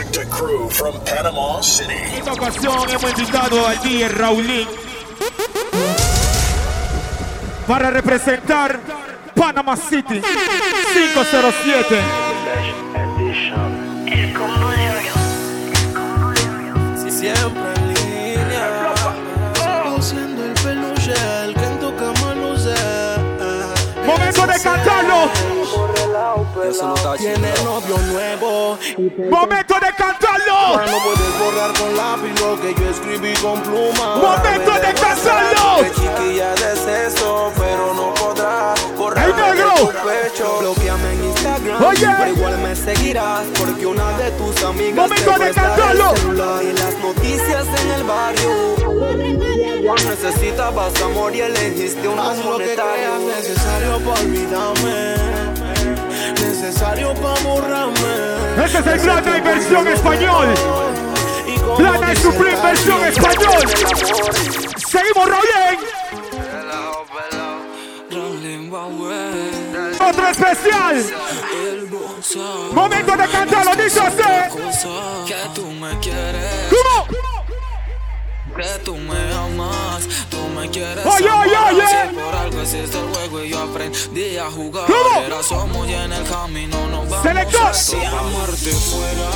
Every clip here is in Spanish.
Sector Crew from Panama City. En esta ocasión hemos invitado al DJ Raulín para representar Panama City 507. El combo de oro. Si siempre en línea. Sigo siendo el peluche, el que en tu cama luce. Momento de cantarlo. Tiene novio nuevo. Momento de cantarlo. No puedes borrar con lápiz lo que yo escribí con pluma. Momento de cantarlo. Que chiquilla de eso, pero no podrá borrar ¡Ey, negro! tu pecho. Bloqueame en Instagram. Oye. Pero igual me seguirás porque una de tus amigas Momento te de cantarlo. celular y las noticias en el barrio. Necesitabas amor y elegiste un Haz lo que creas necesario para olvidarme. Necesario para borrarme. Ese es el Plana y versión español. Y dice Supreme versión español. Seguimos, Raulín. Otro especial. Momento de cantarlo, dice quieres, ¿Cómo? Que tú me amas, tú me quieres Oye, amar. oye, oye. Si por algo existe el juego y yo aprendí a jugar. ¿Cómo? Era somos y en el camino nos vamos Selector. a Si amarte fuera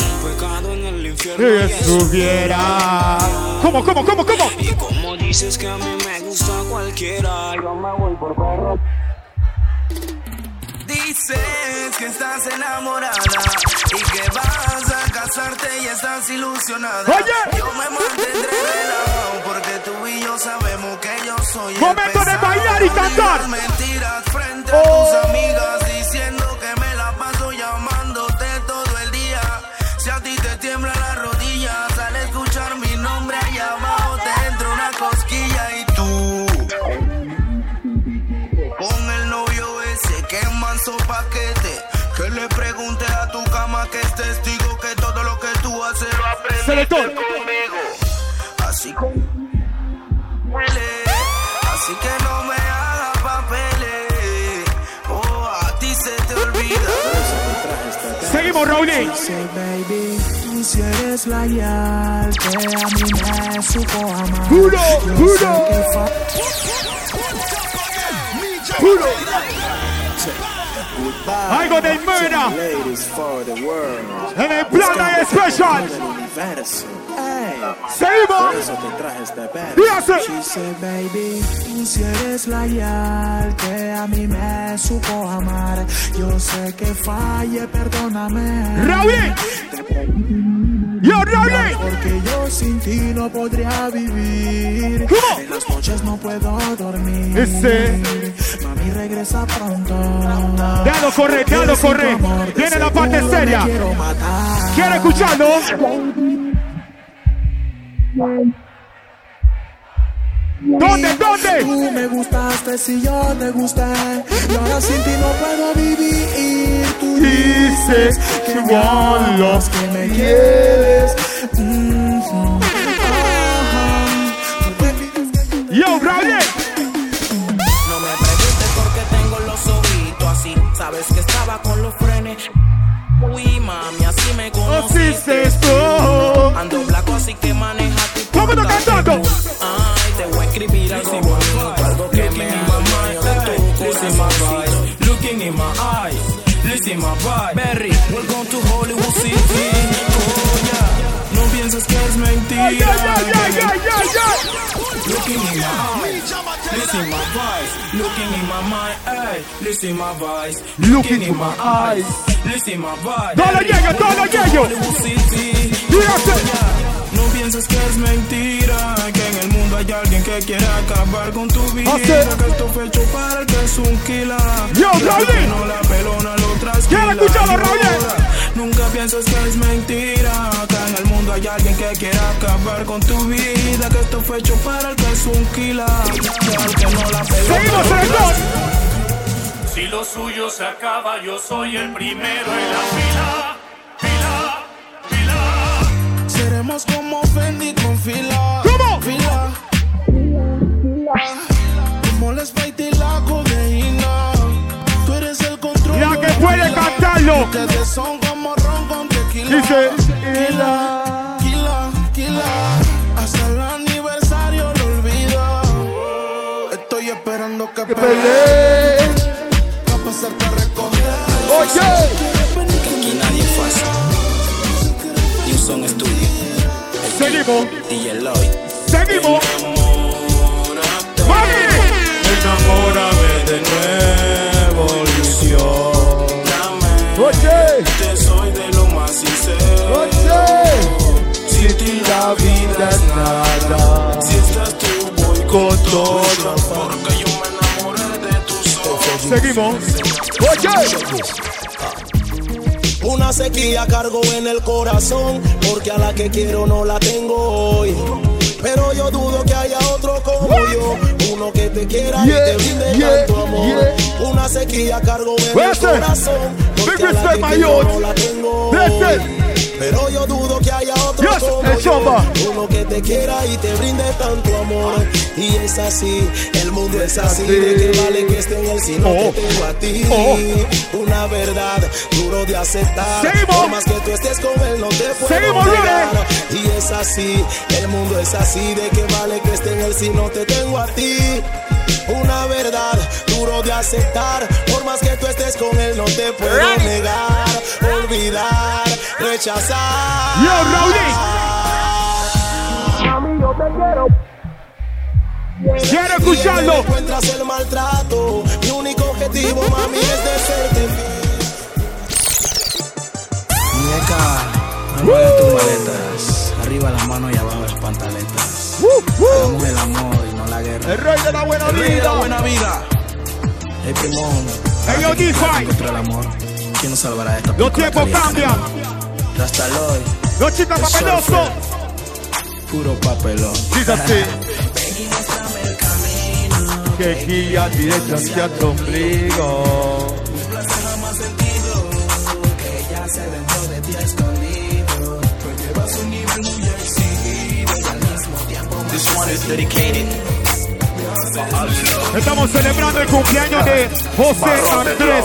un pecado en el infierno. y estuviera. ¿Cómo, cómo, cómo, cómo? Y como dices que a mí me gusta cualquiera, yo me voy por perro. Dices que estás enamorada y que vas a casarte y estás ilusionada. Oye. Yo me mantendré relajado porque tú y yo sabemos que yo soy el Momento de pesado. bailar y cantar. mentiras frente a Oh. tus amigas diciendo Así que huele, así que no me hagas papeles. Oh, a ti se te olvida. Seguimos, tú si eres la yal que a mí me supo amar. Juro, Yo juro. I got a murder. The and a plan special. Seguimos. Said, baby, tú si eres la yal que a mí me supo amar. Yo sé que falle, perdóname. Raulín. Yo, Raulín. Porque yo sin ti no podría vivir. ¿Cómo? En las noches no puedo dormir. Ese. Mami, regresa pronto. Tu correr. amor, de Viene la parte seria. ¿Quiere escucharlo? ¿Dónde, dónde? Tú me gustaste si yo te gusté. Y ahora sin ti no puedo vivir. Tú Dices dices que me amas, que me quieres. Yo, Raulín. No me preguntes por qué tengo los ojitos así. Sabes que estaba con los frenes. Uy, mami, así me Así conociste. es tú. Ando blanco, así que maneja tu Vámonos puta cantando. Ay, te voy a escribir algo bonito, algo que me haga de tu corazón. Looking in my eyes, listen my vibe. Berry, welcome to Hollywood City. Oh yeah, no pienses que es mentira. Ay, ay, ay, ay, ay, ay. Looking in my eyes, listen my voice. Looking in my mind, ay, listen my voice. Looking in my eyes. listen my llego. Hollywood City. Dígase. No pienses que es mentira, que en el mundo hay alguien que quiere acabar con tu vida. Que esto fue hecho para el que es un killer. Yo, Raúl. no la pelona lo trasquila. ¿Quiere escucharlo, Raúl? Nunca pienses que es mentira, que en el mundo hay alguien que quiere acabar con tu vida. Que esto fue hecho para el que es un killer. Que no la Seguimos, lo selector. Si lo suyo se acaba, yo soy el primero en la fila. Fila, fila. Seremos como Fendi con fila. ¿Cómo? Fila. Como les y la codeína. Tú eres el control. La que puede cantarlo. Dice, Kila, kila, hasta el aniversario lo olvido. Estoy esperando que que pelee. Va a pasarte a recoger. Oye, Que aquí nadie es fácil. New Song Studio. seguimos, DJ Lloyd. seguimos. Enamórame de nuevo, ilusión. Oye, Sin ti la vida es nada. Si estás tú, voy con todo. Porque yo me enamoré de tus ojos. Seguimos. Oye, Una sequía cargo en el corazón, porque a la que quiero no la tengo hoy. Pero yo dudo que haya otro como yo, uno que te quiera Yeah, y te brinde yeah, tanto amor. yeah. Una sequía cargo en el corazón, porque a la que quiero no la tengo hoy. Pero yo dudo que haya otro Yes, como el yo, uno que te quiera y te brinde tanto amor. Y es así, el mundo es así, de que vale que esté en el si no Oh. te tengo a ti. Oh. Una verdad duro de aceptar. Seguimos. Por más que tú estés con él, no te puedo Seguimos, negar. Y es así, el mundo es así, de que vale que esté en él si no te tengo a ti. Una verdad duro de aceptar. Por más que tú estés con él, no te puedo negar, olvidar, rechazar. Yo, Raulín. Mami, yo te quiero. quiero en él encuentras el maltrato. Mi único objetivo, mami, es de serte. Muñeca, no muevas tus maletas. Arriba las manos y abajo las pantaletas. Hagamos el amor y no la guerra. El rey de la buena Rey de la vida. buena vida. El primón. Contra el amor. ¿Quién nos salvará de esta Los tiempos cambian. Rastaloy, Los chicos El papelosos. puro papelón. Dice así. Que guía directo hacia tu ombligo. Estamos celebrando el cumpleaños de José Andrés.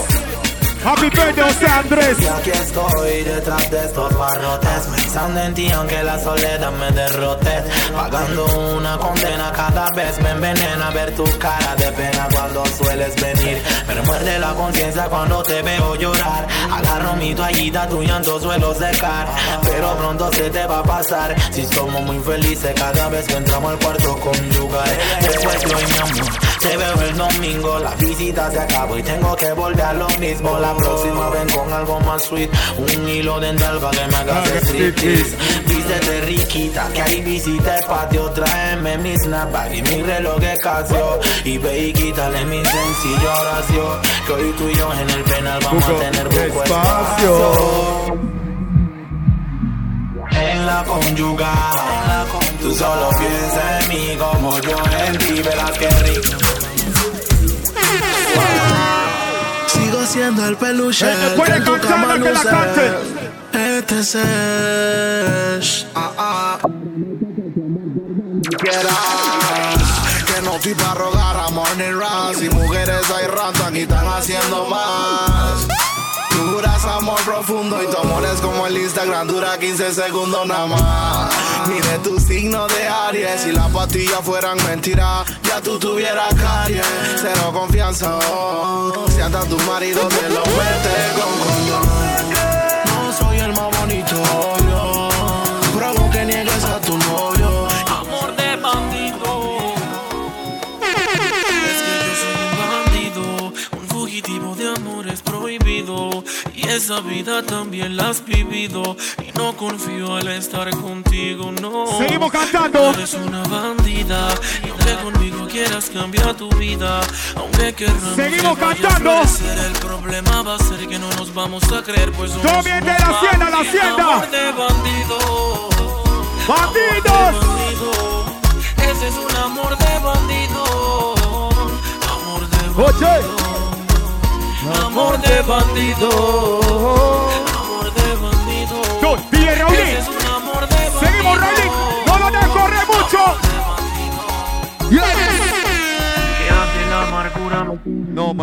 Happy birthday, José Andrés. Y aquí estoy detrás de estos barrotes. Pensando en ti aunque la soledad me derrote. Pagando una condena cada vez Me envenena ver tu cara de pena cuando sueles venir. Me remuerde la conciencia cuando te veo llorar. Agarro mi toallita, tu llanto suelo secar Pero pronto se te va a pasar. Si somos muy felices cada vez que entramos al cuarto conyugal Después de hoy mi amor, te veo el domingo La visita se acabó y tengo que volver a lo mismo La próxima ven con algo más sweet Un hilo dental para que me hagas striptease Vístete riquita, que ahí visita el patio Tráeme mi snapback y mi reloj de Casio Y ve y quítale mi sencillo oración Que hoy tú y yo en el penal vamos a tener poco espacio. espacio en la conyugal. Tú solo piensa en mí como yo en ti, verás que rico. Siendo el peluche El que que puede tu cantar, que la cante. Este es ah, ah. Que no estoy para rogar amor ni ras y mujeres hay rantan y están haciendo más. Profundo y tu amor es como el Instagram, dura 15 segundos nada más. Mire tu signo de Aries, si las pastillas fueran mentiras, ya tú tuvieras caries. Cero confianza, oh. si anda tu marido te lo mete con condón. No soy el más bonito, esa vida también la has vivido. Y no confío al estar contigo, no. Seguimos cantando. Eres una bandida. Y aunque conmigo quieras cambiar tu vida. Aunque querramos Seguimos que cantando. El problema va a ser que no nos vamos a creer, pues somos Tome de la hacienda, la hacienda. Amor de bandido. ¡Bandidos! bandido. Ese es un amor de bandido. Amor de bandido. Oye, Amor de bandido. Amor de bandido. Don DJ Ese Raulín. es un amor de bandido. Seguimos, Raulín. No lo dejes correr mucho. No.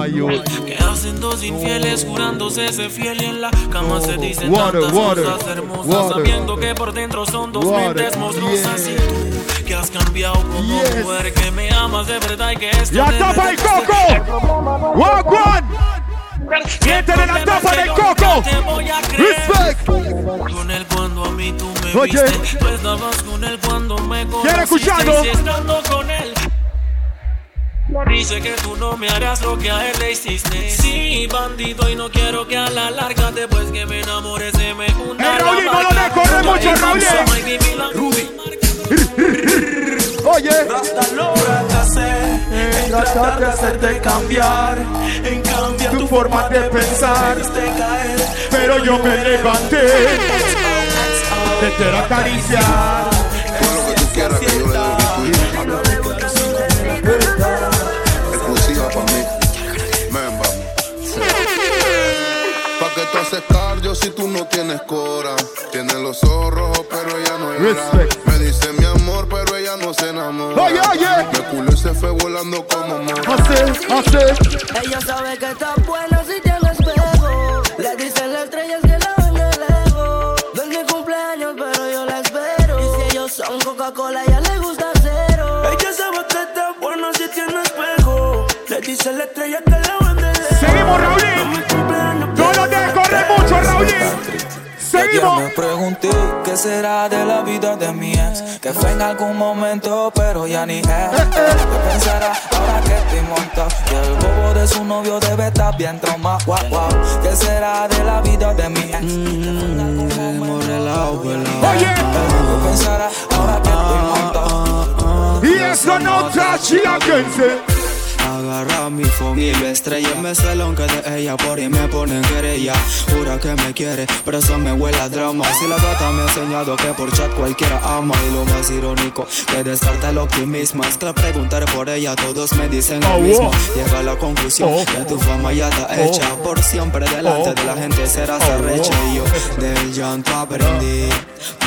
Que hacen dos infieles jurándose ser fiel y en la cama se dicen Water, tantas water, cosas hermosas water. sabiendo que por dentro son dos Water, mentes monstruosas yeah. y tú que has cambiado como Yes. mujer que me amas de verdad y que La de tapa el coco. Walk one. Gente de la tapa del coco. Respect. Con él cuando a mí tú me Oye. viste Tú estabas con él cuando me conociste escuchando? Estando con él Dice que tú no me harás lo que a él le hiciste Sí, bandido, y no quiero que a la larga Después que me enamore se me hunda El Raulín, no lo Ya mucho, Raulín. la- Oye. Hasta fracasé en tratar de hacerte cambiar, en cambiar tu forma de pensar. Caer, Pero yo me levanté. Te quiero acariciar. Lo que tú quieras que yo le cuida. Exclusiva para mí. Ven, vamos. Pa' que tú haces cardio si tú no tienes cora. Tienes los ojos rojos, pero ella no llora. Respect. Me dice mi amor, pero ella no se enamora. Oye, oye. Me culo y se fue volando como mora. Hace, hace. Ella sabe que está buena si tiene espejo. Le dicen las estrellas que la ven de lejos. No es mi cumpleaños, pero yo la espero. Y si ellos son Coca-Cola, a ella le gusta cero. Ella sabe que está buena si tiene espejo. Le dice la estrella que la ven de lejos. Seguimos, Raulín. No lo dejes correr mucho, Raulín. Seguimos. me pregunté qué será de la vida de mi ex Que fue en algún momento pero ya ni es ¿Qué pensará ahora que estoy montado? Que el bobo de su novio debe estar bien traumado wow, wow. ¿Qué será de la vida de mi ex? Oye. ¿Qué pensará ahora que estoy montado? Y eso no tachi against Agarra mi phone y estrella Me celón que de ella por ahí me ponen querella Jura que me quiere, pero eso me huele a drama Si la gata me ha enseñado que por chat cualquiera ama Y lo más irónico, que descarta el optimismo Es que al preguntar por ella todos me dicen lo Oh, mismo oh. Llega a la conclusión Oh. que tu fama ya está hecha Por siempre delante Oh. de la gente serás Oh. arrecha Y yo del llanto aprendí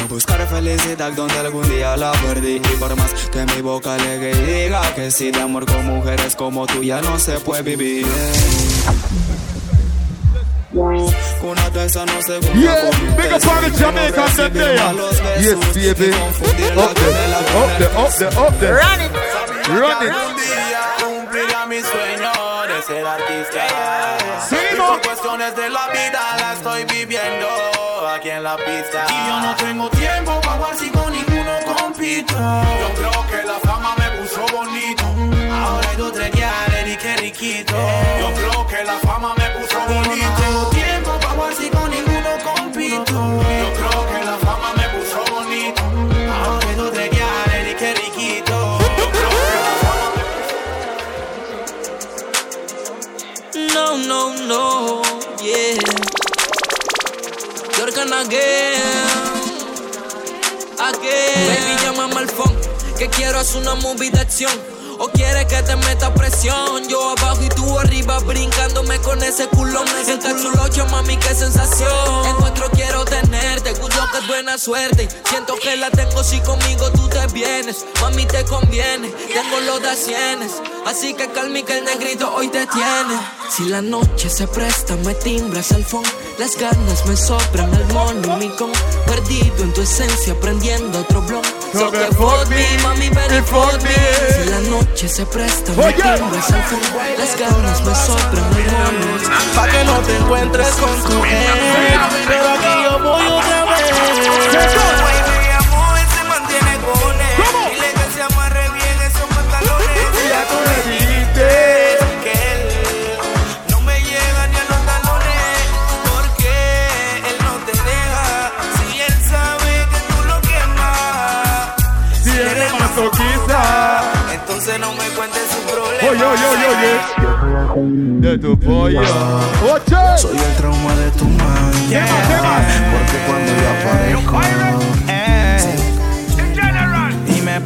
a buscar felicidad donde algún día la perdí Y por más que mi boca y diga Que si de amor con mujeres como tú ya no se puede vivir una de esas no se junta Yeah, con big up all the Jamaicans there. Yes, baby. Up there, up there, up there, up there. Run it. Run it. Un día cumplirá mi sueño de ser artista. Seguimos. Y por cuestiones de la vida la estoy viviendo aquí en la pista. Y yo no tengo tiempo para jugar si con ninguno compito. Yo creo Yo creo que la fama me puso bonito. No tengo tiempo para jugar si con ninguno compito. Yo creo que la fama me puso bonito. Ahora dos tres guiales y qué riquito. Yo creo que la fama me No, no, no, yeah. Yorkan again, again. Baby, llámame al phone, que quiero hacer una movie de acción. O quieres que te meta presión, yo abajo y tú arriba brincándome con ese culón. En cachulocho, mami, qué sensación. Encuentro quiero tenerte, juro que es buena suerte. Siento que la tengo si conmigo tú te vienes. Mami, te conviene, tengo los de cienes. Así que calmi que el negrito hoy te tiene. Si la noche se presta, me timbras al phone. Las ganas me sobran, el mono y mi con. Perdido en tu esencia, prendiendo otro blog. So que fuck me, mami, ven y fuck me. Si la noche se presta, Oye. Las ganas me mono. Pa' que no te encuentres con tu ex Pero aquí yo voy otra vez Oye, oye, oye, oye. De tu pollo. Soy el trauma de tu madre. Porque cuando yo aparezco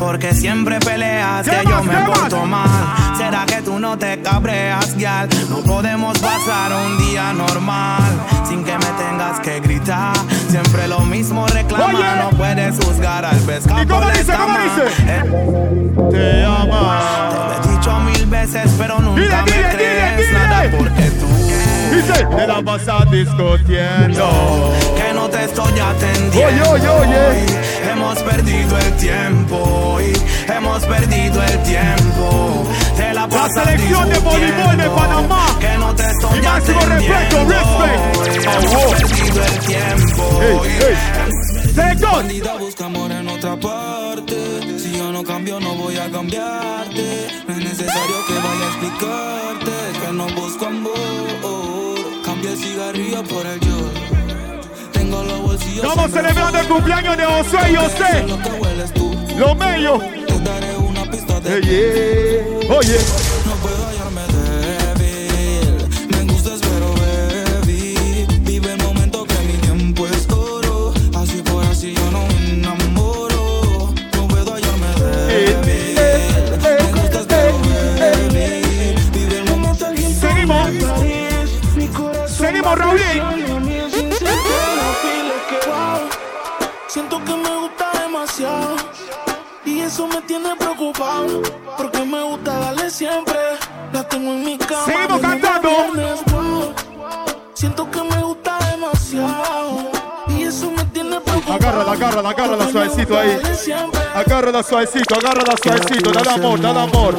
Dime por qué siempre peleas ¿Qué que yo me porto mal. ¿Será que tú no te cabreas, gal? No podemos pasar un día normal sin que me tengas que gritar. Siempre lo mismo reclama, Oye. no puedes juzgar al pescado. ¿Y cómo dice, cómo dice? Eh, Te ama. te lo he dicho mil veces, pero nunca me crees nada porque tú Dice, te la pasas discutiendo. Que no te estoy atendiendo. Oye, oye, oye. Hemos perdido el tiempo. Y hemos perdido el tiempo. Te la La selección de voleibol de Panamá. Que no te estoy Mi máximo respeto, respect. Hemos perdido el tiempo. Hey, hey. Busca amor en otra parte. Si yo no cambio, no voy a cambiarte. No es necesario que vaya a explicarte que no busco amor. Cambia el cigarrillo por el yo. Estamos celebrando el cumpleaños de José y José. Lo. Hey, yeah. Oye. No puedo hallarme débil. Me gustas, pero baby. Vive el momento que mi tiempo es oro. Así por así yo no me enamoro. No puedo hallarme débil. Me gustas, pero baby. Vive el momento que Seguimos. Seguimos, Raúl. Tiene preocupado porque me gusta darle siempre. La tengo en mi cama. Seguimos cantando. viernes, wow. Siento que me gusta demasiado y eso me tiene preocupado. Agárrala, agárrala, agárrala suavecito ahí. Agárrala suavecito, agárrala suavecito. Dale amor, dale amor.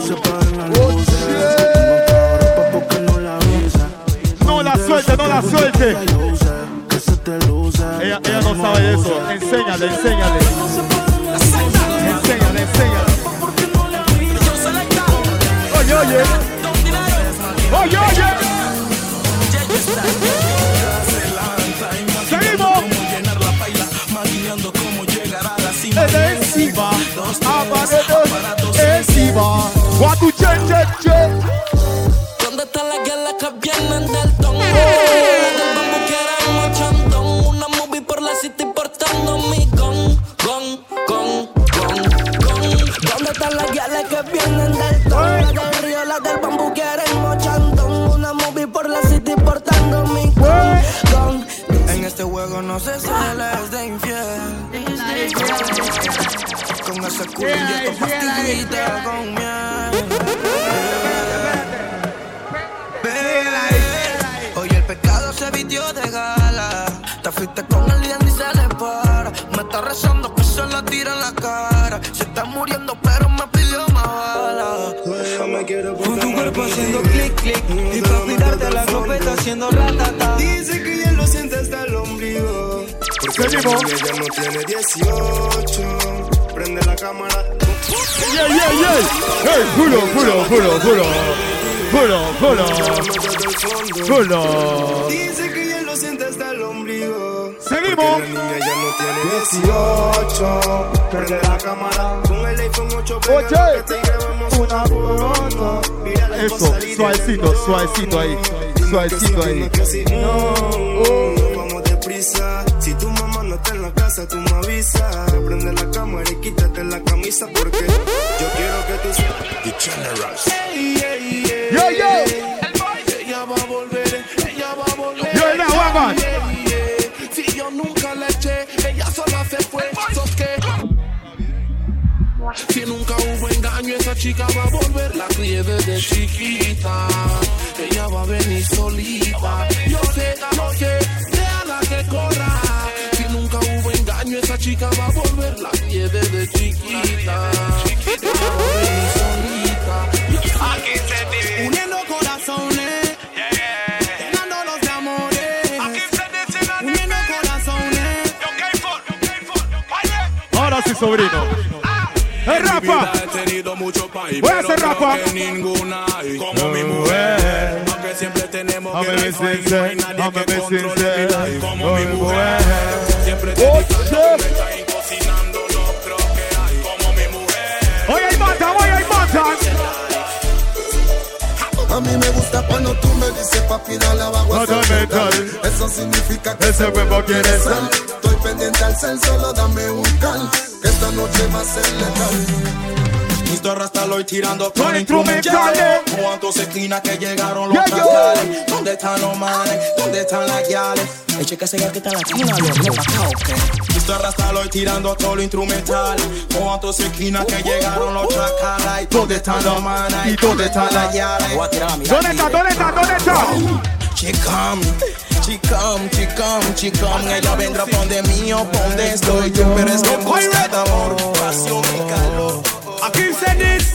No la suelte, no la suelte. Ella, ella no sabe eso. Enséñale, enséñale. Enséñale, enséñale. Oye, oye. Oye, oye. Seguimos. Encima, aparatos, encima. What to change, change, change. ¿Dónde no se sale es de infiel. Con ese culo inyecto pastillita con miel. Hoy el pecado se vistió de gala. Te fuiste con el y se le para. Me está rezando que se la tira en la cara. Seguimos. ella no tiene 18. Prende la cámara. Yeah, yeah, yeah. Hey, culo, culo, culo, culo. Culo, culo. Culo. Dice que ya lo siente hasta el ombligo. Seguimos. La niña ya no tiene 18. Prende la cámara. Con el iPhone 8 pega Oye. una foto. Mira la Eso, suavecito, suavecito ahí. Suavecito ahí. No, casa, tú me avisas. Prende la cámara y quítate la camisa porque yo quiero que tú seas. Yo, yo. Ella va a volver, ella va a volver. Yo. Yeah, yeah. Si yo nunca le eché, ella sola se fue. ¿Sos qué? Si nunca hubo engaño, esa chica va a volver. La crié desde chiquita. Ella va a venir solita. Yo sé, yo sé, déjala que corra. Esa chica va a volver. La crié desde chiquita. Ella va a venir solita. Yo sé. Uniendo corazones. Llenándolos de amores. Uniendo corazones. Ahora sí, sobrino. ¡Eh, Rafa! He tenido mucho país, Voy a hacer que ninguna hay como mi mujer. Aunque siempre tenemos mi no hay nadie que controle mi sincero. life como mi mujer. Siempre Oh, está ahí cocinando, no creo que hay como mi mujer. Hoy hay mata, hoy hay mata. A mí me gusta cuando tú me dices papi dale abajo ese metal. metal. Eso significa que Ese huevo quiere sal. Estoy pendiente al cel, solo dame un cal. Que esta noche va a ser letal. Esto rasta lo tirando con instrumentales. Cuántos esquinas que llegaron los tracales. ¿Dónde están los manes? ¿Dónde están las guiales? Eche que se que está la china, lo acá, ok. Esto rasta lo tirando todo lo instrumental. Cuántos esquinas que llegaron los tracales. ¿Dónde están los manes? ¿Y dónde están las guiales? ¿Dónde está? ¿Dónde está? ¿Dónde está? Chicam, chicam, chicam, chicam Ella vendrá pa' donde mío, pa' donde estoy yo Pero es que en busca de amor, pasión y calor Aquí se dice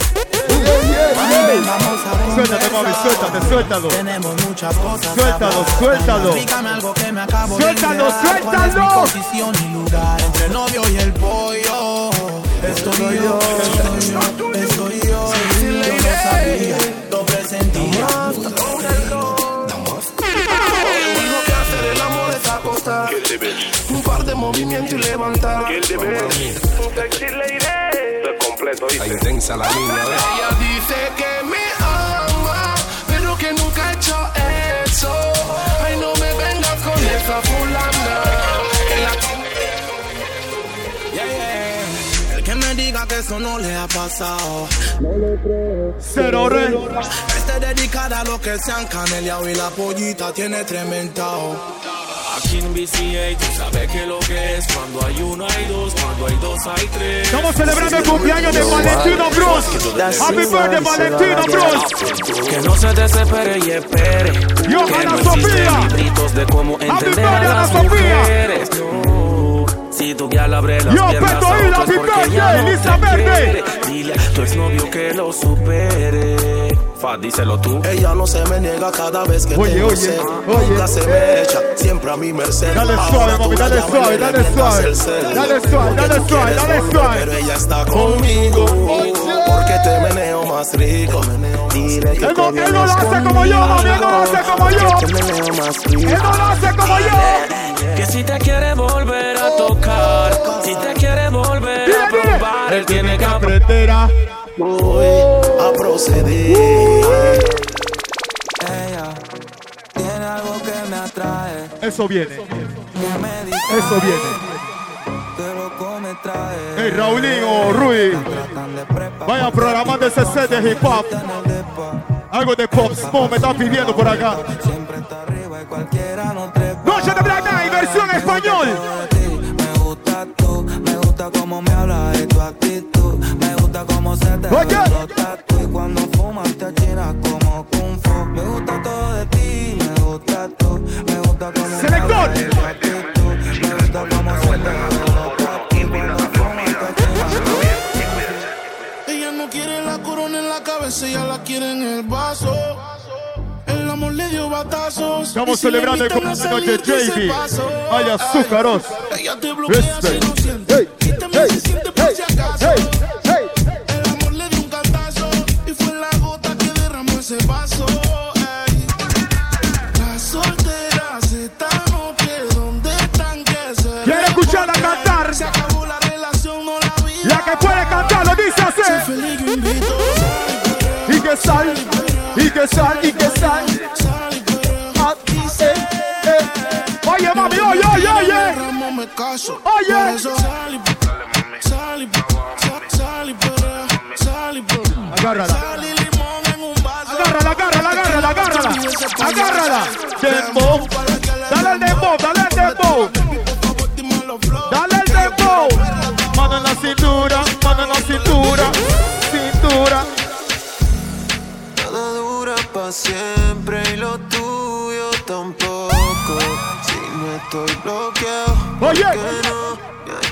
Suéltate, mami, suéltate, suéltalo. Tenemos muchas cosas. Suéltalo, suéltalo. Dígame algo que me acabo Suéltalo, de suéltalo. ¿Cuál es mi posición y lugar entre el novio y el pollo. Estoy yo, estoy yo, estoy yo. Sabía, lo presentía. Un par de movimientos y levantar. Completo, Está intensa la línea, Ella dice que me ama, pero que nunca ha hecho eso. Ay, no me vengas con esa fulana. El que me diga que eso no le ha pasado. Cero re. Este dedicada a los que se han caneleado y la pollita tiene tremendao. Aquí en BCA tú sabes que lo que es cuando hay uno hay dos, cuando hay dos hay tres. Estamos celebrando el cumpleaños de Valentino Bros. Happy birthday, Valentino Bros. Que no se desespere y espere. Yo, que Ana no Sofía. de cómo entender a las mujeres. Si tu guía abre las Yo, piernas a Hila, otro es happy porque ya birthday, no te Verde. quiere. Dile a tu exnovio que lo supere. Fa, díselo tú. Ella no se me niega cada vez que Oye, tengo oye, sed. oye. Nunca se me echa, siempre a mi merced. Dale suave, mami, dale suave, le dale suave. Dale suave, dale suave, dale suave. Pero ella está conmigo. Porque te meneo más rico. Dile que Él no, él no lo hace como yo, mami, él no lo hace como yo. Que meneo más Él no lo hace como yo. Que si te quiere volver a tocar, si te quiere volver Dile, a probar, él tiene que aprender. Voy a proceder. Ella tiene algo que me atrae, Eso viene, eso viene. Hey, Raulín o Rui. De Vayan programando ese set de hip hop. Algo de Pop Smoke me están pidiendo por acá. Siempre está arriba y cualquiera no trepa. Noche de Black Night, versión español. de. Me gusta tú, me gusta cómo me hablas y tu actitud. Cómo se te Oye. cuando fumas te achinas como Kung Fu. Me gusta todo de ti, me gusta tú. Me gusta cómo Selector. Me gusta cómo se te ven los tatu Y cuando fumas te achinas Ella no quiere la corona en la cabeza, ella la quiere en el vaso. El amor le dio batazos. Estamos si le celebrando el cumpleaños de JB. paso. Ay, azúcaros. Ella te bloquea si Respect. no siente. Hey, Y también se siente por hey, si acaso. hey, hey. Sal, y que sal, y que sal. Eh, eh. Oye, mami, oye, oye, oye. Oye. Agárrala. Agárrala, agárrala, agárrala, agárrala. Agárrala. Dembow. Dale el dembow, dale siempre y lo tuyo tampoco. Si no estoy bloqueado, Oye. ¿por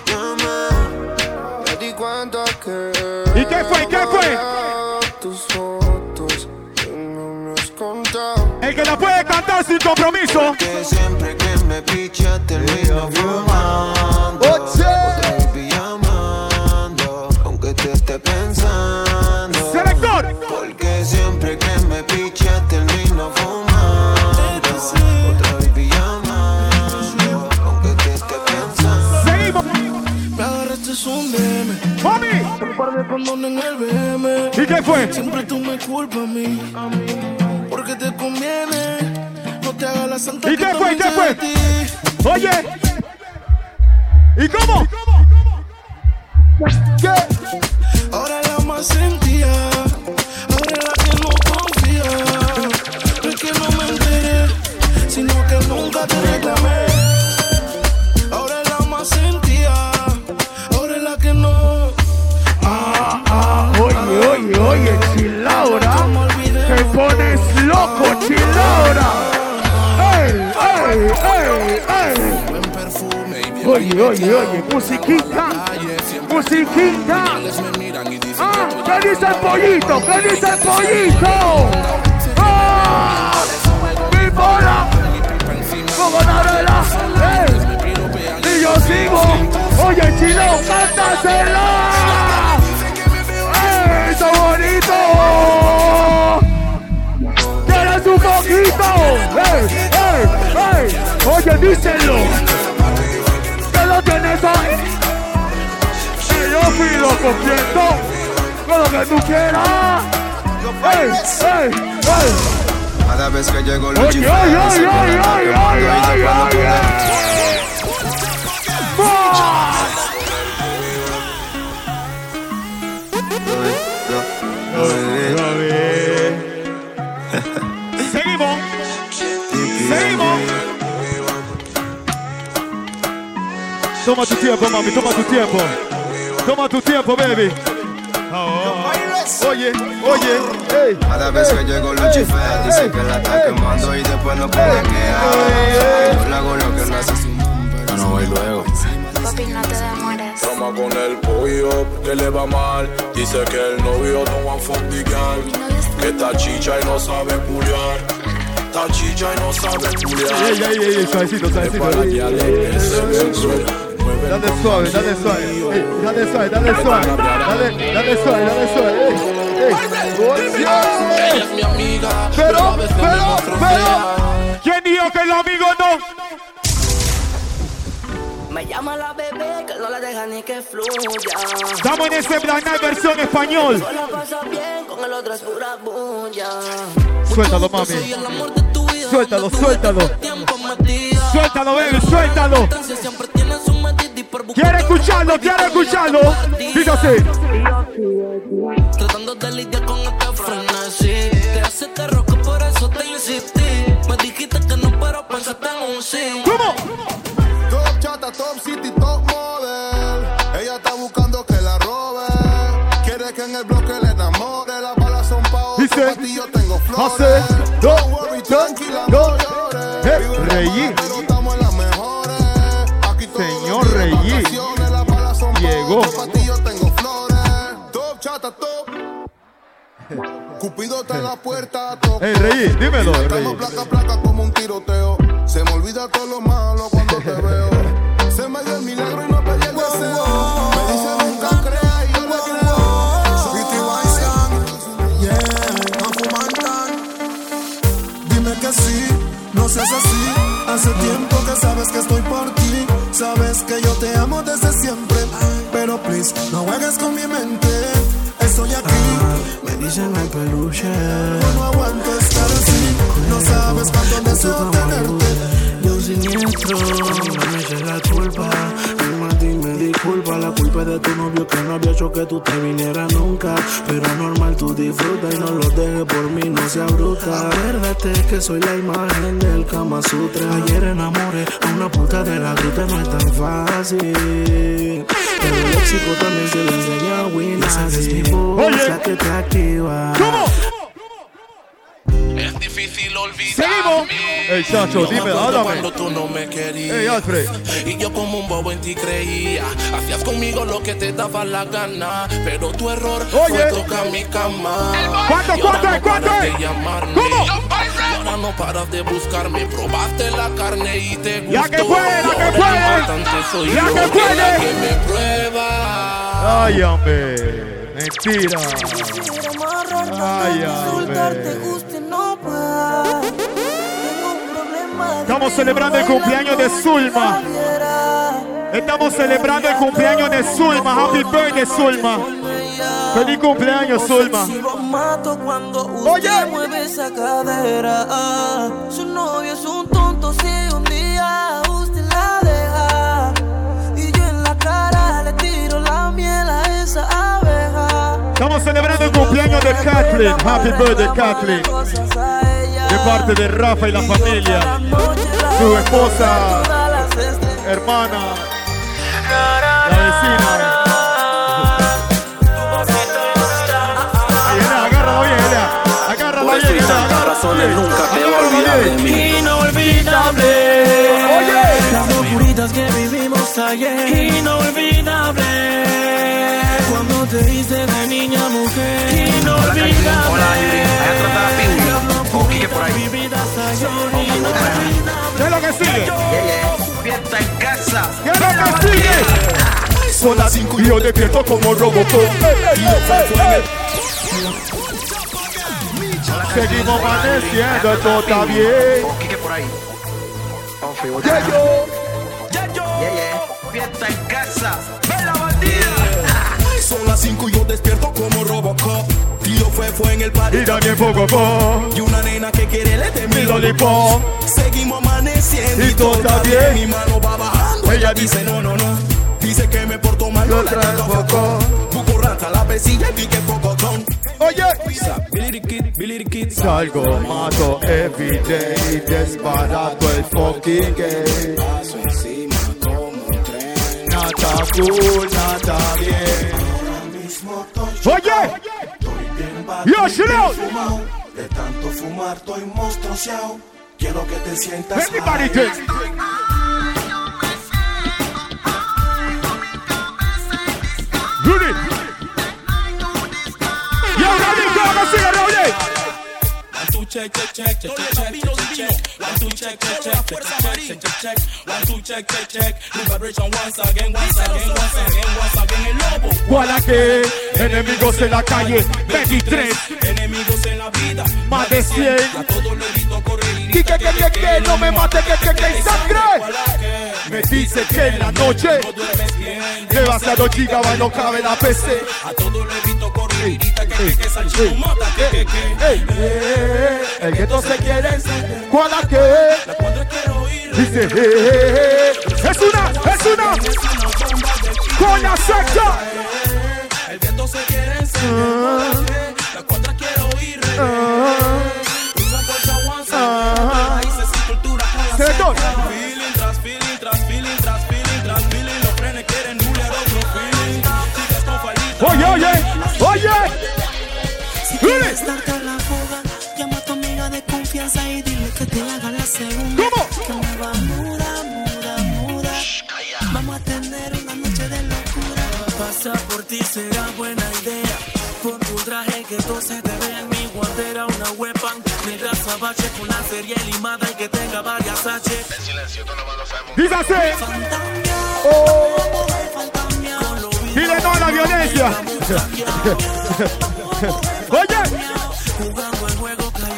qué no me? Me di cuenta que ¿Y qué fue? ¿Qué fue? tus fotos que no me has contado. El que la puede cantar sin compromiso. Que siempre que me picha termino fumando. Un par de condones en el BM. ¿Y qué fue? Siempre tú me culpas a mí. Porque te conviene. No te hagas la santa ¿Y qué fue? ¿Qué también fue? sé de ti. Oye. ¿Y cómo? ¿Qué? Ahora la más sentía, ahora la que no confía. No es que no me enteré, sino que nunca te reclamé. Oye, oye, Chilaura. Te pones loco, Chilaura. Oye, oye, oye, musiquita. Musiquita. Ah, ¿qué dice el pollito? ¿Qué dice el pollito? ¡Ah! ¡Mi bola! ¡Como Narela! ¡Ey! Y yo sigo. Oye, Chilao, cántasela. ¡Ey, está bonito! ¿Quieres un poquito? ¡Ey, ey, ey! Oye, díselo. ¿Qué lo tienes ahí? Que yo pido completo con lo que tú quieras. ¡Ey, ey, ey! Cada vez que llego Oye, Luchi oye, oye, oye, oye, oye, oye, Seguimos. Seguimos. Toma tu tiempo, mami, toma tu tiempo. Toma tu tiempo, baby. Ah, Oye, oye, ey. Cada vez que llego Lucifer dice que la está quemando y después no puede quedar. Yo le hago lo que no hace su Yo no voy luego. Papi, no te demores. Trama con el pollo, que le va mal. Dice que el novio no va a fundigar. Que está chicha y no sabe culiar. Está chicha y no sabe culiar. Ey, ey, ey, suavecito, suavecito. Dale suave, dale suave. Ey, dale suave, dale suave. Dale, dale suave, dale suave. Ey, ey. Ella es mi amiga, Pero, pero, pero. ¿Quién dijo que el amigo no? Me llama la bebé que no la deja ni que fluya. Estamos en ese Black Knight versión español. Solo pasa bien, con el otro es pura bulla. Suéltalo, mami. Suéltalo, suéltalo. Suéltalo, baby, suéltalo. Quiero escucharlo, quiero escucharlo. Así. Tratando de lidiar con este frenesí Te hace terror que por eso te insistí Me dijiste que no, pero pensaste en un sí ¿Cómo? Pa' ti yo tengo flores. Top chata, top. Cupido está en la puerta, toco. Ey, Reyí, dímelo, Y Reyí. estamos placa a placa como un tiroteo. Se me olvida todo lo malo cuando te veo. Se me dio el milagro y no perdí el deseo. Que yo te amo desde siempre. Pero please, no juegues con mi mente. Estoy aquí. Me dicen el peluche. Yo no aguanto estar así. No sabes cuánto deseo tenerte. Siniestro, no me eches la culpa. Dime a ti, me disculpa. La culpa es de tu novio que no había hecho que tú te vinieras nunca. Pero normal, tú disfruta y no lo dejes por mí, no seas bruta. Acuérdate que soy la imagen del Kama Sutra. Ayer enamoré a una puta de la gruta, no es tan fácil. Pero el léxico también se le enseña a Winnie. Es mi voz la que te activa. ¿Cómo? Difícil olvidar. Seguimos. Ey, Chacho, dime, háblame. Cuando tú no me querías. Ey, Alfred. Y yo como un bobo en ti creía. Hacías conmigo lo que te daba la gana. Pero tu error Oye. fue tocar mi cama. ¿Cuánto, cuánto, no cuánto. ¿Cómo? Ahora no paras de buscarme. Probaste la carne y te gustó. La que puede, la que puede. yo, que puede. que me prueba. Ay, hombre. Mentira. Ay, hombre. Estamos celebrando el cumpleaños de Zulma. Estamos celebrando el cumpleaños de Zulma. Happy birthday, Zulma. Feliz cumpleaños, Zulma. Oye. Su novio es un tonto si un día usted la deja. Y yo en la cara le tiro la miel a esa abeja. Estamos celebrando el cumpleaños de Kathleen. Happy birthday, Kathleen. Parte de Rafa y la familia. Su esposa, hermana, la vecina. Agárralo bien. Agárralo bien, nunca te Agárralo voy a olvidar bien. de mí. Inolvidable. Oye. Las locuritas que vivimos ayer. Inolvidable. Cuando te hice de niña mujer. Inolvidable. Hola. Allá la. O Quique por ahí. ¿Qué es lo que sigue? Fiesta en casa. ¿Qué es lo que sigue? Son las 5 y yo despierto como Robocop. Seguimos amaneciendo, todo está bien. O Quique por ahí. Ya yo. Fiesta en casa. 5 y yo despierto como Robocop. Tío fue, fue en el party. Y Daniel Pococo. Y una nena que quiere le de Mi lollipop. Seguimos amaneciendo Y todo está bien. Mi mano va bajando. Ella dice no, no, no. Dice que me porto mal. No la traigo tengo poco. Buco rata la pesilla y pique pocotón. Oye. Salgo, mato everyday. Desbarato el fucking gay. Paso encima como un tren. Nada cool, nada bien. Oye. Yo, chill out. De tanto fumar estoy monstruoseado. Quiero que te sientas Everybody dance. Rudy. Yo, Rudy, ¿cómo que sigue, Rudy? check, check, check, check, check, check, check, one two check, check, check, check, check, check, one two check, check, check, new vibration once again, once again, once again, once again, el lobo. ¿Cuál que? Enemigos en la calle, 23. Enemigos en la vida, más de 100. A todos los grito correr y grita que, que, que, no me mate, que, que, que, sangre. Me dice que en la noche, demasiado gigabyte no cabe la PC. A todos los grito correr negrita que El gueto se quiere encender ¿Cuál? La cuadra quiero ir Dice Es una, es una. Coña seca. El gueto se quiere encender La cuadra quiero ir Una bolsa guanza se sin cultura La fuga, llama a tu amiga de confianza y dile que te haga la segunda. ¿Cómo? Que me va muda, muda, muda. Vamos a tener una noche de locura. Pasa por ti será buena idea. Con tu traje que todo se te vea en mi guantera. Una weapon negra sabache con la serie limada y que tenga varias H. Dice así. Oh. Dile no a la violencia. Oye,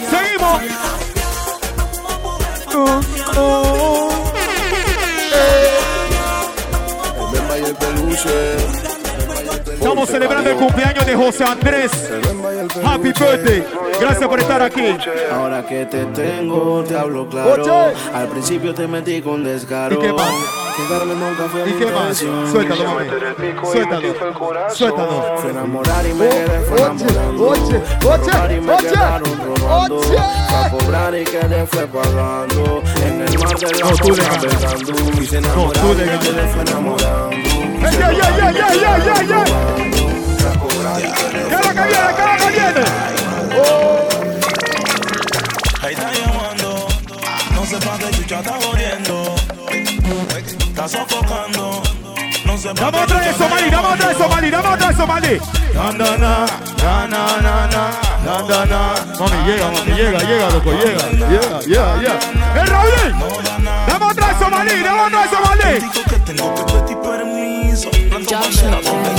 seguimos. Uh, uh, y el peluche. Estamos celebrando el cumpleaños de José Andrés. Happy birthday. Gracias por estar aquí. Ahora que te tengo, te hablo claro. Oye. Al principio te metí con descaro. ¿Y qué más? Quedarme nunca fue ¿Y qué más? Suéltalo, mami. Suéltalo. Suéltalo. Fue enamorar y me quedé fue enamorando. cobrar y quedé fue pagando. En el mar de la No, tú navegando. Quise No, tú le y me quedé fue enamorando. ¡Ey, ey, ey, ey, ey, ey, ey, ey! ¿Qué es lo que viene? ¿Qué es lo que viene? Ahí está llamando, no sé pa' qué chucha está está sofocando. No se de de eso, Mami, llega, mami, llega, llega, loco, llega, llega, llega, llega. ¡Eh, Raúl! Dame otra de eso, de que tengo que pedir permiso. Donde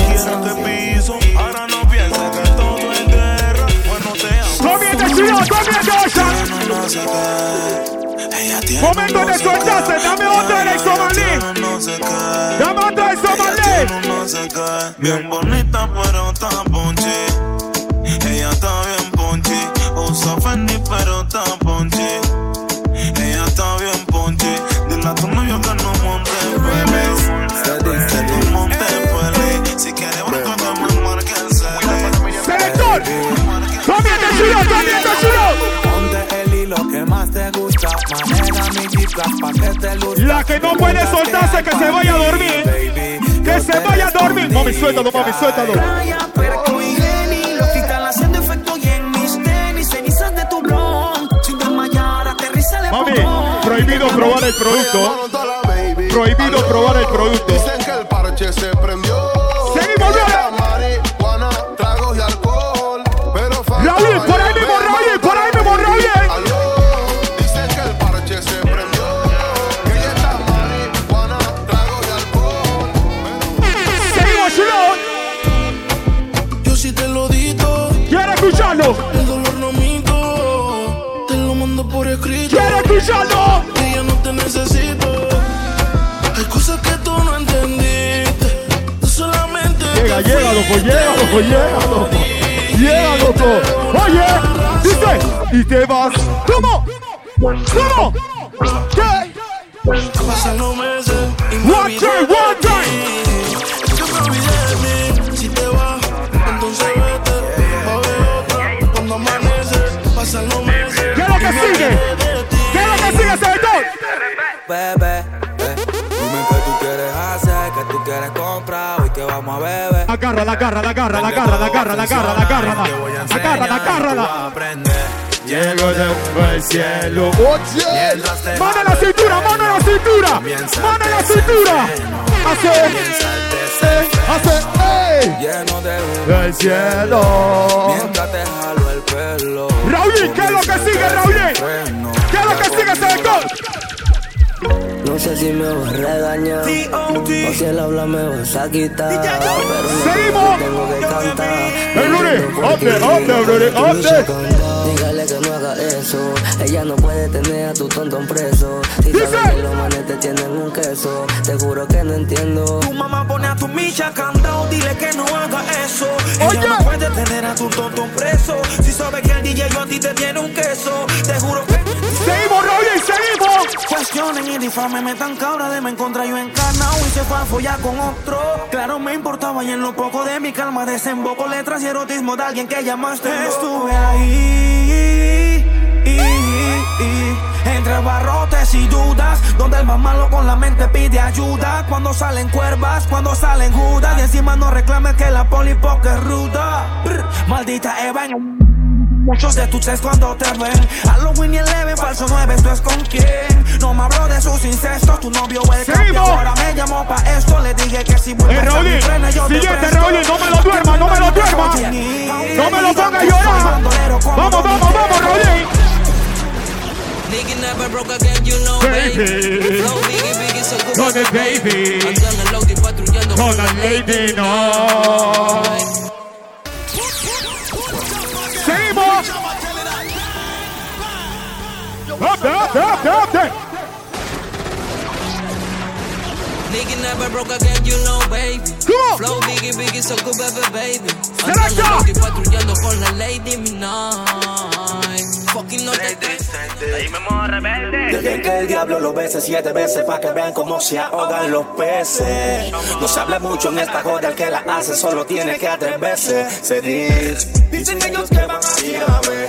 quiera te piso. Ahora no pienses que todo es guerra. Pues bueno, te amo. Chido! No. Momento de soltarse, dame otro electromaní. No sé dame otro electromaní. Bien bonita, pero está ponchi. Ella está bien ponchi. Usa Fendi, pero está La que no puede soltarse, que se vaya a dormir. Que se vaya a dormir. Mami, suéltalo, mami, suéltalo. Mami, prohibido probar el producto. Prohibido probar el producto. Dicen que el parche se prendió. Loco, llega, loco, llega, loco. Llega, loco. Oye, dice, y te vas. ¿Cómo? ¿Cómo? ¿Qué? Pasan los meses One time, one ti. time. Si te vas, entonces vete. Haber otra cuando amanece. Pasan los meses. ¿Qué es lo que sigue? ¿Qué es lo que sigue, señor? Vamos a beber. Agárrala, agárrala, agárrala, agárrala, agárrala, agárrala, agárrala. Agárrala, agárrala. Llego del cielo. Mientras te Mano la cintura, mano la cintura. Mano la cintura. Hace, hace, ey. Lleno de Del cielo. Mientras te jalo el pelo. Raúl, ¿qué es lo que sigue, Raúl? ¿Qué es lo que sigue, señor? No sé si me vas a regañar o si él habla me vas a quitar. Pero no Seguimos. tengo que cantar. El lunes. Que no haga eso. Ella no puede tener a tu tontón preso. Si sabes que los manes te tienen un queso, te juro que no entiendo. Tu mamá pone a tu micha cantado, dile que no haga eso. Oye. Ella no puede tener a tu tonto preso. Si sabe que el DJ yo a ti te tiene un queso, te juro que. Seguimos, Raúl, seguimos. Cuestionen y difamen, me tan cabra de me encontrar yo encarnado y se fue a follar con otro. Claro, me importaba y en lo poco de mi calma desemboco letras y erotismo de alguien que llamaste. Estuve ahí. Y- y- Entre barrotes y dudas, donde el más malo con la mente pide ayuda. Cuando salen cuervas, cuando salen judas, y encima no reclames que la polipoca es ruda. Brr, maldita Eva en Muchos de tus ex cuando te ven Halloween y Eleven, falso 9, ¿esto es con quién? No me habló de sus incestos, tu novio el cambio Seguimos. Ahora me llamó pa' esto, le dije que si vuelves Eh, a Raúl, mi frena yo te siguiente. Raúl, no me lo duerma, no me lo duerma. No me lo ponga a llorar. Vamos, vamos, vamos, Raúl. Nigga never broke again, you know, baby. Baby. Flow biggie, biggie, so good. Con el baby. Ando en Audi patrullando Con la lady, no. Seguimos. Update, update, update. Nigga never broke again, you know, baby. Come on. Flow biggie, biggie, so good, baby, baby. Ando en Audi patrullando con la Lady Midnight. Fucking no te Dejen que el diablo lo bese siete veces para que vean cómo se ahogan los peces. No se habla mucho en esta joda, el que la hace solo tiene que atreverse. Se dice, dicen ellos que van a tirarme,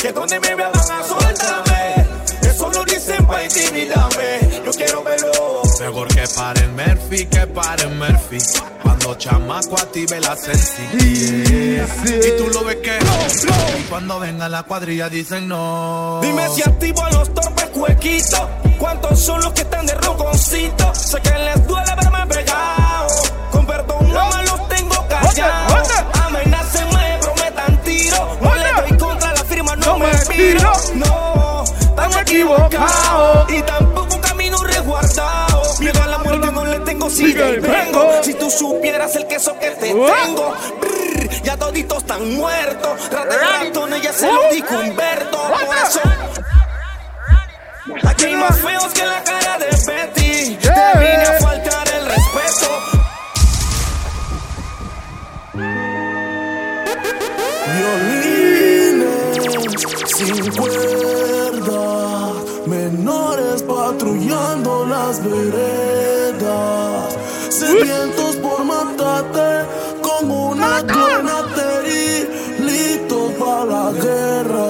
que donde me vean van a soltarme. Eso lo dicen para intimidarme, yo quiero verlo. Mejor que paren Murphy, que paren Murphy. Cuando chamaco active la sencillez. Y tú lo ves que Y cuando venga la cuadrilla dicen no. Dime si activo a los torpes cuequitos. ¿Cuántos son los que están de roconcito? Sé que les duele verme pegado. Con perdón, no me los tengo callados. Amenacen, me prometan tiro. No le doy contra la firma, no, me piro. No, están equivocados. Y tampoco camino resguardado. Muerte no le tengo, sigue y vengo. Si tú supieras el queso que te tengo. brr, ya toditos están muertos. Rata ratones, ya se lo dijo Humberto. Por eso. Aquí hay más feos que la cara de Betty. Te vine a faltar el respeto. Violines sin cuerda, menores patrullando las veredas, sedientos por matarte con una clonateri, listos para la guerra.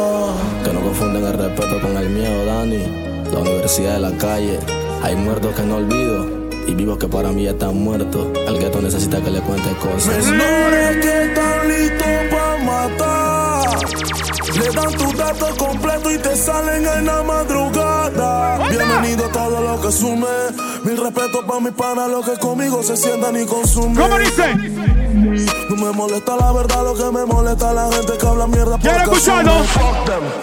Que no confunden el respeto con el miedo, Dani. Los universidad de la calle. Hay muertos que no olvido y vivos que para mí ya están muertos. El gueto necesita que le cuente cosas. Menores que están listos para matar. Le dan tu dato completo y te salen en la madrugada. Bienvenido a todo lo que sume. Mil respeto para mis panas, los que conmigo se sientan y consumen. ¿Cómo dice? No me molesta la verdad, lo que me molesta es la gente que habla mierda. ¿Quiere escucharlo?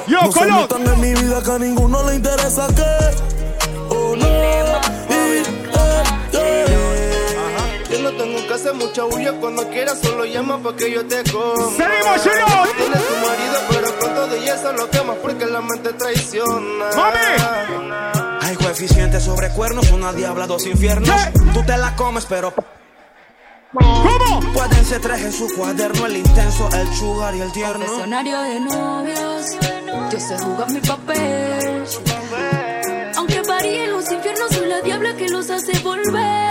Yo, no se Colón. metan en mi vida que a ninguno le interesa que. Yo no tengo que hacer mucha bulla cuando quieras, solo llama para que yo te coma. ¡Seguimos, Chirón! Tienes tu marido, pero pronto de eso lo quemas porque la mente traiciona. Hay coeficientes sobre cuernos, una diabla, dos infiernos. Tú te la comes, pero. ¿Cómo? Pueden ser tres en su cuaderno, el intenso, el sugar y el tierno. Confesionario de novios, yo sé jugar mi papel. Aunque varíen los infiernos, soy la diabla que los hace volver.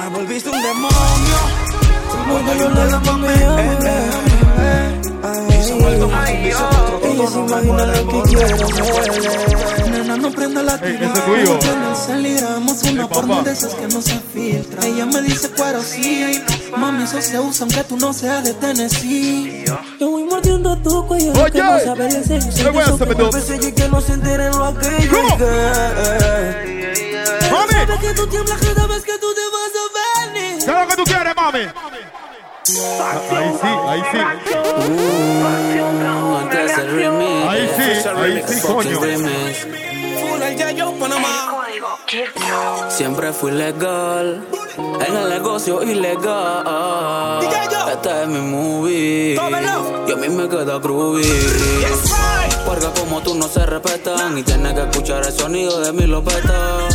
Me volviste un demonio. Cuando yo eh, eh, eh. Ella se imagina lo que quiero. Nena, no prenda la tira. ese es tuyo. No saliramos una papá. porno de esas que no se filtra. Ella me dice cuero sí. Mami, eso se usa aunque tú no seas de Tennessee. Yo voy mordiendo tu cuello. Oye. que no sabe el enseño. Le voy a hacer meto. y que no se enteren lo aquello. ¿Cómo? y que- Mami. Sabe que tú tiemblas cada vez que tú te vas a venir. ¿Qué es lo que tú quieres, mami? Ahí sí, ahí sí. Antes el remix. Ahí sí, ahí sí, coño. Siempre fui legal en el negocio ilegal. Esta es mi movie y a mí me queda groovy. Porque como tú no se respetan y tienes que escuchar el sonido de mi lopeta.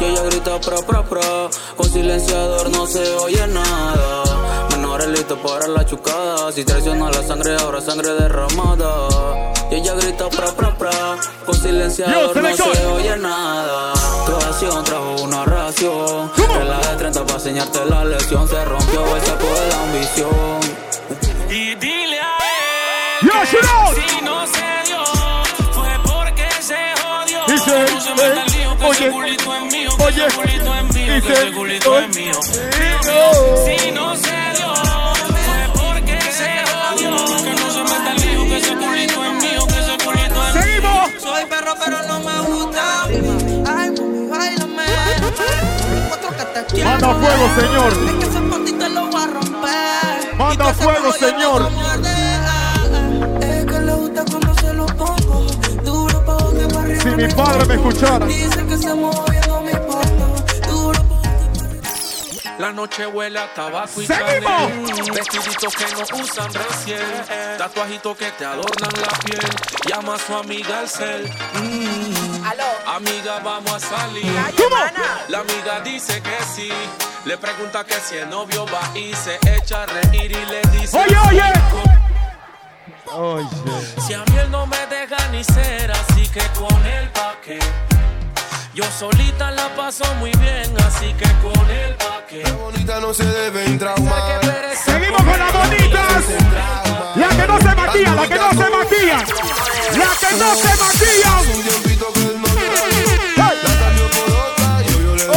Y ella grita pro pro pro, con silenciador no se oye nada. Menores listos para la chucada, si traiciona la sangre ahora sangre derramada. Y ella grita pro pro pro, con Yo, silenciador no se oye nada. Tu acción trajo una ración. Regla de 30 para enseñarte la lección. Se rompió el saco de la ambición. Y dile a él Yo, que si no se oye, ese culito es mío, que oye, ese culito es mío. Si no se dio fue porque se jodió. Que no se meta el lío, que ese culito es mío, que ese culito es mío. ¡Seguimos! Soy perro, pero no me gusta. Ay, bailame. Cuatro que te quiero. Manda fuego, señor. Es que ese panty te lo va a romper. Manda fuego, señor. Si mi padre me escuchara. Dice que se moviendo mi La noche huele a tabaco y ¡Seguimos! Vestiditos que no usan recién. Tatuajitos que te adornan la piel. Llama a su amiga al cel. Mm. Amiga, vamos a salir. La amiga dice que sí. Le pregunta que si el novio va y se echa a reír y le dice. Oye, oye. Si a mí él no me deja ni ser, así que con él pa' qué. Yo solita la paso muy bien, así que con él pa' qué. bonita no se deben traumar. Seguimos con las bonitas. La que no se maquilla, la que no se maquilla. La que no se maquilla. La cambió por otra y yo le doy.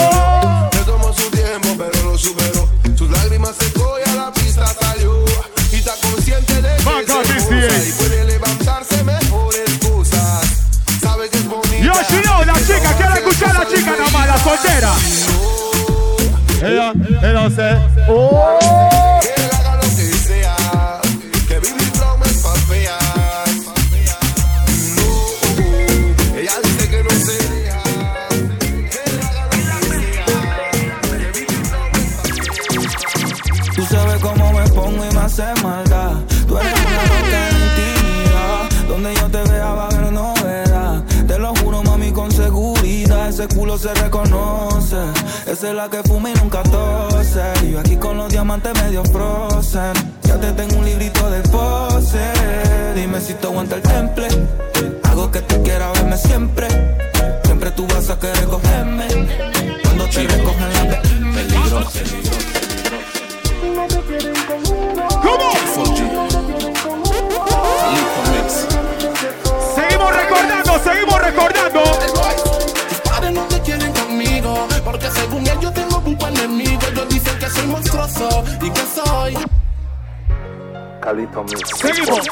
Le tomó su tiempo, pero lo superó. Sus lágrimas secó y puede levantarse mejor excusas. Sabe que es bonita. Yo, Shino, la chica, quiero escuchar a la chica la soltera. Ella, ella se. ¡Oh! Se reconoce. Esa es la que fuma y nunca tose. Y yo aquí con los diamantes medio frozen. Ya te tengo un librito de pose. Dime si te aguanta el temple. Hago que tú quieras verme siempre. Siempre tú vas a querer cogerme. Cuando te recogen la pe- peligroso. ¿Cómo? Seguimos recordando, seguimos recordando. Según él yo tengo un enemigo, ellos dicen que soy monstruoso y que soy... Calito Seguimos.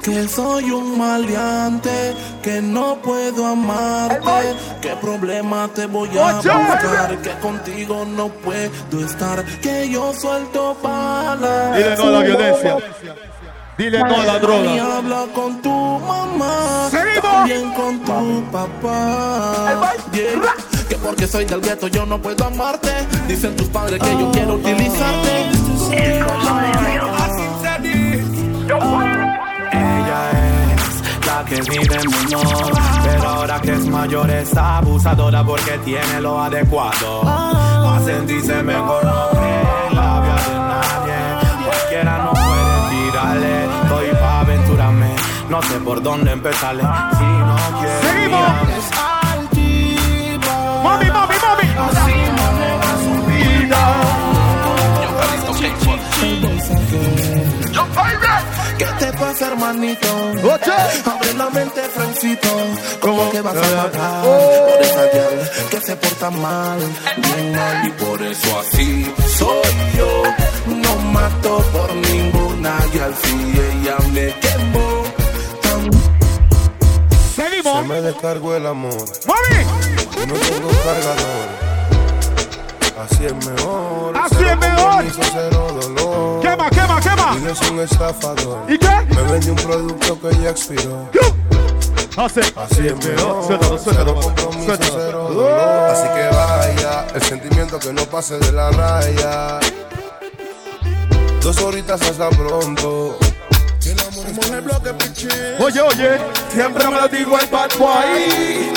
Que soy un maleante, que no puedo amarte, que problema te voy a buscar, que contigo no puedo estar, que yo suelto para... Dile no la violencia. Dile no a la Y droga. habla con tu mamá, Seguimos. también con tu papá. Yeah. Que porque soy del gueto yo no puedo amarte. Dicen tus padres que yo quiero utilizarte. Ella es la que vive menor, pero ahora que es mayor es abusadora porque tiene lo adecuado. A sentirse mejor No sé por dónde empezarle. Si no quieres Seguimos. Mami, mami, mami. Así maneja su vida. ¿Qué te pasa, hermanito? Abre la mente, Francito. ¿Cómo que vas a matar por esa gal que se porta mal? Bien mal, y por eso así soy yo. No mato por ninguna gal si ella me quemó. Me descargó el amor. Mami. no tengo cargador. Así es mejor. Así cero es mejor. compromiso, Cero dolor. Quema, quema, quema. Y es un estafador. ¿Y qué? Me vende un producto que ya expiró. Hace. Así es mejor. Suéltalo, suéltalo, suéltalo. cero dolor. Así que vaya, el sentimiento que no pase de la raya. Dos horitas hasta pronto. Somos el bloque, pichín. Oye, oye. Siempre me lo digo el bad boy.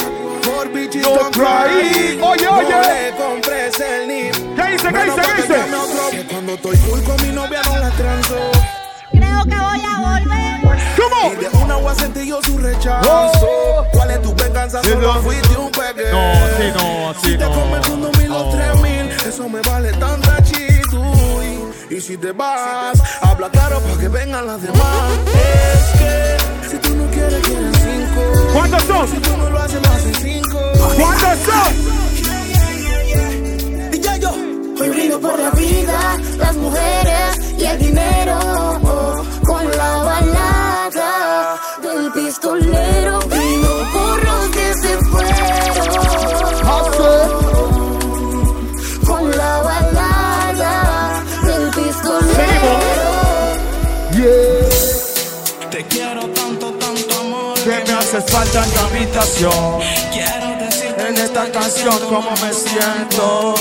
Por bichis Don't cry. Oye, No oye. le compres el NIP. ¿Qué dice, qué dice, qué dice? cuando estoy full con mi novia no la transo. Creo que voy a volver. ¿Cómo? Y de una voy a sentir yo su rechazo. Oh. ¿Cuál es tu venganza? Sí, Solo no. fuiste un peque. No, así no, así si te no. comes un dos mil o tres mil, eso me vale tanta chituy. Y si te vas, habla claro para que vengan las demás. Es que si tú no quieres, quieres cinco. ¿Cuántos son? Si tú no lo haces, lo hacen cinco. ¿Cuántos son? DJ yo. Hoy brindo por la vida, las mujeres y el dinero. Con la balada del pistolero. Haces falta en la habitación. Quiero decirte En esta canción cómo me siento.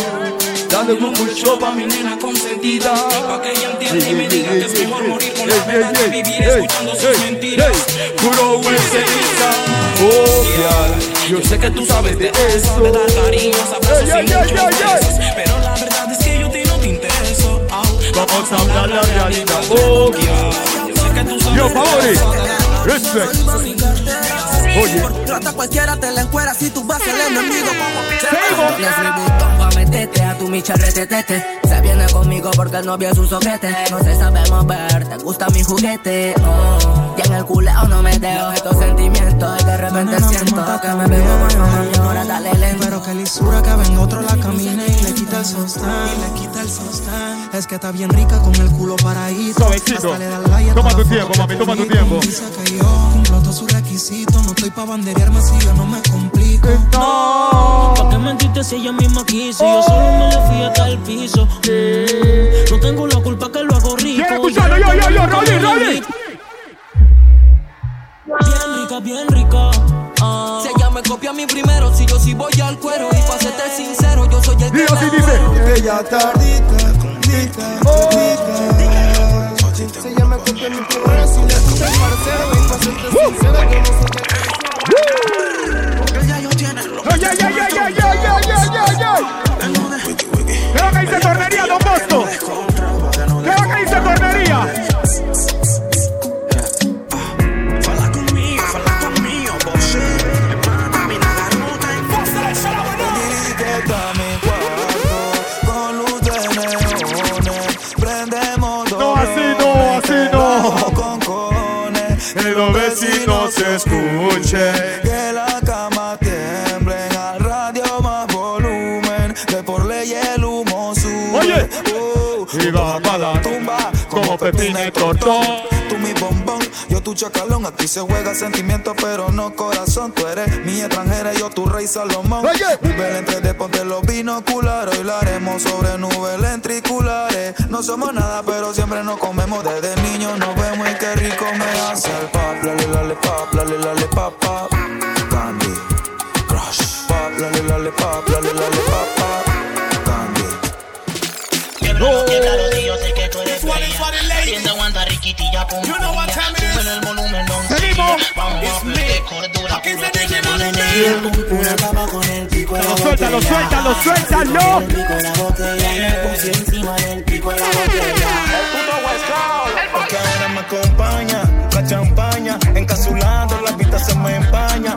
Dale un mucho pa' mi nena consentida. Pa' que ella entienda y me diga que es mejor morir con la que vivir escuchando sus mentiras. Puro ceniza. Oh, girl, yo sé que tú sabes de eso. De dar abrazos y muchos. Pero la verdad es que yo no te intereso. Vamos a hablar la realidad. Oh, yo sé que tú sabes Yo, de Favori. eso. Respect. Oye. Por plata cualquiera te la encuera si tú vas el enemigo. Es mi botón pa' meterte a tu micha retetete Se viene conmigo porque el novio es un soquete No se sabe mover, te gusta mi juguete oh. Y en el culeo no me dejo estos sentimientos Y de repente siento que me veo bueno Y ahora dale lento Pero que lisura que venga otro la camine y le quita el sostén. Y le quita el sostén. Es que está bien rica con el culo paradito. Suavecito. A Toma tu tiempo, mami, toma tu tiempo. Todos sus requisitos. No estoy pa' banderearme si yo no me complico. No. ¿Para qué mentiste si ella misma quiso? Yo solo me le fui hasta el piso. Mm, No tengo la culpa que lo hago rico. ¿Quién escuchando? Yo, yo, yo, Rolly, Rolly. Bien rica, bien rica. Ah. Si ella me copia a mí primero, si yo sí voy al cuero. Y para serte sincero, yo soy el que Dios, la sí dice. muero. Ella tardita, condita, condita. Se llama copia mi primero si le gusta el parcero. Y para serte sincera, yo no soy Porque ya yo tiene lo Oye, oye, oye, oye, oye, oye, oye, oye. ¿Qué es lo que dice Tornería, Don Bosco? Se escuchen. Que la cama tiemble al radio más volumen. Que por ley el humo sube. Oye. Oh, Y vamos a la tumba como Pepina y Tortón. Tu chacalón. Aquí se juega sentimiento, pero no corazón. Tú eres mi extranjera, yo tu rey Salomón. Vive entre de ponte los binoculares. Hoy lo haremos sobre nubes lentriculares. No somos nada, pero siempre nos comemos. Desde niños nos vemos y qué rico me hace el pop. Lale, lale, pop, lale, lale, pop, pop. Candy, crush. Pop, lale, lale, pop, lale, lale, pop, pop. Candy. No. Yo sé que tú eres bella. Haciendo aguanta riquitilla, pum, pum, Seguimos. Vamos a ver cordura, puro Una con el pico en la Pero suéltalo, botella. suéltalo, suéltalo. Con el pico en la botella y me puse encima del pico en la botella. Porque ahora me acompaña la champaña, encapsulando la vista se me empaña.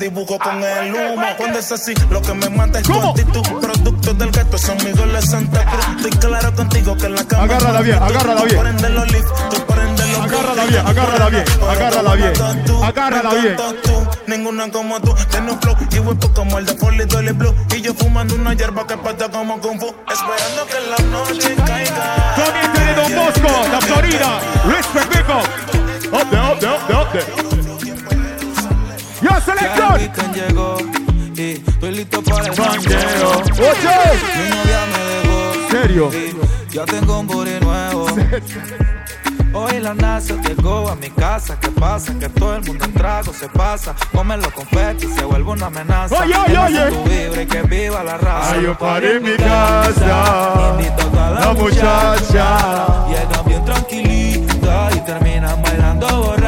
Dibujo con el humo. Cuando es así, lo que me mata es tu actitud. Producto del gato, son mis goles Santa Cruz. Estoy claro contigo que en la cama. Agárrala bien, agárrala bien. Prende los lift, tú prende los Agárrala bien, agárrala bien, agárrala bien. Agárrala bien. Ninguna como tú, tiene un flow y huepo como el de Foley Dolly Blue. Y yo fumando una hierba que pata como Kung Fu. Esperando que la noche caiga. Tony de Don Bosco, la Florida. Up there, up there, up there, up there. Yo, el selector. weekend llegó y estoy listo para el jangueo. Oye. Mi novia me dejó. ¿Serio? Ya tengo un booty nuevo. Hoy la NASA llegó a mi casa. ¿Qué pasa? Que todo el mundo en trago se pasa. Come los confetis se vuelve una amenaza. Oye, oye, oye. tu vibra y que viva la raza. Hay un party en mi casa. Invito a toda la, La muchacha. Llegan bien tranquilita y terminan bailando borracha.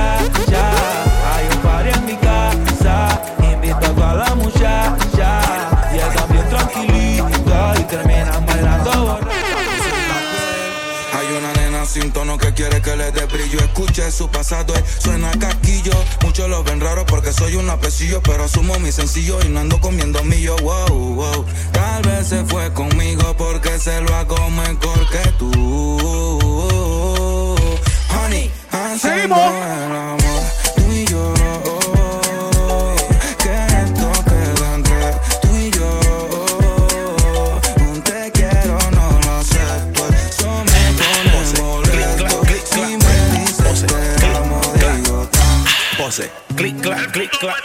Que le dé brillo. Escuche su pasado, él suena casquillo. Muchos lo ven raro porque soy un apecillo. Pero asumo mi sencillo y no ando comiendo millo. Wow, wow. Tal vez se fue conmigo porque se lo hago mejor que tú. Honey, haciendo el Pose, clic, clac, clic, clac.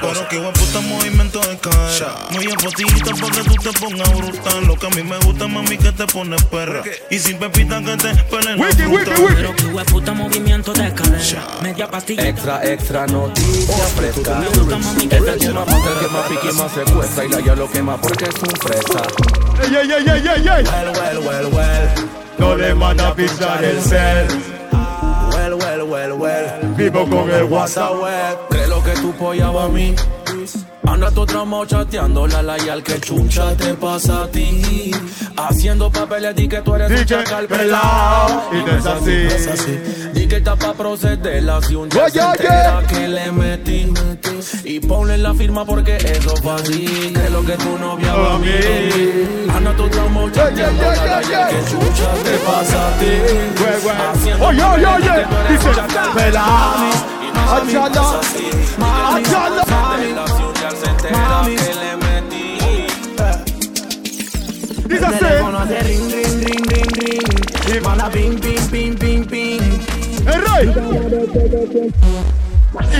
Pero que buen puta movimiento de cara. Muy en potito porque tú te pongas brutal. Lo que a mí me gusta, mami, que te pones perra. Y sin pepita que te peleen la fruta. Pero que hueputa movimiento de cadera. Media pastilla. Extra, extra noticia fresca. Esta quema más el que más pique más secuestra y la ya lo quema porque es un fresa. Ey, ey, ey, ey, ey, ey. Well, well, well, well. No le manda a pichar el cel. Vivo con el WhatsApp. web. Cree lo que tú pollaba a mí. Anda tu tramo chateando la la y al que chucha te pasa a ti. Haciendo papeles di que tú eres un chacal pelao. y no es así. no es así. Di que está pa' proceder si un día Oye, se oye. entera que le metí. Y ponle la firma porque eso fue así. Que lo que tu novia va a mí. Anda tu tramo chateando la la y al que chucha te pasa a ti. Haciendo Oye, oye, oye. papeles di que tú eres Dice, así, Achala. Achala. Se entera que le metí. Dice El así. teléfono hace ring, ring, ring, ring, ring. Y manda ping, ping, ping, ping, ping. El rey.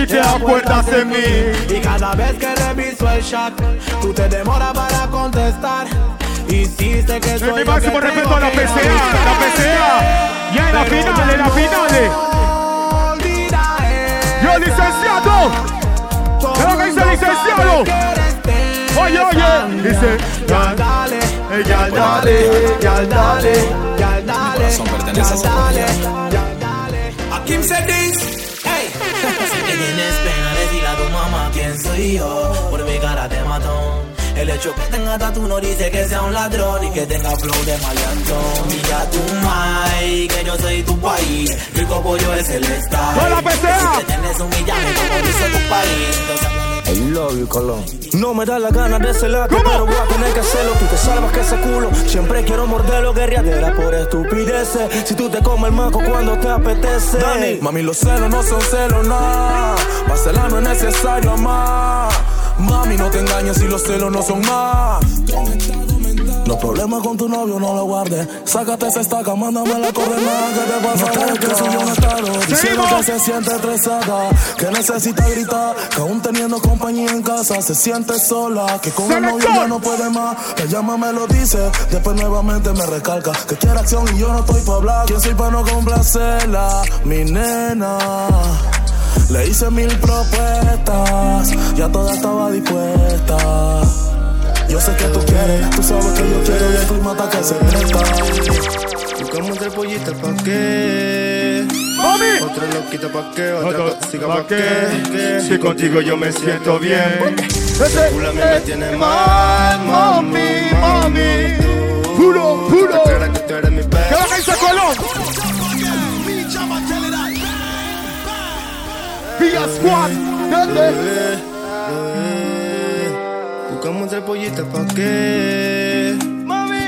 Y te acuerdas de mí. Y cada vez que reviso el chat, tú te demoras para contestar. Hiciste que soy mi máximo que respeto a la PCA, la PCA. Ya en la final, en la olvidaré Yo, licenciado. ¿Qué es lo que dice el licenciado? Oye, oye. Dice, Ya dale, ya dale, ya dale. ya dale, corazón pertenece a dale. A Kim said this. Hey. si te tienes pena, decirle a tu mamá quién soy yo. Por mi cara te mató. El hecho que tenga tatu no dice que sea un ladrón y que tenga flow de maleantón. Mira tu mai, que yo soy tu país. Rico pollo es el estado. ¡Con la PCA! Si te tienes humillame como dice tu país. I love you, Colón. No me da la gana de celarte, pero voy a tener que hacerlo. Tú te salvas que ese culo. Siempre quiero morderlo, guerriadera por estupideces. Si tú te comes el maco cuando te apetece. Dani, mami, los celos no son celos, nada. Para celar no es necesario amar. Mami, no te engañes si los celos no son más. Problema con tu novio, no lo guardes. Sácate esa estaca, mándame la coordenada. ¿Qué te pasa? No que soy un estado. Diciendo que se siente estresada, que necesita gritar. Que aún teniendo compañía en casa se siente sola. Que con el novio ya no puede más. Ella me lo dice, después nuevamente me recalca. Que quiere acción y yo no estoy para hablar. ¿Quién soy para no complacerla? Mi nena. Le hice mil propuestas, ya toda estaba dispuesta. Yo sé que tú quieres, tú sabes que yo quiero y el clima está que se presta. Buscamos el pollito pa' qué. ¡Mami! Otra loquita pa' qué, otra tóxica ¿pa' pa' qué? Si contigo yo me siento bien. Ese me tiene mal, mami, mami. Puro, puro. Te creas que tú eres Vía Squad. ¿Dónde? Buscamos el pollito pa' qué.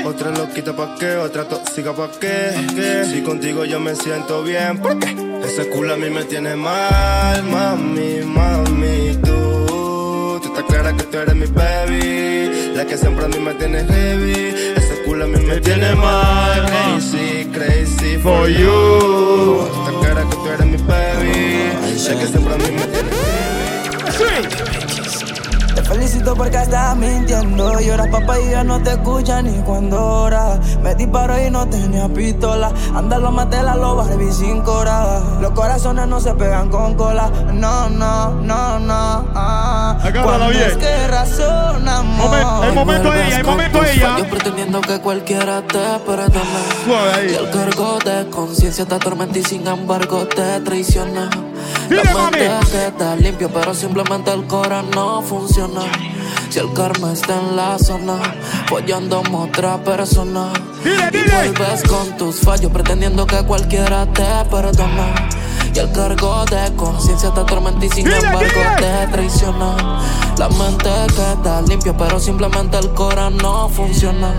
Otra loquita pa' qué, otra tóxica pa' qué. Si contigo yo me siento bien, ¿por qué? Ese culo a mí me tiene mal, mami, mami, tú. Tú estás clara que tú eres mi baby, la que siempre a mí me tiene heavy. Ese culo a mí me tiene mal, crazy, crazy for you. Tú estás clara que tú eres mi baby, la que siempre a mí me. Te felicito porque estás mintiendo. Lloras papá y ya no te escucha ni cuando ora. Me disparó y no tenía pistola. Anda, lo maté la loba, Barbie sin cora. Los corazones no se pegan con cola. No, no, no, no. Ah. Agárrala bien. es que razonamos. Momen- el momento ella, el momento ella. fallos, pretendiendo que cualquiera te perdone. Y el cargo de conciencia te atormenta y sin embargo te traiciona. La Dile, mente mami. queda limpio, pero simplemente el cora no funciona. Si el karma está en la zona, follando a otra persona. y vuelves con tus fallos, pretendiendo que cualquiera te perdona. Y el cargo de conciencia te atormenta y sin Dile, embargo dile. te traiciona. La mente queda limpia, pero simplemente el cora no funciona.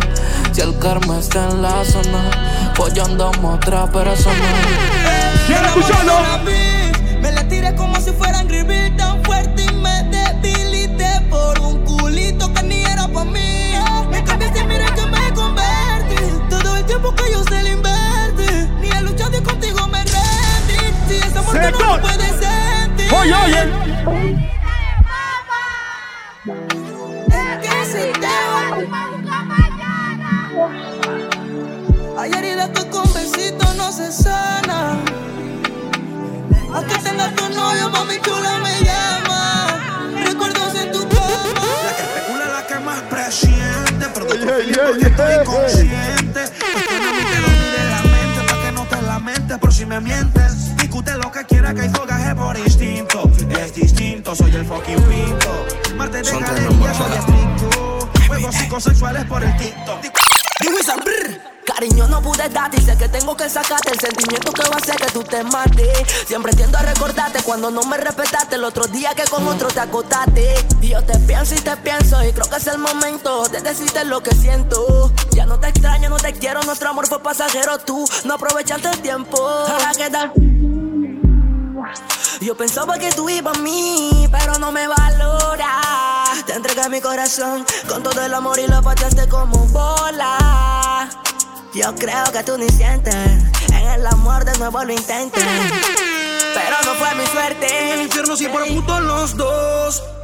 Si el karma está en la zona, follando a otra persona. ¿Quieren escucharlo? Me tiré como si fuera Angry Bird tan fuerte y me debilité por un culito que ni era pa' mí. Me cambiaste mira que me convertí. Todo el tiempo que yo se le invertí. Ni he luchado y contigo me rendí. Si esa muerte no lo puedes sentir. Oye, oye. Aunque tengas tu novio, mami chula me llama. Recuerdos en tu cama. La que especula es la que más presiente, pero te confío porque estoy inconsciente. Pues la mente para que no te lamentes por si me mientes. Discute lo que quiera que hay fogaje por instinto. Es distinto, soy el fucking pinto. Marte de galería, soy estricto. Juegos psicosexuales por el TikTok. Cariño, no pude darte y sé que tengo que sacarte el sentimiento que va a hacer que tú te mates. Siempre tiendo a recordarte cuando no me respetaste el otro día que con otro te acostaste. Y yo te pienso y te pienso y creo que es el momento de decirte lo que siento. Ya no te extraño, no te quiero, nuestro amor fue pasajero. Tú no aprovechaste el tiempo. Ahora qué tal. Yo pensaba que tú ibas a mí, pero no me valora. Te entregué mi corazón con todo el amor y lo pateaste como bola. Yo creo que tú ni sientes. En el amor de nuevo lo intenté. Pero no fue mi suerte. En el infierno sí por los dos.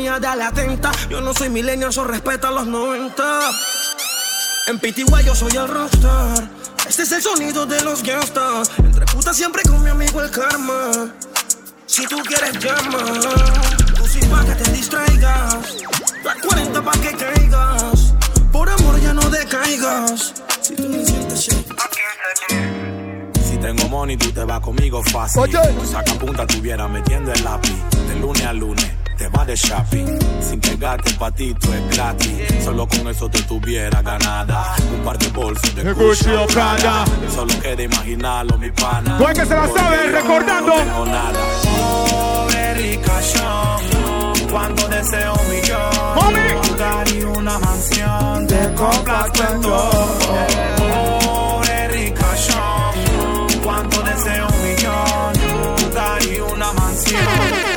comía Dale atenta, yo no soy millennial, eso respeta los 90 En Pitigua yo soy el rockstar. Este es el sonido de los gangsters. Entre putas siempre con mi amigo el karma. Si tú quieres llama. Tú sí pa' que te distraigas. La 40 pa' que caigas. Por amor ya no decaigas. Si tú me sientes Si tengo money, tú te vas conmigo fácil. Saca punta, tuviera metiendo el lápiz. De lunes a lunes, te va de shopping. Sin pegarte patito es gratis. Solo con eso te tuviera ganada. Un par de bolsos de Gucci o Prada. Solo queda imaginarlo, mi pana. Es que se la sabe, recordando. No tengo nada. Pobre rica Sean, cuando deseo un millón, un lugar y una mansión, te complazco en todo. Pobre rica Sean, cuando deseo un millón, y una mansión.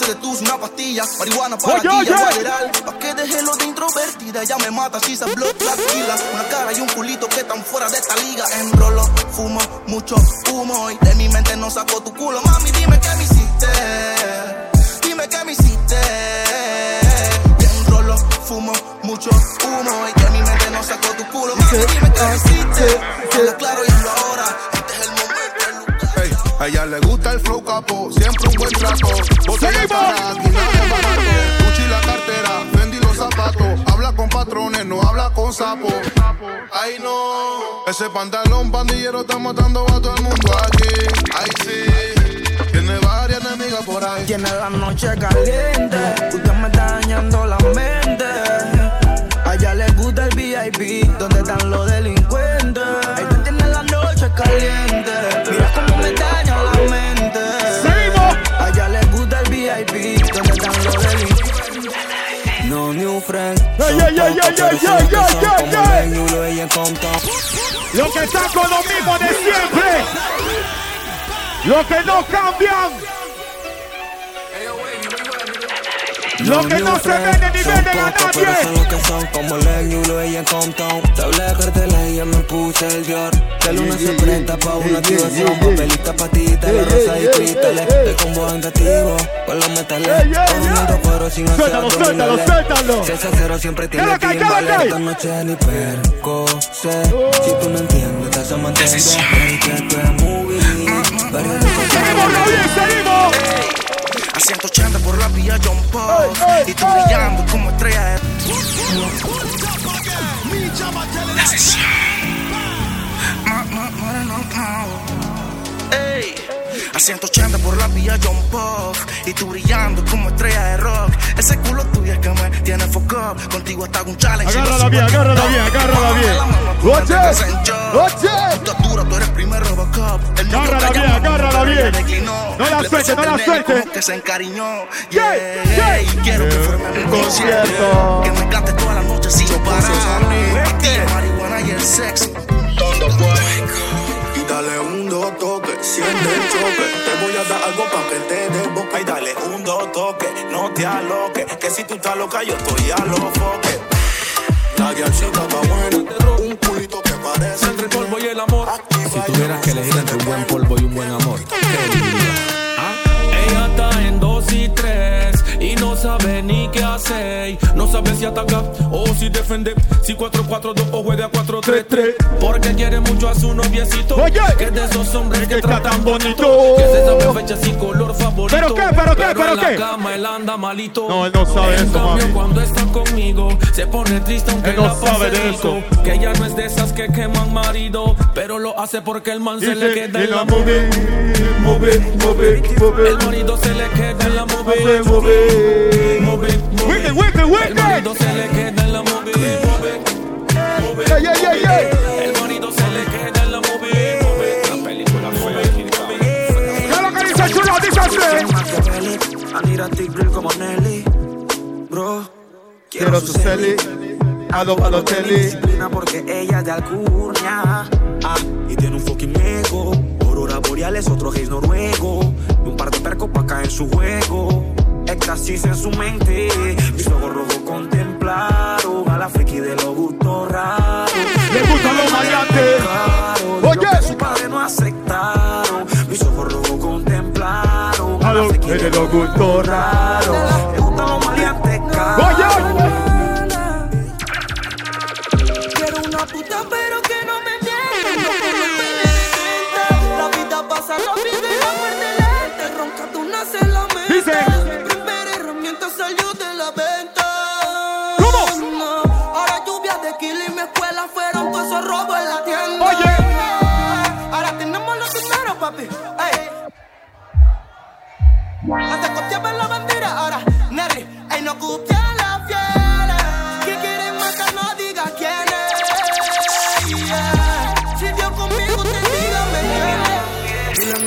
Hey, B, dos pases de tus, una pastilla, marihuana para Oye, ti, general. Pa' que deje lo de introvertida, ella me mata, si se killer. Una cara y un culito que están fuera de esta liga. Enrolo, fumo, mucho humo y de mi mente no saco tu culo. Mami, dime qué me hiciste, dime qué me hiciste. Enrolo, fumo, mucho humo y de mi mente no saco tu culo. Mami, dime qué me hiciste. Habla claro y hazlo ahora. A ella le gusta el flow capo, siempre un buen trato. Botella para aquí nada barato. Gucci la cartera, Fendi los zapatos. Habla con patrones, no habla con sapos. Ay no, ese pantalón pandillero está matando a todo el mundo aquí. Ay sí, tiene varias enemigas por ahí. Tiene la noche caliente, usted me está dañando la mente. A ella le gusta el VIP, donde están los delincuentes. Ella tiene la noche caliente, mira cómo me daña No new friends. Lo que están con lo mismo de siempre. Lo que no cambian. Lo que no se vende ni venden a Pero nadie. son los que son como el Yulo ella en Compton. Doble cartela y ya me puse el Dior. De luna se presta pa' una activación. Papelita, patita, la rosa y cristales. El combo andativo con los metales. Cogiendo cuero sin hacer Suéltalo, suéltalo, abdominales. suéltalo. Si ese cero siempre tiene Cállate, timbales. Esta noche ni perco sé. Si tú no entiendes, te hace mantener. Que tú eres movie. Seguimos, Raúl, seguimos. A 180 por la vía John Paul Y tú brillando como estrella de... Ma- ma- moreno, no. Ey, A 180 por la vía John Paul. Y tú brillando como estrella de rock. Ese culo tuyo es que me tiene foco Contigo hasta un challenge Agárrala bien, agárrala en bien, agárrala bien. Oye. Tú estás dura, tú eres primer Robocop. Agárrala bien, agárrala bien. declinó. No la suelte, no la suelte. como que se encariñó. Yeah, yeah, y quiero que forme un concierto. Que me cantes toda la noche sin parar. Tira marihuana y el sexo. Y dale un dos toque, siente el choque. Te voy a dar algo pa' que te dé boca. Y dale un dos toque, no te aloques. Que si tú estás loca, yo estoy a los foques. La guialcita está buena, un culito que parece Entre el polvo y el amor. Si tuvieras que elegir entre un buen polvo y un buen amor, ¿qué elegirías? ¿Ah? Ella está en dos y tres y no sabe ni qué hacer. No sabe si ataca o si defende. Si 4-4-2 o juega 4-3-3. Porque quiere mucho a su noviecito. Que es de esos hombres que tratan bonito. Que se sabe fechas y color favorito. ¿Pero qué, pero qué, pero en qué? la cama él anda malito. No, él no sabe En eso, cambio, mami. cuando está conmigo, se pone triste aunque Él no la pase sabe de eso. Que ella no es de esas que queman marido, pero lo hace porque el man se le queda en la movie. movie, movie, movie, El marido se le queda en la movie. movie, movie. Wicked, wicked, El wicked. marido se le queda en la movie. Movie. Ey, ey, ey, ey. El marido se le queda en la movie. Movie. La película fue ¿Qué es lo que dice chulo? Dice así. Anira Tigrill como Nelly. Bro, Quiero su celi. A lo Balotelli. disciplina porque ella es de Alcurnia. Ah, y tiene un fucking ego. Aurora boreales, otro gays noruego. Y un par de percos pa' caer en su juego. Éxtasis en su mente. Mis ojos rojos contemplaron a la friki de los gustos raros. Le gustan los maleantes. Lo Oye. su padre no aceptaron. Mis ojos rojos contemplaron A los de los gustos raros. Fueron todos esos robos en la tienda Oye. Ahora tenemos los dineros papi Ey. Antes copiaba la bandera, ahora Neri, ey, no copia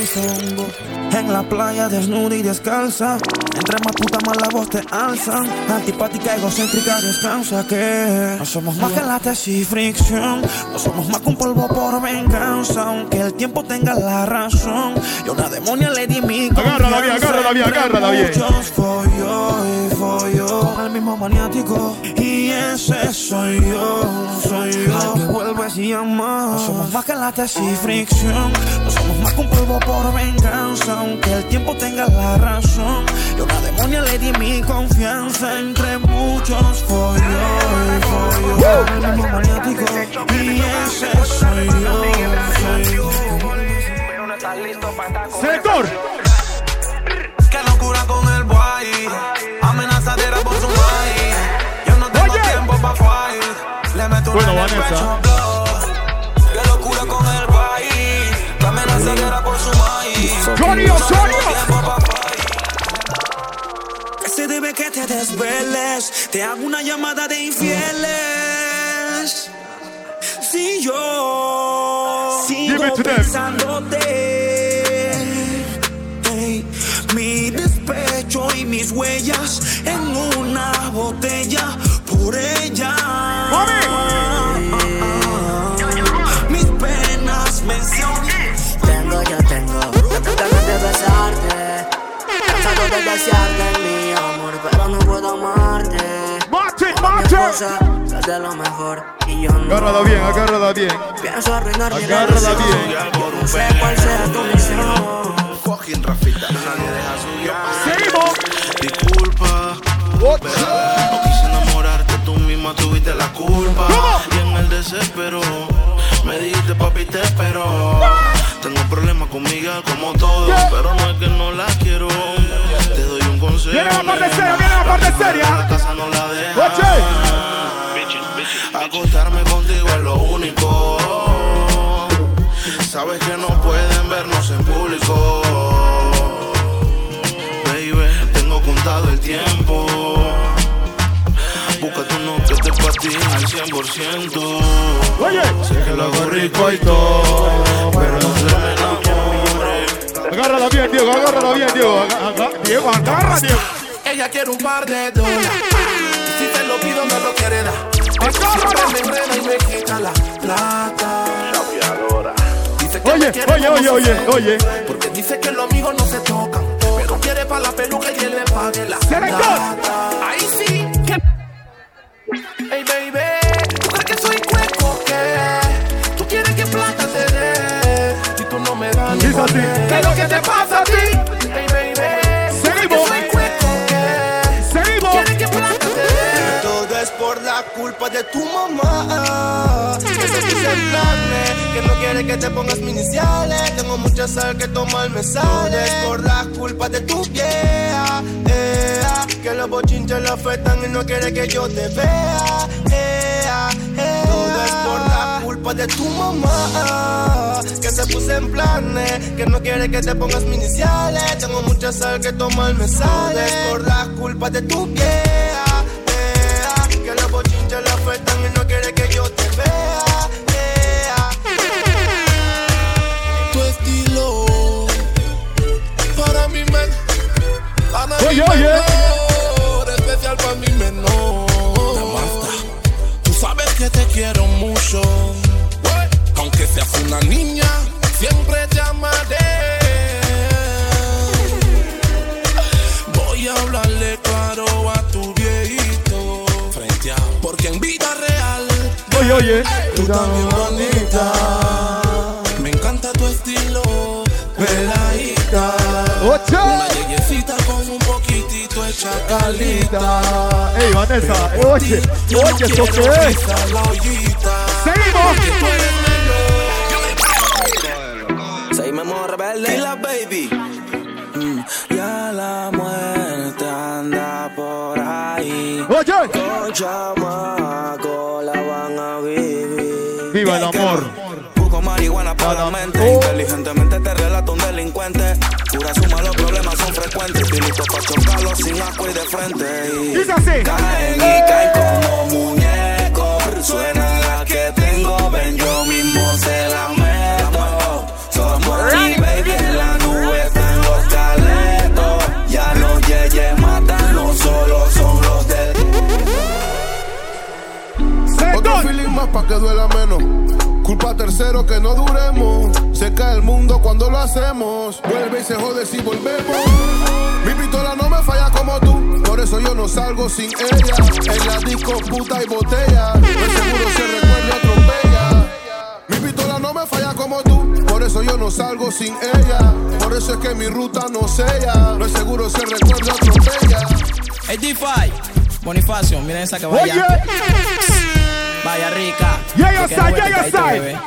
songo, en la playa desnuda y descalza. Entre más puta más la voz te alzan. Antipática, egocéntrica, descansa que no somos más que la tesis fricción. No somos más que un polvo por venganza. Aunque el tiempo tenga la razón. Y una demonia le di mi Agárrala bien, agárrala bien, agárrala bien. Muchos follo y follo. Al mismo maniático. Y ese soy yo, soy yo. Al que vuelves y llamas. No somos más que la tesis fricción. No somos más polvo por venganza. Aunque el tiempo tenga la razón. Y una demonia le di mi confianza. Entre muchos follo y follo. Al mismo maniático. Y ese soy yo, soy yo. Sector. Qué locura con el boy. Amenazadera por su maíz. Yo no tengo tiempo pa' fight. Le meto Bueno, el Vanessa. Se debe que te desveles. Te hago una llamada de infieles. Si yo sigo pensándote. Mi despecho y mis huellas en una botella por ella. De desearte mi amor, pero no puedo amarte. Martin, Mi Martin. esposa, es de lo mejor y yo no. Agárrala bien, agárrala bien. Pienso arruinar mi Agárrala relación. bien. No sé cuál será tu misión. Fucking Rafita, nadie deja su Seguimos. Disculpa, bebé, no quise enamorarte, tú misma tuviste la culpa. Y en el desespero, me dijiste papi te espero. Tengo problemas con Miguel como todo, pero no es que no la quiero. Consejo. Viene la parte seria, viene la parte seria. La casa no la deja. Oye. Acostarme contigo es lo único. Sabes que no pueden vernos en público. Baby, tengo contado el tiempo. Búscate uno que te patine al 100%. Oye. Sé que lo hago rico y todo, pero no se me enamore. Agárrala bien, Diego, agárrala bien, Diego. Diego, agarra, Diego. Ella quiere un par de dólares. Si te lo pido, me lo quiere dar. Agárrala. Me enreda y me quita la plata. Que Oye, oye, oye, oye, oye. Porque dice que los amigos no se tocan. Pero quiere pa' la peluca y él le pague la plata. Ahí sí que. Hey, baby. ¿Tú crees que soy cueco que? ¿Tú quieres que plata te dé? Si tú no me das ni ¿Qué te pasa a ti? Hey, baby. ¿Tú crees que Seguimos. soy cueco? Seguimos. ¿Quieres que? Todo es por la culpa de tu mamá. Que no quiere que te pongas mis iniciales. Tengo mucha sal que tomar me sale. Es por la culpa de tu vieja. ea, que los bochinches la afectan y no quiere que yo te vea. ea, ea. Culpa de tu mamá. Que se puso en planes, que no quiere que te pongas mis iniciales. Tengo mucha sal que tomar me sale. Es por la culpa de tu vieja. que los bochinches la afectan y no quiere que yo te vea. ea. Tu estilo para mi men, para Oye, mi oye. menor, especial para mi menor. Tú sabes que te quiero mucho, seas una niña, siempre te amaré. Voy a hablarle claro a tu viejito, frente a, porque en vida real Oye, oye. Tú también bonita. Me encanta tu estilo, peladita. Una yeyecita con un poquitito de chacalita. Ey, Vanessa. Oye, oye, ¿eso qué es? Seguimos. Modo rebelde. la baby. Mm, ya la muerte anda por ahí. Oye. Con chamaco la van a vivir. Viva el amor. Más marihuana para la mente. Inteligentemente te relata un delincuente. Pura suma, los problemas son frecuentes. Estoy listo para chocarlos sin agua y de frente. Y caen y caen como muñecos. Suena la que tengo, ven yo mismo se la más pa' que duela menos. Culpa tercero que no duremos. Se cae el mundo cuando lo hacemos. Vuelve y se jode si volvemos. Mi pistola no me falla como tú. Por eso yo no salgo sin ella. En la disco puta y botella. No es seguro se recuerda atropella. Mi pistola no me falla como tú. Por eso yo no salgo sin ella. Por eso es que mi ruta no sella. No es seguro se recuerda atropella. Hey D5, Bonifacio, miren esa que vaya. Rica. Yeah, yo Que no yeah, yo bebé.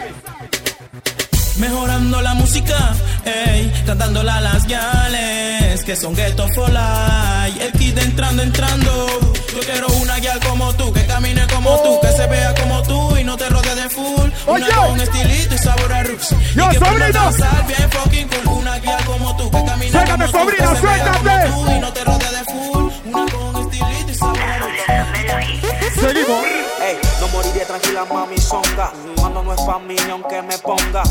Mejorando la música, ey, tratándola a las gales que son ghetto for life. El kid entrando, entrando. Yo quiero una guial como tú, que camine como tú, que se vea como tú y no te rodee de full. Una Oye. con estilito y sabor a roots. Y Yo, que pueda sobrino. danzar bien fucking cool. Una guial como tú, que camine Suéltate, como tú, sobrino, que se vea suéltate. como tú y no te rodee de full. Una con estilito y sabor a roots. Seguimos. No moriré tranquila, mami zonga. Cuando no es ni aunque me ponga.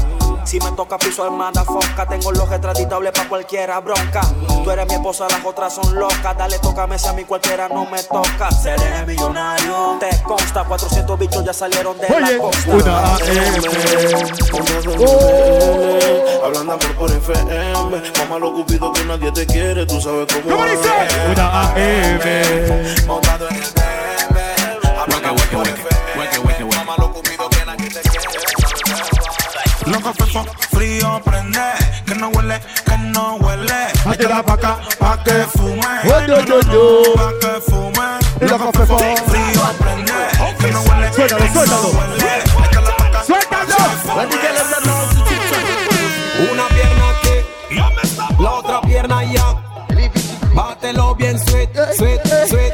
Si me toca piso armada, foca. Tengo los retratitables pa' cualquiera bronca. Tú eres mi esposa, las otras son locas. Dale, tócame si a mí cualquiera no me toca. Seré millonario. Te consta, 400 bichos ya salieron de Oye, la costa. una AM. Hablando amor por FM. Mamá lo cupido que nadie te quiere, tú sabes cómo. ¿Cómo dice? Una AM. Montado en el Loco fefo, frío prende, que no huele, que no huele. Hazla pa' acá, pa' que fume. Yo. Pa' que fume. Loco fefo. Frío prende, que no huele, Suéltalo, que no suéltalo. Suéltalo. Una pierna aquí, la otra pierna allá. Bátelo bien, sweet, sweet, sweet,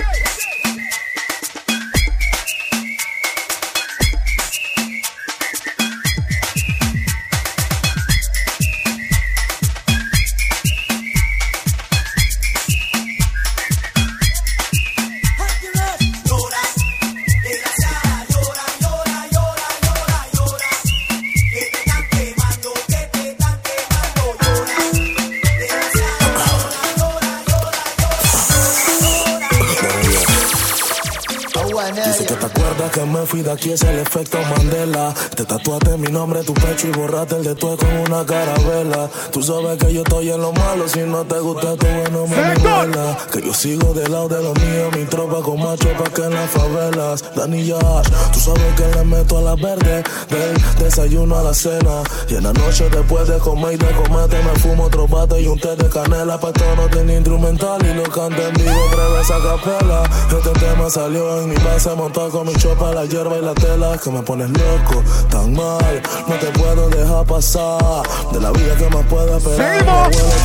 de aquí, es el efecto Mandela. Te tatuaste mi nombre tu pecho y borraste el de tu con una carabela. Tú sabes que yo estoy en lo malo, si no te gusta tu bueno me nivela. Que yo sigo del lado de los míos, mi tropa con macho pa' que en las favelas. Dani Yash, tú sabes que le meto a la verde, del desayuno a la cena. Y en la noche después de comer y de comerte me fumo otro bate y un té de canela. Pa' no tenía instrumental y lo canto en vivo, breve esa capela. Este tema salió en mi base montado con mi chopa, la hierba y la tela. Que me pones loco, tan mal, no te puedo dejar pasar. De la vida que más puedo esperar. Seguimos.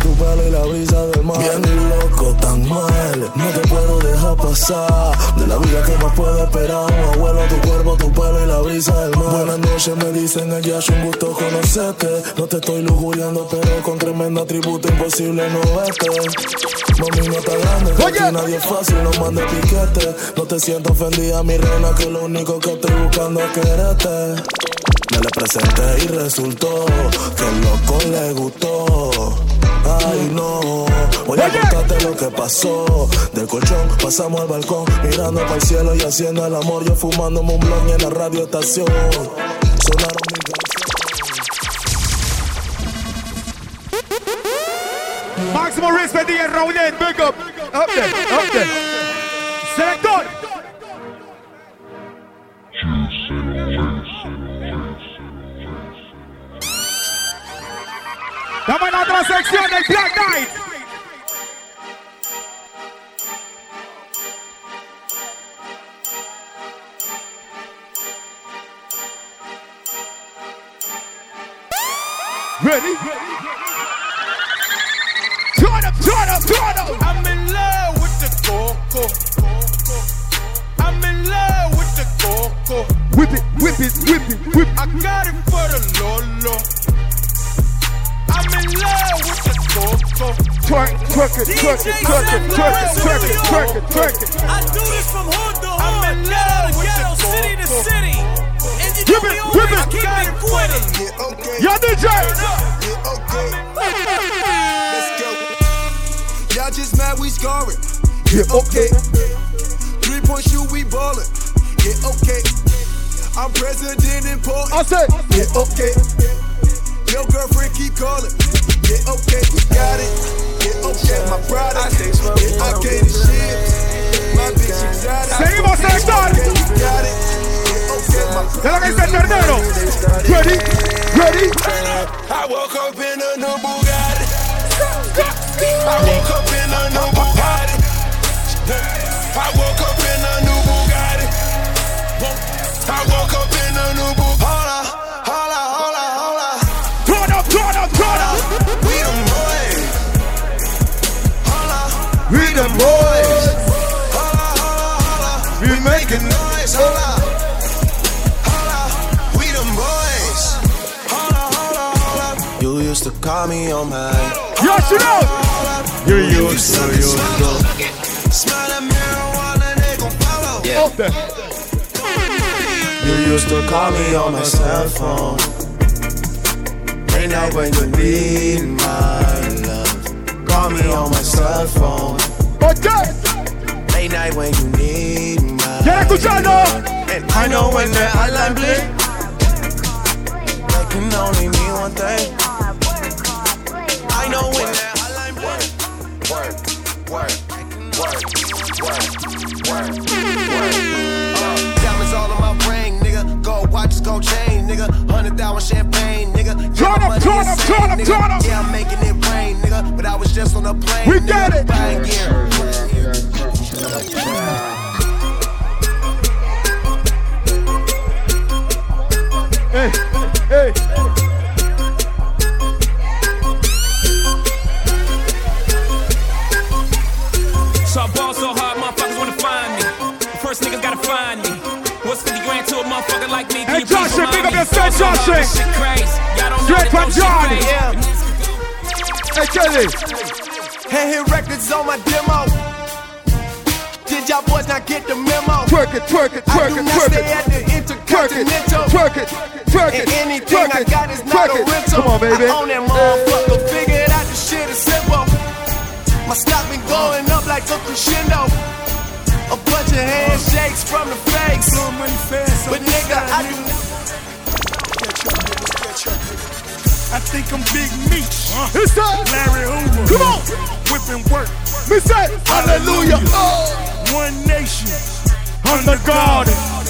Tu pelo y la brisa del mar. Bien loco, tan mal, no te puedo dejar pasar. De la vida que más puedo esperar. Abuelo, tu cuerpo, tu pelo y la brisa del mar. Buenas noches, me dicen ella, es un gusto conocerte. No te estoy lujuriando, pero con tremendo atributo imposible no verte. Mami, no está grande, que nadie es fácil, no mande piquete. No te siento ofendida, mi reina, que lo único que estoy buscando es quererte. Me le presenté y resultó que el loco le gustó. Ay, no, voy a contarte lo que pasó. Del colchón pasamos al balcón, mirando para el cielo y haciendo el amor. Yo fumándome un blog en la radio estación. Sonaron mis Máximo respect, DJ Rowland. Big up. Up there, up there. Selector. Estamos en la otra sección del Black Knight. It, twerk it, twerk it, twerk it, twerk it, twerk it, twerk it. I do this from hood to hood, I'm in love with ghetto, city to city. And you Whip know it, we whip always it. keep it quitting. Yo, DJ. Let's go. Y'all just mad we scoring. Yeah, okay. Three point shoot, we ballin'. Yeah, okay. I'm president in important. I say, yeah, okay. Your girlfriend keep calling. Yeah, okay, we got it. Yeah, my product. Yeah, I gave. My bitch exotic. Seguimos, selector. Yeah, we got it. Yeah, okay, my ¿Qué es lo que dice el ternero? Ready, ready. I woke up in a new Bugatti. I woke up in a new Bugatti. I woke up in a new Bugatti. I woke We the boys. We making noise. Hola, hola. We them boys. You used to call me on my. Yes, you know. You used to, you used to. Smell that marijuana, they gon' follow. Yeah. Up there. You used to call me on my cell phone. Late night when you need my love. Call me on my cell phone. Okay. Late night when you need my ¿Quiere escucharlo? And I know when that hotline blink. That can only mean one thing. I know when that hotline blink. Work, work, work, work, work, work. Diamonds all on my ring, nigga. Gold watches, gold chain, nigga. Hundred thousand champagne, nigga. Yeah, Turn up, turn up, turn up, turn up. Yeah, I'm making it nigga. But I was just on a plane. We nigga, get it. buying gear. Hey, hey. So I ball so hard, motherfuckers wanna find me. First niggas gotta find me. What's 50 grand to a motherfucker like me? Hey, you please Joshua, big up me? yourself, So hard, Joshua. this shit eh? crazy. Y'all don't Straight from dope shit Johnny. crazy. Hey, Kelly. Hand hit records on my demo. Did y'all boys not get the memo? Twerk it, twerk it, I twerk do not twerk stay it. at the Twerk it, Intercontinental. twerk it, twerk it, And anything twerk I got is not twerk a rental. Come on, baby. I own that motherfucker. Figure it out, the shit is simple. My stock been going up like a crescendo. A bunch of handshakes from the fakes. But nigga, I do I think I'm Big Meech. It's up. Larry Hoover. Come on. Whipping work. Me say, hallelujah. Oh. One nation. Under God.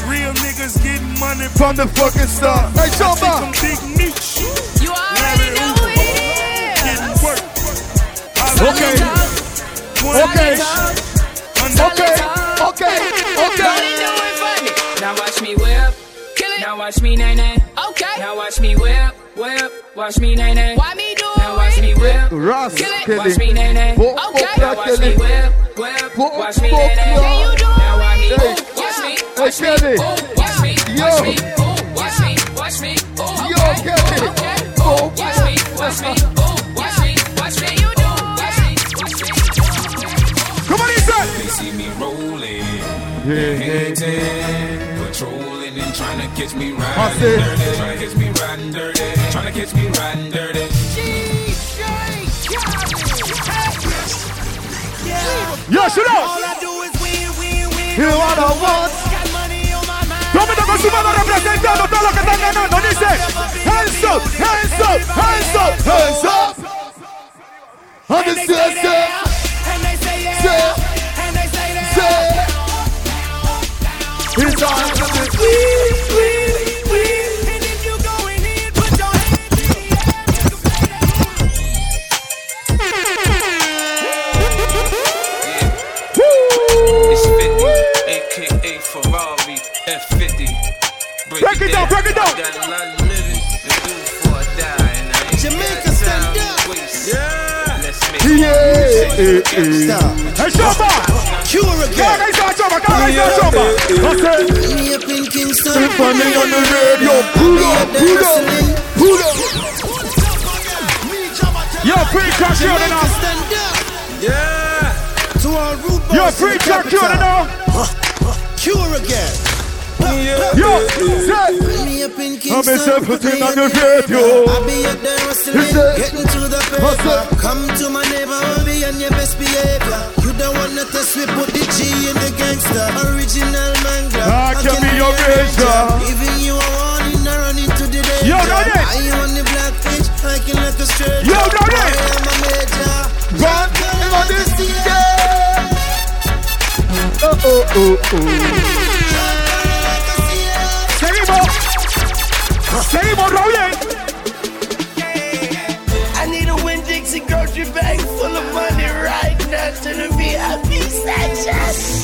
Real niggas getting money From the fucking start. Hey, I think I'm Big Meech. You already know who it is. Getting work. Okay. Okay. Okay. Okay. Okay. Now watch me whip. Kill it. Now watch me nay nay. Okay. Now watch me whip, whip. Watch me nay nay. Why me do Now watch me whip. Ross Kill it. Kelly. Watch me nay nay. Bo- Okay. Bo- Now watch Kelly. me whip, whip. Bo- Watch me Bo- nay nay. Yo. Can you do Now watch me. Hey. ooh, Watch me. Hey, Watch me. Kelly. ooh, Watch me. Yo. Watch me. ooh, Watch me. Watch me. ooh, Yo, okay, Kelly. okay, Bo- ooh, Watch me. Watch me. ooh, Watch me. Watch me. You do Watch me. Watch me. Come on, Isa. They see me rolling, Yeah, hating, patrolling and trying to catch me riding dirty, trying to catch me riding dirty, trying to catch me riding dirty. Yo, shut up. All I do is win, win, win. You are the one. Got money on my mind. Tómate con su mano representando todo lo que están ganando. Dice, hands up, hands up, hands up, hands up. And And the they say, say say, yeah. And they say yeah. It's all to the We, we, we. And if you going in, put your hands in the air. It's 50, aka Ferrari F50. Break it down, break it down. yeah. Hey, Shamba! Cure again. Can I say Shamba? Can I say Shamba? Me on the radio, pull up, pull up, pull up. Yo, free cash, it now. Yeah. To our root Yo, free cash, it now. Cure again. Yo, say. In I'm myself putting on the radio. I'll be up there hustling, He said- getting to the paper. Come to my neighborhood, be on your best behavior. You don't wanna test me, put the G in the gangster. Original manga. I can be your razor. Even you a warning, I run into the danger. Yo, Nugget. I you on the black pitch, hiking like a stranger. Yo, Nugget. I am a major. Run on this Oh, oh, oh, oh. I need a Win Dixie grocery bag full of money right now to the VIP section.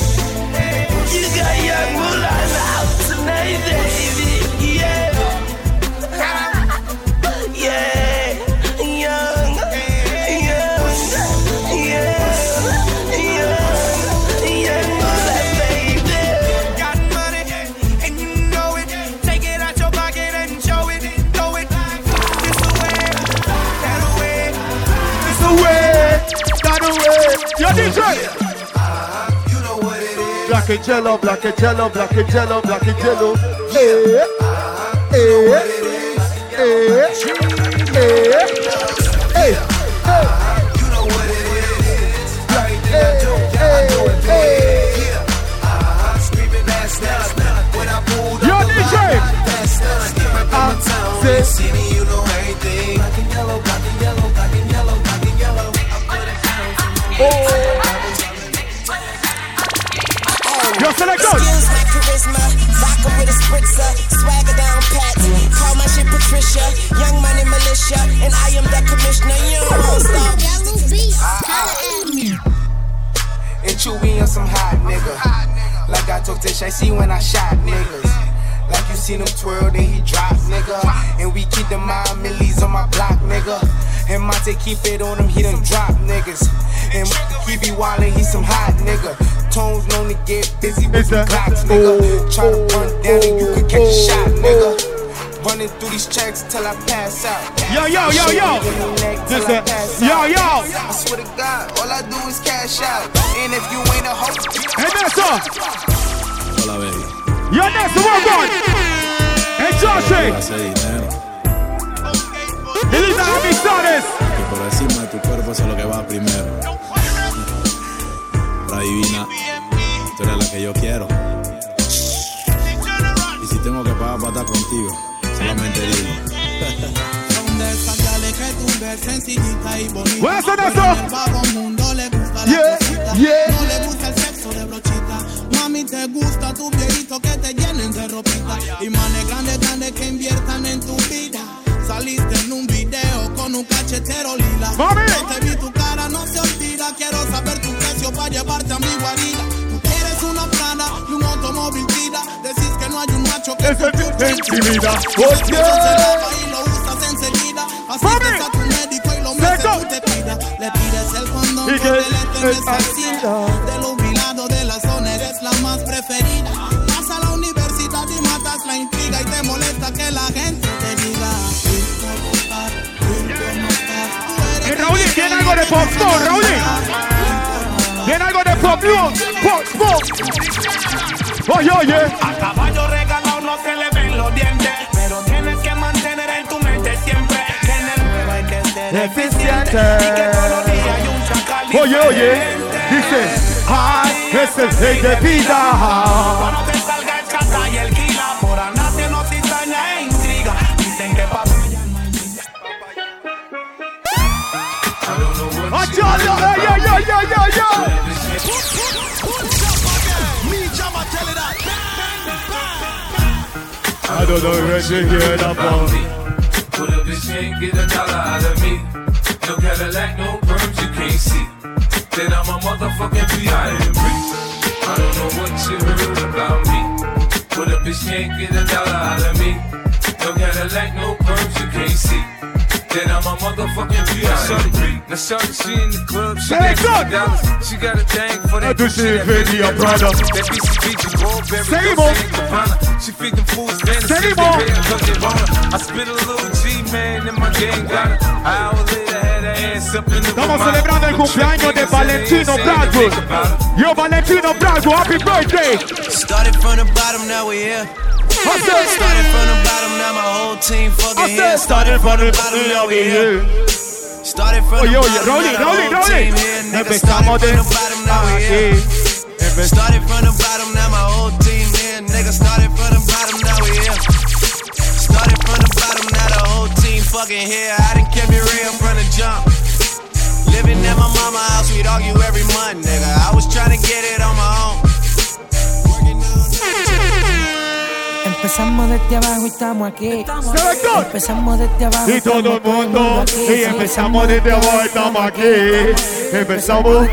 Yo, DJ! Black and jello, black and jello, black and jello, black and jello. Hey, eh, hey, eh, eh, hey, hey, hey. Yo, DJ! I say, see me, you know everything. Yo, select us. Skills like charisma, vodka with a spritzer, swagger down pat. Call my shit Patricia, young money militia, and I am the commissioner. You don't want stop. And Chewy on some hot nigga. Like I told Tish, I see when I shot niggas. Like you seen him twirl, then he drop, nigga. And we keep the mind millies on my block, nigga. And Monte keep it on him, he done drop niggas. And he be wildin', he some hot nigga. Tones known to get busy with the clocks, nigga. Oh, Try to run oh, down and you could catch a oh, shot, nigga. Running through these checks till I pass out. Yo, yo, yo, yo. This This is- yo, yo. I swear to God, all I do is cash out. And if you ain't a hoe, Hey, Nessa. Hola, baby. Yo, Nessa, welcome. Hey, Joshi. Hace dinero. Dile a las amistades. Que por encima de tu cuerpo eso es lo que va primero. La divina, tú eres la que yo quiero. Y si tengo que pagar para estar contigo, solamente bonita. Buenas la Yeah, yeah. No le gusta el sexo de brochita. Mami, te gusta tu viejito que te llenen de ropita. Y manes grandes, grandes que inviertan en tu vida. Saliste en un video con un cachetero lila. Mami. No te vi tu cara, no se olvida. Quiero saber tu precio para llevarte a mi guarida. Tú quieres una plana y un automóvil vida. Decís que no hay un macho que Ese te te intimida. Oye. se lava y lo usas enseguida. Asistes a tu médico y lo metes tú te cuida. Le pides el condón Y con que el que la gente te diga. Y Raúl, tiene algo de popcorn, Raúl. Tiene algo de popcorn. Pop, pop. Oye, oye. A caballo regalado no se le ven los dientes, pero tienes que mantener en tu mente siempre que en el juego hay que ser eficiente y que todos los días hay un chacal Oye, oye. Dice, ay, es el rey de vida. I don't know where to hear that from. Put a bitch can't get a dollar out of me. No Cadillac, no perms, you can't see. Then I'm a motherfucking B.I.M.B. I don't know what you heard about me. Put a bitch can't get a dollar out of me. No Cadillac, no perms, you can't see. Then I'm a motherfucking G.I.A. Now shorty, she in the club, she got two. She got a tank for that I that baby, your brother. That bitch is beating Goldberry, Same. She feed them fools fantasies, they pay I spit a little G, man, and my gang got it. I will live. Estamos celebrando el cumpleaños de niggas in the Valentino ass, Bradwood. think about her. Yo, Valentino Bradwood, happy birthday. Started from the bottom, now we here. Started from the bottom, now my whole team fucking here. Started from the bottom, now we here. Started from the bottom, Rolly, now the Rolly, whole Rolly. team here. Empezamos started de from the bottom, now we here. Started from the bottom, now my whole team here. Nigga, started from the bottom, now we here. Fucking here. I done kept it real from the jump. Living at my mama house, we'd argue every month, nigga. I was trying to get it on my own. Empezamos desde abajo y estamos aquí. Empezamos desde abajo Y todo el mundo, y empezamos desde abajo, y estamos aquí. Empezamos.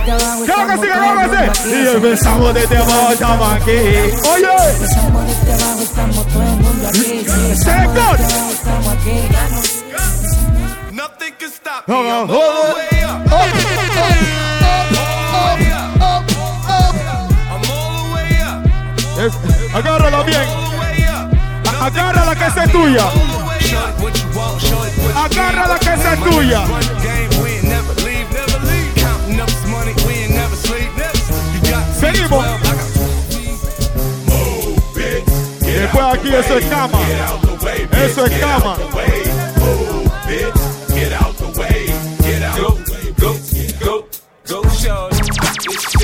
Claro que sí, claro que sí. Y empezamos desde abajo, y estamos aquí. Oye. Empezamos desde abajo y estamos todo el mundo aquí. Empezamos desde abajo, estamos aquí. Stop me. I'm all the way up. Es- Agárrala bien. Agárrala que esa es tuya. Agárrala que esa es tuya. Seguimos. Después aquí eso es cama. Eso es cama.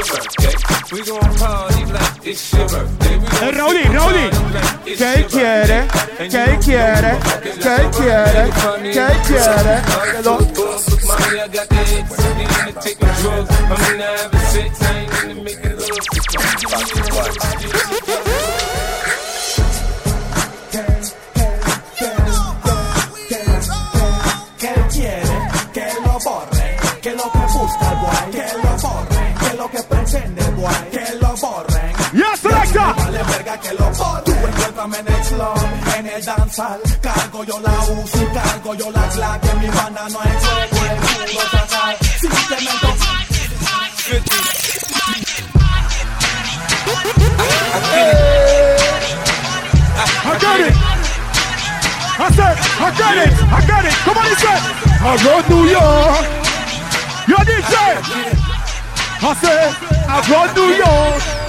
birthday. We gon' party like it's your birthday. Rolly, rolly. Quem quiere, quem quiere, quem quiere, quem quiere. Hello. Verga que lo encuéntrame en el en el danzal. Cargo yo la y cargo yo la clave. Mi banda no juego. El. Simplemente. I got it. I said, I got it. I got it. Come on, he said, I run New York. Yo, DJ. I said, I run New York.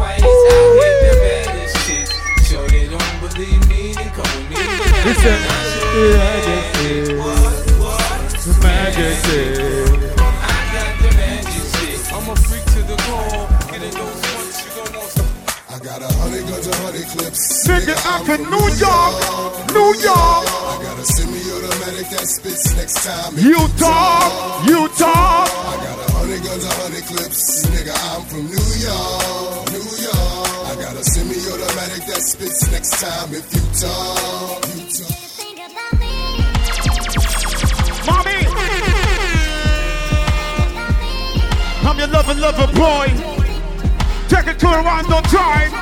I me. Listen. Majesty. Majesty. I'm a freak to the core. I got a hundred guns, a hundred clips. Nigga, I'm from New York. New York. I got a semi-automatic that spits next time. You talk. You talk. I got a hundred guns, a hundred clips. Nigga, I'm from New York, semi-automatic next time if you talk. You talk. Mommy. I'm your lover, lover boy. Take it to the random time.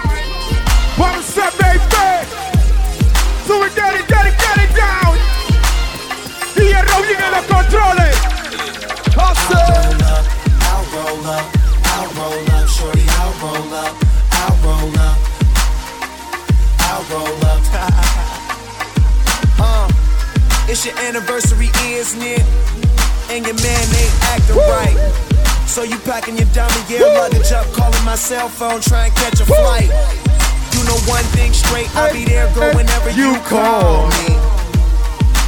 One step, baby. So we get it, get it, get it down. Oh, y el Raulín en los controles. Hustle. I'll roll up, I'll roll up, shorty, I'll roll up, I'll roll up, I'll roll up. uh, it's your anniversary, isn't it? And your man ain't acting right. So you packing your dummy gear luggage up, calling my cell phone, trying to catch a flight. You know one thing straight, I'll be there, girl, whenever you call me.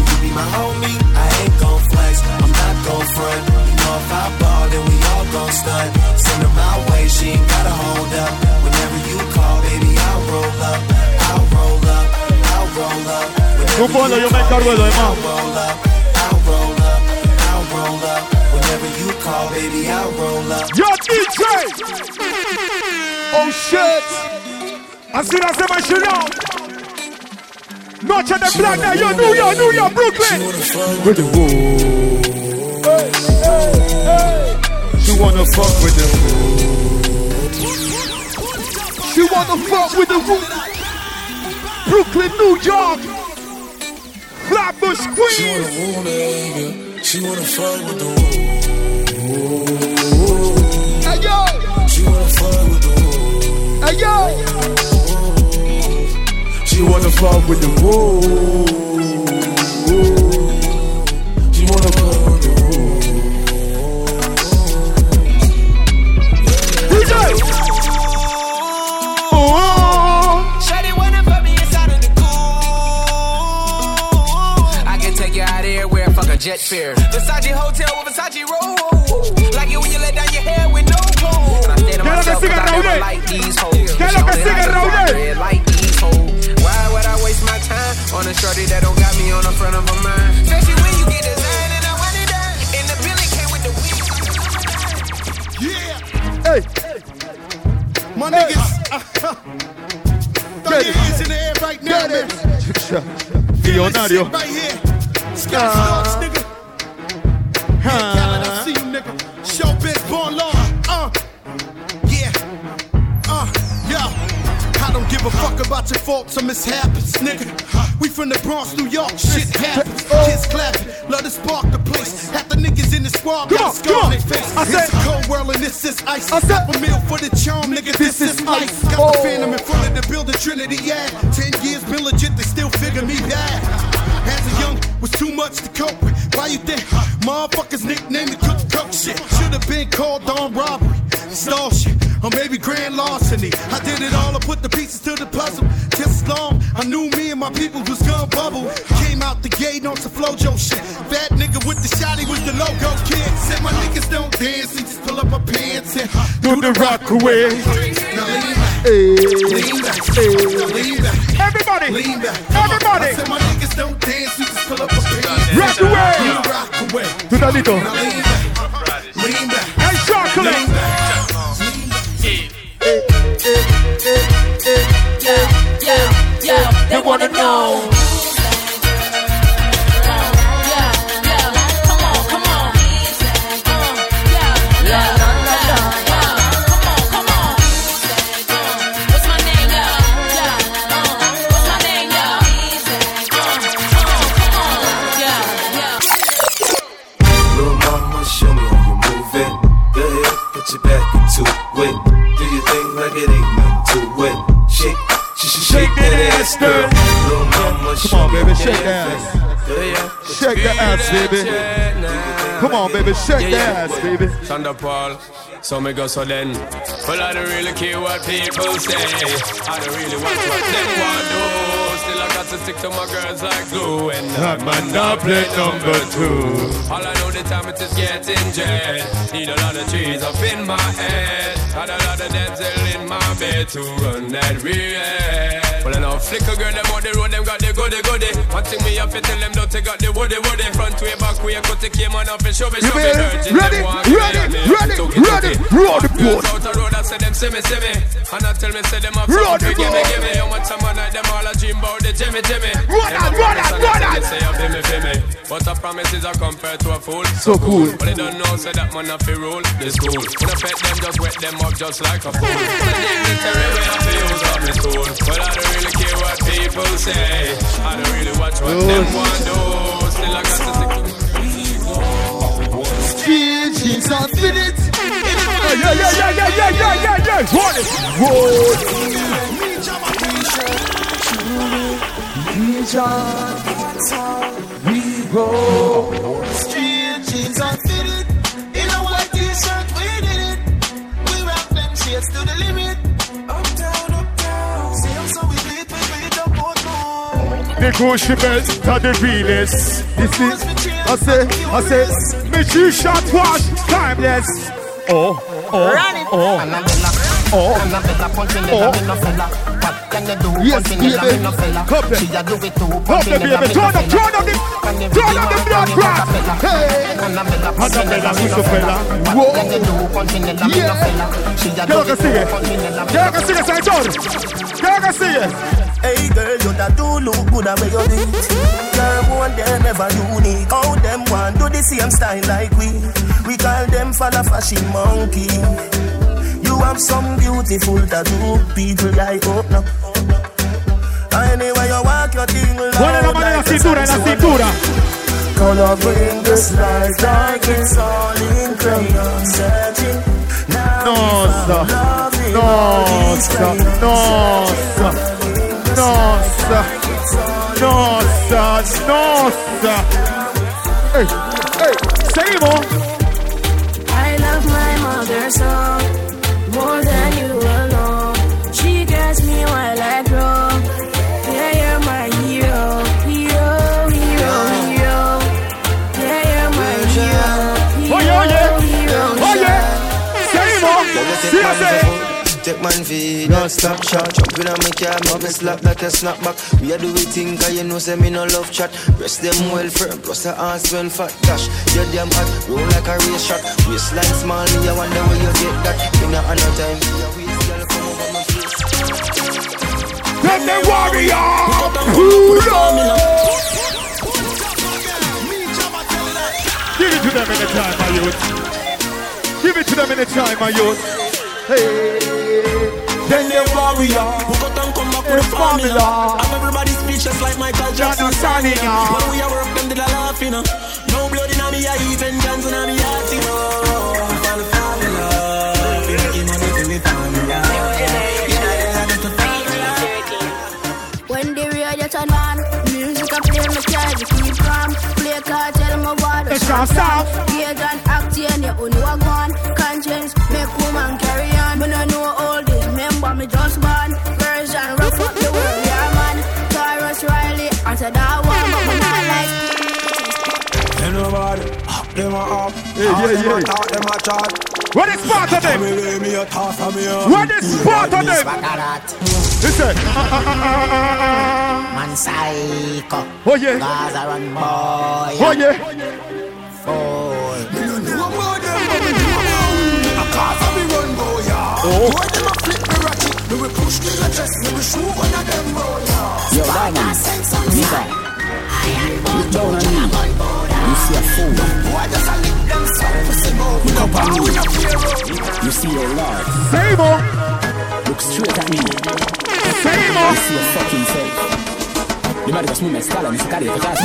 be my homie. I ain't gon' flex, I'm not gon' front. You know if I ball, then we all gon' stunt. Send her my way, she ain't gotta hold up. Whenever you call, baby, I'll roll up. I'll roll up, I'll roll up. Tú ponlo, yo me encargo de lo demás. I'll I'll roll call, baby, I'll roll up. Yo, DJ! Oh shit! Así lo hacemos chillón. Noche de Black Night, yo, New York, New York, Brooklyn. With the woo. Hey, hey, hey. She wanna fuck with the woo. She wanna fuck with the woo. Brooklyn, New York. Flatbush, Queens. She wanna fuck with the woo. Hey yo! She wanna fuck with the woo. Hey yo! She wanna fuck with the woo. She wanna fuck with the DJ! Oh! Shawty wanna fuck me inside of the cool. I can take you out everywhere, fuck a jet fare. Versace hotel with Versace roll. Like it when you let down your hair with no clothes. And I stay to ¿Qué es lo que myself 'cause sigue, I never Raúl? like these hoes. ¿Qué es lo que sigue, only like Raúl? Waste my time on a shorty that don't got me on the front of a mind? Especially when you get designed and I want it done. And the Billy came with the weed. Hey! My niggas, uh, throw your hands in the air right now, man. Millonario. Right here. Scott Stokes, nigga. Hey, Khaled, I see you, nigga. Showbiz, born law. Give a fuck about your faults or mishaps, nigga. We from the Bronx, New York, shit happens. Kids clapping, love to spark the place. Half the niggas in the squad Come got a on, scar on their face. I It's said- a cold world and this is ice. I said- a meal for the charm, nigga. This, This is is ice. ice. Got Oh. the phantom in front of the building, Trinity, yeah. Ten years been legit, they still figure me bad. As a young, was too much to cope with. Why you think motherfuckers nicknamed me cook cook shit? Should have been called on robbery, stall shit, or maybe grand larceny. I did it all, I put the pieces to the puzzle. Just as long I knew me and my people was gonna bubble. Came out the gate on some flojo shit. That nigga with the shotty was the logo kid. Said my niggas don't dance, they just pull up my pants and Do the rock away. Now lean back, Hey. lean back, now lean back. Everybody! Lean back. Everybody! I said my niggas don't dance, we just pull up. Rock away. Tu tá little Hey, chocolate. Yeah, yeah, yeah. They wanna know. Your back into it. Do your thing like it ain't nothing to it. Shake, sh- sh- shake that ass, girl. Little mama, Come on, baby, shake that ass. it. Go ahead, put Shake the ass, baby. Come on, baby, shake the ass, baby. Thunderpaul, so me go so then. Well, I don't really care what people say. I don't really want what them want do. Still, I got to stick to my girls like glue. And not play number two. All I know the time it is getting jet. Need a lot of trees up in my head. Got a lot of dental in my bed to run that real. Well, I know flicker girl, them on the road, them got the goody goody. One thing me to tell them, don't take out the woody woody. Front way, back way, cut the came on off and show me, show me. ready? Ready? Ready? Ready? took it, Ready? took it. Roll the Girls boat. out the road, I say them see me, see me. And I tell me, say them have Roll something, the give me, give me. You want some night, them all a dream about the Jimmy, Jimmy. Run oh, a run and run I me, say you me, be me. But a promise is a compared to a fool. So cool. But they don't know, say that man a fi rule the school. When I pet them, just wet them up just like a fool. When they dignitary, we have to use up me tool. But I don't really care what people say. I don't really watch what Ooh. them want do. Still I got to Feelings are. Yeah, yeah, yeah, yeah, yeah, yeah, yeah, yeah. Roll. We go. Street jeans fitted. In a white t-shirt, we did it. We rock them shades to the limit. The goose best of the realest. This is, I say, I say, me shot wash, timeless. Oh, oh, oh. Oh, oh. Yes, baby. Couple. Couple. Turn up, turn up turn up the blood crack. Hey. Annabella, Lucifella. Whoa. Yeah. Y'all can see it. Y'all see it, Saiton. Y'all see it. Hey girl, you that do look good at where you do it. Girl, one them ever unique. How them want do the same style like we. We call them follow fashion monkey. You have some beautiful tattoo, people like oh no. Anyway, you walk your thing loud. Pone la mano en la cintura, en la cintura. Color bring this light like it's all in crayon searching. No, sir. No, Nossa, nossa, nossa. Ei, ei, seguimos. I love my mother so. Man feed, don't stop shot. Jump in on me car, make me slap like a snapback. We a do we thing, cause you know say me no love chat. Rest them well firm, plus the ass when fat Dash, you damn hot, roll like a race shot. Waistline small, I wonder where you get that. In a no time, you waist, girl, come over my face Let the warrior. Give it to them in the time, my youth. Give it to them in the time, my youth. Hey. Then the warrior. Who got and come back with a formula. I'm everybody speechless like Michael Jackson signing up. When we are work, them did a laugh, you know. No blood in me, I even dance in me heart, you know. Follow formula. Making money to me formula. When the radio turn on, music I play me charge you keep calm. Play card, tell me what the It's not stop. Pagan acting, you only walk on. Conscience, make woman carry on. Me just born. Version, rough up the world, yeah man. Taurus Riley, I said that one, but me not like. Ain't nobody, them a up. Yeah, yeah, Them a talk, them a chat. What is part of them? Me lay me a toss and me a- What is part of them? Listen. Man psycho. Oh yeah. Gaza run boy. Oh yeah. Fool. Me no know about them, but me know about them. A cause of me run boy, yeah. Oh. Boy, them a flip me we will push to your chest, we will one of them. Yo, look down on me. You see a fool. Look up on me. You see your love. Same old. Look straight at me. Fable. You see a fucking self. You might just move my skull and scare the class.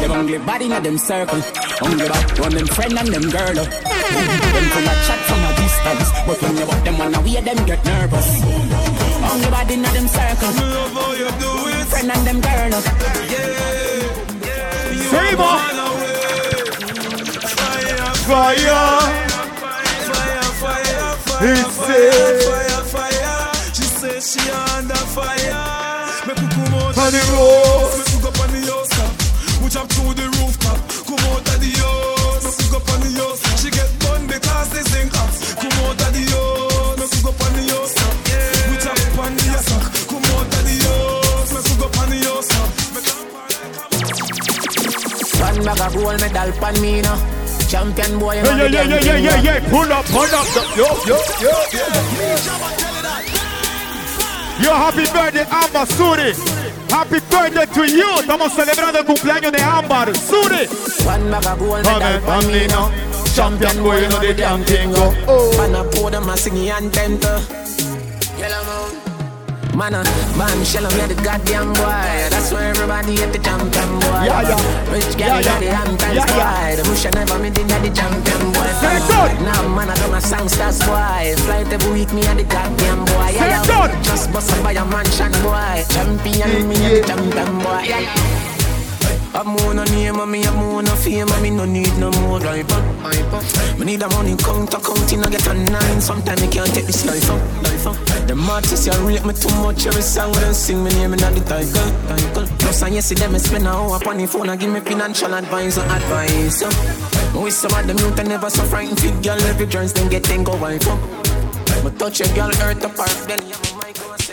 Them only body in them circle. Only about one them friend and them girl. Oh up. Them come a chat from a distance, but when you walk them on the way, them get nervous. Only body in them circle. Friend and them girl. up. Sable. Fire. Fire, fire, fire, It's She says she under fire. Me cook come out On the house. road. Me cook up on the house top. We jump through the rooftop. Come out of the house. Me cook up on the house. She get bun because they sing cops. Come out of the house. Me cook up on the house top. We jump on the house top. Come out of the house. Me cook up on the house top. Me One bag of gold medal pan me now. Champion boy, Yeah, yeah, yeah, yeah, yeah, yeah, yeah. Pull up, pull up. Yo, yo, yo, yo. Yo, happy birthday, Amber Suri. Happy birthday to you. Estamos celebrando el cumpleaños de Amber Suri. One bag of gold Come medal pan me now. Champion boy, you know the damn thing go. Oh. Man, I pour them a singing and to. Yellow Moon. Man, uh, man, shell me the goddamn boy. That's why everybody at the champion boy. Yeah, yeah. Rich Yeah, girl, yeah. the Hamptons Yeah, yeah. boy. The bush never me did the champion boy. Say it good. Now, man, I done a songsters boy. Flight every week, me at the goddamn boy. Say Yeah, good. yeah. Just bust up by a mansion boy. Champion, me at the champion boy. Yeah, yeah. I'm on a name and me I'm on a fame and me no need no more life up. Me need a money counter counting I get a nine. Sometimes me can't take this life up. The artists you rate me too much every song when they sing me name in the title, title. Plus I see them spend a hour upon the phone and give me financial advice or advice. Uh. With some of them youth I never so frightened fit girl every joints then get then go wife up. Me touch a girl earth apart then yeah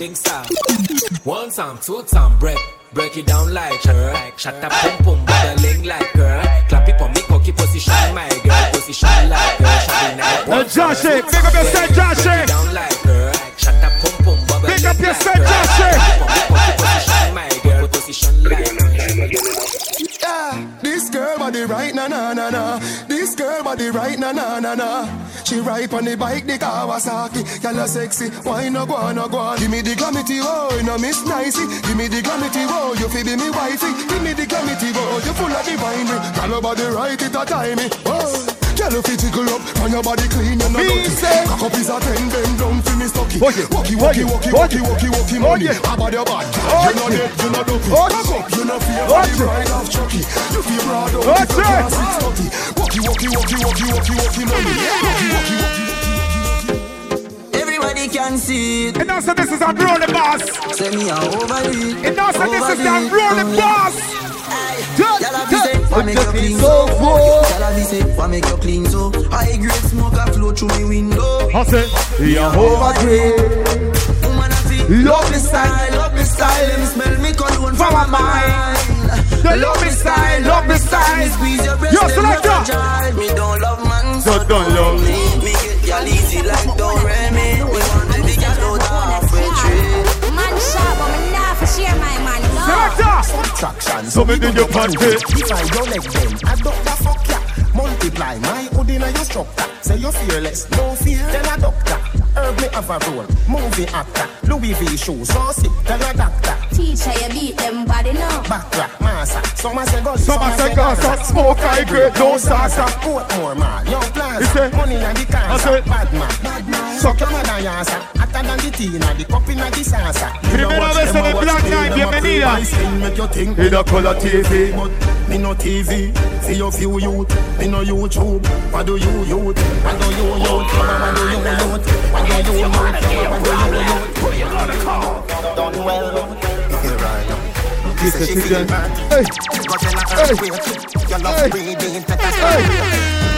know. Think. One time, two time, break. Break it down like her. Shut up, pum pum, bubbling like her. Clap it for me, cocky position, my girl. Position like her. Shawty like Uh, Joshy, pick up yourself, Joshy. Down like her. Shut up, pum pum, bubbling Pick up like her. Joshy. Position, my girl. Position like. Yeah, this girl body right na na na na. This girl body right na na na na. She ride on the bike the Kawasaki. Are sexy, why no go on, no go on? Give me the glamity, oh, you know miss nicey. Give me the glamity, oh, you feel me wifey. Give me the glamity, oh, you full of divine. Girl body right, it a time. Oh. Girl, you fit tickle up, and your body clean, you know dirty. Cock up is a ten, bend down for me stocky. Walkie, walkie, walkie, walkie, walkie, walkie, walkie, money. How about your bad? You know dead, you know dopey. Cock up, you know fear, body bride of Chucky. You feel broad out, Watch if you it. can't six thirty. Walkie, walkie, walkie, walkie, walkie, walkie, money. Walkie, walkie, walkie. Everybody can see it. And also this is a Bro the Boss. Say me a over it. And also this is the Overdo it. Bro the Boss. Y'all be say, why make you clean so? Be say, why make you clean so? High grade smoke a flow through me window. I say, yeah, overgrade. Woman love me style, love me style. Let smell me cologne from my mind. They love me style, love me style. Squeeze your breast, Yo, selector. Me don't love man, So don't love me. Me get y'all easy like don't Selector. Subtraction. If I don't like them, I don't fuck ya. Multiply my hood in your structure. Say you're fearless, no fear. Tell a doctor. Herb me have a role. Movie actor. Louis V shoes. So sick. Tell a doctor. Teacher, you beat them body now. Backtrack, massa. Some a say gold. Some a say Gaza. Smoke high grade, don't salsa. Portmore man. Young You plaza. Money in the I cancer. Bad man. Bad man. Suck your mother yasa. Hotter than the tea. Now the cup in the salsa. You know Primera watch vez them en el Black Night, bienvenida. my skin, make you think. In a color TV. But me no TV, see your few youth, me no YouTube. What do you youth? What do you youth? What do you youth? What do you youth? What do you youth? Who you gonna call? Done well. Here I am. This is She feel it. bad. Hey. But then I Hey. earthquake. Your love Hey.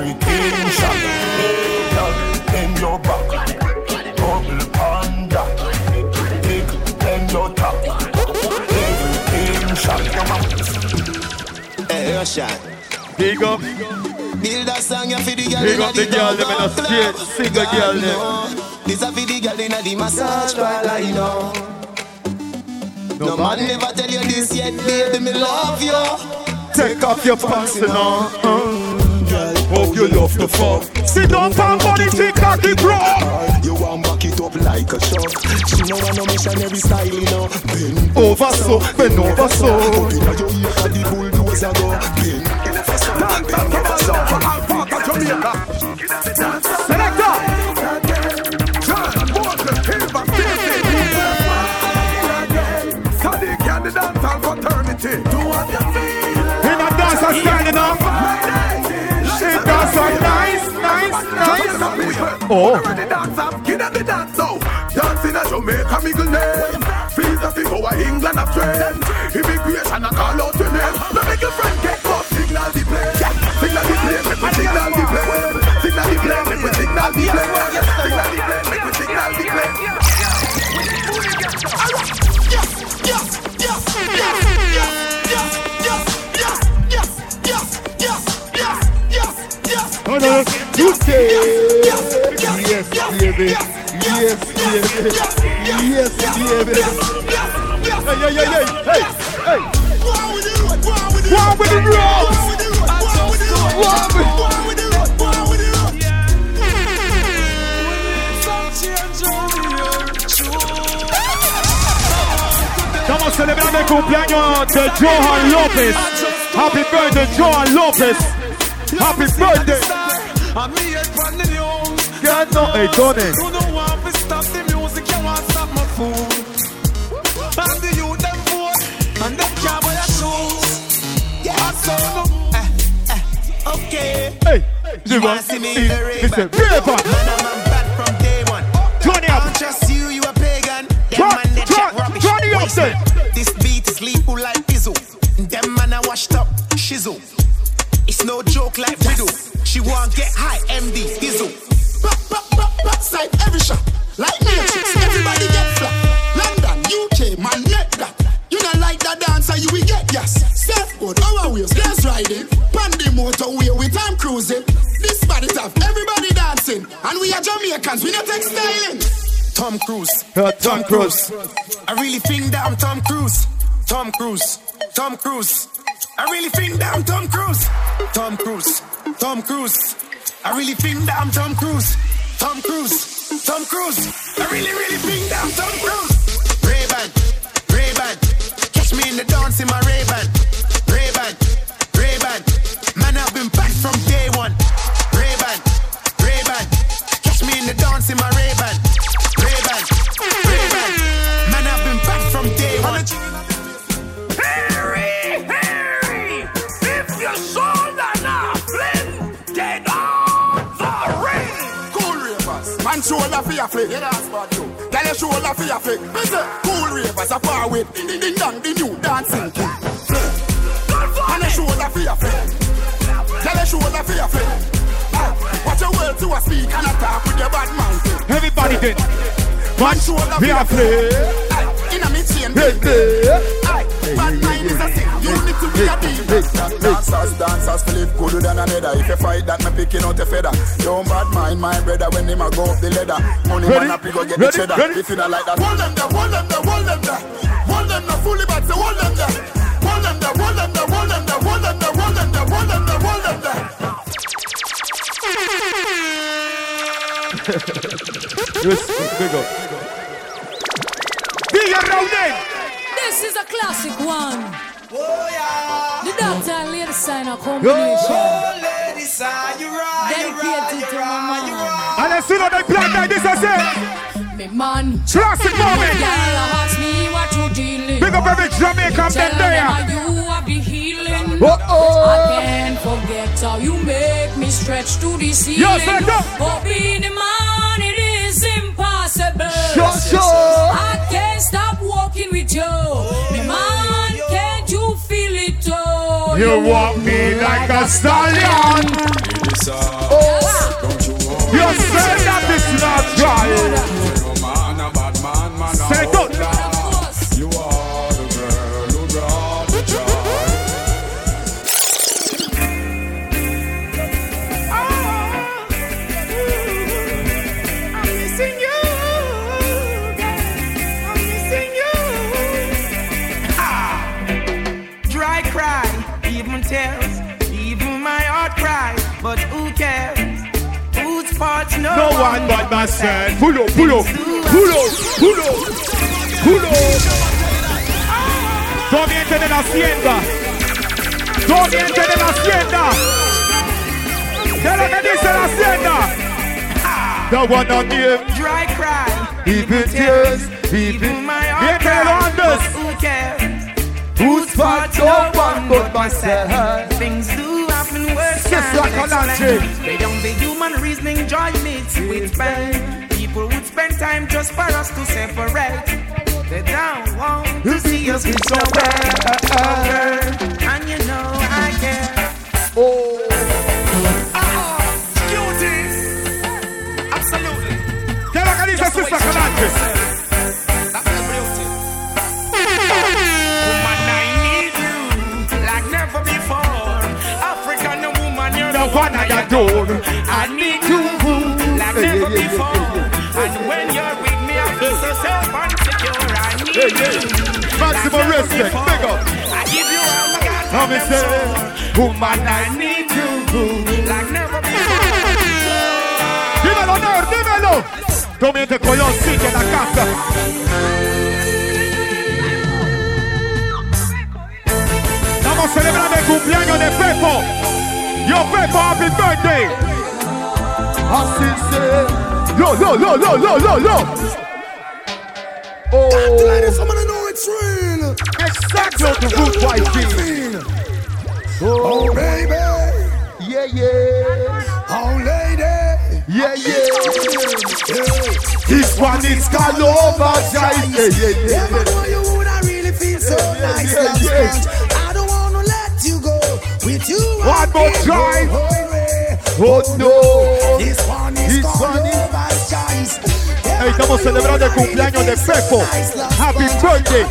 everything shot. Hey, girl, bend your back, bubble under. Big, bend your top, everything shot. Hey, Russian. Big up, Build a song for the girl big up the girl, them in a straight single girl them. This a for the girl inna the massage parlor, you know. No man never tell you this yet, baby, me love you. Take off your pants and all. Hope you love the fuck. Sit down, pan body, tick tock, it bro. You want back it up like a truck. She know want no missionary style, you know. Bend Over so, bend over so. Up inna your ear, and the bulldozer go. Bend, bend, Selector. In a nice, nice, nice. Oh. Kid at the dance oh. so Dancing at Jamaica, me good name Feels the thing over oh, England of trend Immigration, I call out your name. Now make your friend get caught. Signal the plane. Signal the plane, make signal the plane. Signal the plane, make signal the plane wanna do say Yes, baby. Yes, baby. Yes, baby. Hey, hey, hey, hey, hey. Why would you? Why would you roll? Vamos el cumpleaños de Johan López. Happy birthday, Johan López. Happy birthday. God no, hey Tony. You don't want to stop the music, you want to stop my food. And the youth them vote, and them can't buy a shoes. I saw no, eh, eh, okay. Hey, You want to see me in the Listen, Ray-Ban? Ray-Ban. Man, I'm a bad from day one. Turn it up. I don't trust you, you a pagan. Them man, they turn- chat rubbish. turn it up, Waste then. This beat is lethal like Bizzle. Them man are washed up, shizzle. It's no joke like riddle. She want get high, MD, Dizzle. Pop, pop, pop, pop, side every shot. Like matrix, everybody get flat. London, UK, man, net that. You not like that dancer, you will get yes. Surfboard, our wheels, there's riding. Pandy motorway with time cruising. This body tough, everybody dancing. And we are Jamaicans, we not take styling. Tom Cruise. Uh, Tom Cruise. I really think that I'm Tom Cruise. Tom Cruise. Tom Cruise. I really think that I'm Tom Cruise. Tom Cruise. Tom Cruise. I really think that I'm Tom Cruise. Tom Cruise. Tom Cruise. I really, really think that I'm Tom Cruise. Ray-Ban. Ray-Ban. Catch me in the dance in my Ray-Ban. Ray-Ban. Ray-Ban. Man, I've been back from day one. Ray-Ban. Ray-Ban. Catch me in the dance in my Ray-Ban. Shoulder for your flick. Yeah, that's bad you. Tell your shoulder for your flick. Me cool ravers are far with. Ding ding ding dong, the new dancing king. And a shoulder for your flick. Tell your shoulder for your flick. Ah, watch your words to a speak and attack with your bad mouth. Everybody then. Man shoulder for We your are flick. In a me chain, Hey, baby. Hey. Aye, Bad mind is a sin. You need to be a demon. Dancers, dancers, Philip gooder than another. If you fight that, me picking out a feather. Don't bad mind my brother when him a go up the ladder. Money Ready? man up, he go get Ready? the cheddar. Ready? If you not like that, Hold them there, hold them there, hold them there. Hold them there, fully back, say hold them there. Hold them there, hold them there, hold them there, hold them there, hold them there, hold them there, hold them there. Yes, big up. DJ Rowden. This is a classic one. Oh, yeah. The doctor and lady sign a combination. Oh, lady sign, you right. Dedicated to my man. And as soon as they play like this, I say, Me man. Classic moment. Girl ask me what you dealing. Big up every Jamaican Tell them them there. how you have the healing. Uh-oh. I can't forget how you make me stretch to the ceiling. Yes, let go. Oh, being a man, it is impossible. Sure, sure. I can't stop walking with you. Me oh, man, can't you feel it? Oh, You walk me like a stallion. Oh. You say that it's not right. Whose? No, No one but myself. Pull up, pull up, pull up, pull up, pull up. Todo bien de la hacienda. Todo bien de la hacienda. ¿Qué es lo que dice la hacienda? The one on you. Dry cry, Even tears, even my Bien heart que lo andes. Who cares? Whose fault? No one but myself. Things do happen worse. Just can't like a explain. laundry. They don't be human reasoning, joy mixed with pain. People would spend time just for us to separate. They don't want to see us reach nowhere. And you know I care. Oh. Uh-huh. Absolutely. ¿Qué es lo que dice Just the way Sister she adore. I need you like never before. And when you're with me, I feel so safe and secure. I need you. Maximum like respect, before. big up. I give you all my God. Come and Who woman, I need you like never before. Dímelo, nerd, dímelo. Tome este collón, sigue the la casa. Estamos celebrando el cumpleaños de Pepo. Yo, Peppa, happy birthday. I. Yo, yo, yo, yo, yo, yo, yo. Oh. Talk to I know it's real. Exactly what the root wife oh, Oh, baby. Yeah, yeah. Oh, lady. Yeah, yeah. This one is called over, yeah. yeah. yeah. yeah. yeah. yeah. With you, One more time. Oh no. This one is This called one is- Overtime. Hey, estamos celebrando el cumpleaños de Pepo. Happy birthday.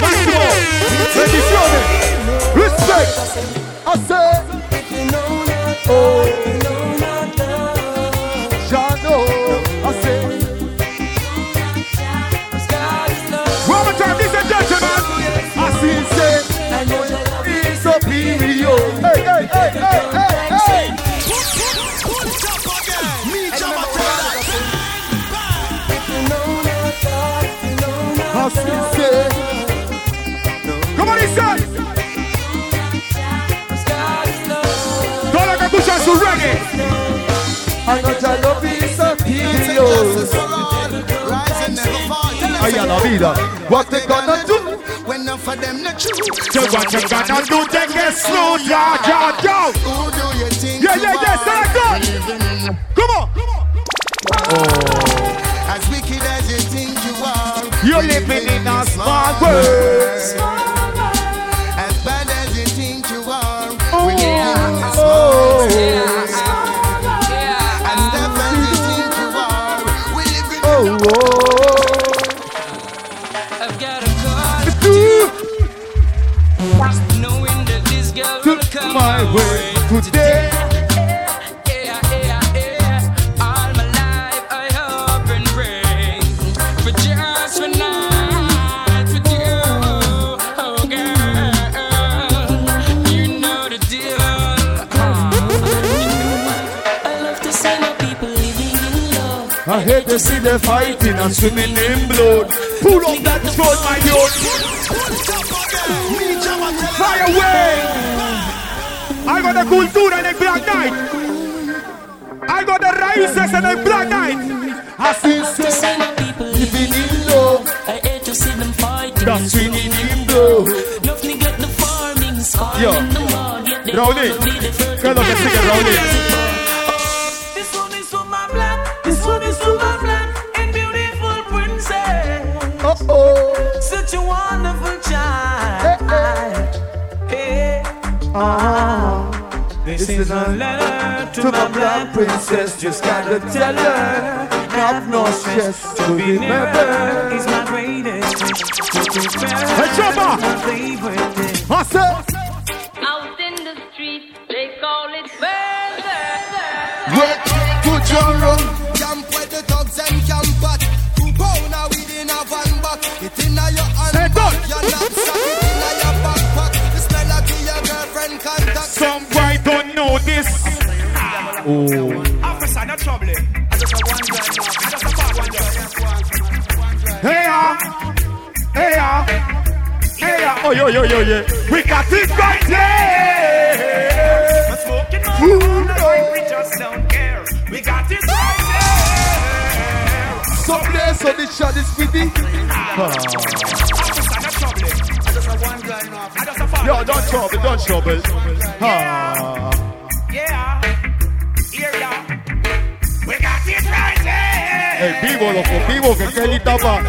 Máximo. Bendiciones. Respect. I say. Oh. Ay, a la vida. What they gonna do? When enough of them not true. So what you gonna do? Take it slow, ja, ja, ja. Who do you think Yeah, yeah, yeah, say that Come on. Oh, As wicked as you think you are. You're living in a small world. Love. To see the people leaving you. I hate to see them fighting and swimming in blood. Pull up that gun, my youth. Fire away. The cultura en el Black Knight. I got the raíces en el Black Knight. Así I love see my people living in love. I hate to see them fighting. That's swimming in blood. Love neglect the farming, scarring Yo. the mud. Yet they wanna be the first ¿qué es lo que sigue, Raúl? This is a letter to my black princess. Just gotta tell her, have no stress. To be near her is my greatest. To prepare my favorite. I. don't this. Oh. Officer, no trouble. I just have one guy. I just have one guy. Hey, ah. Hey, ah. Hey, ah. Oh, yo, yo, yo, yo. We got it right there. I'm smoking more we just don't care. We got it right there. Some place on the shot is with the. Officer, no trouble. I just have one guy. I just have Yo, don't trouble, don't trouble. Ah. El vivo, loco, vivo, que Kelly tapa.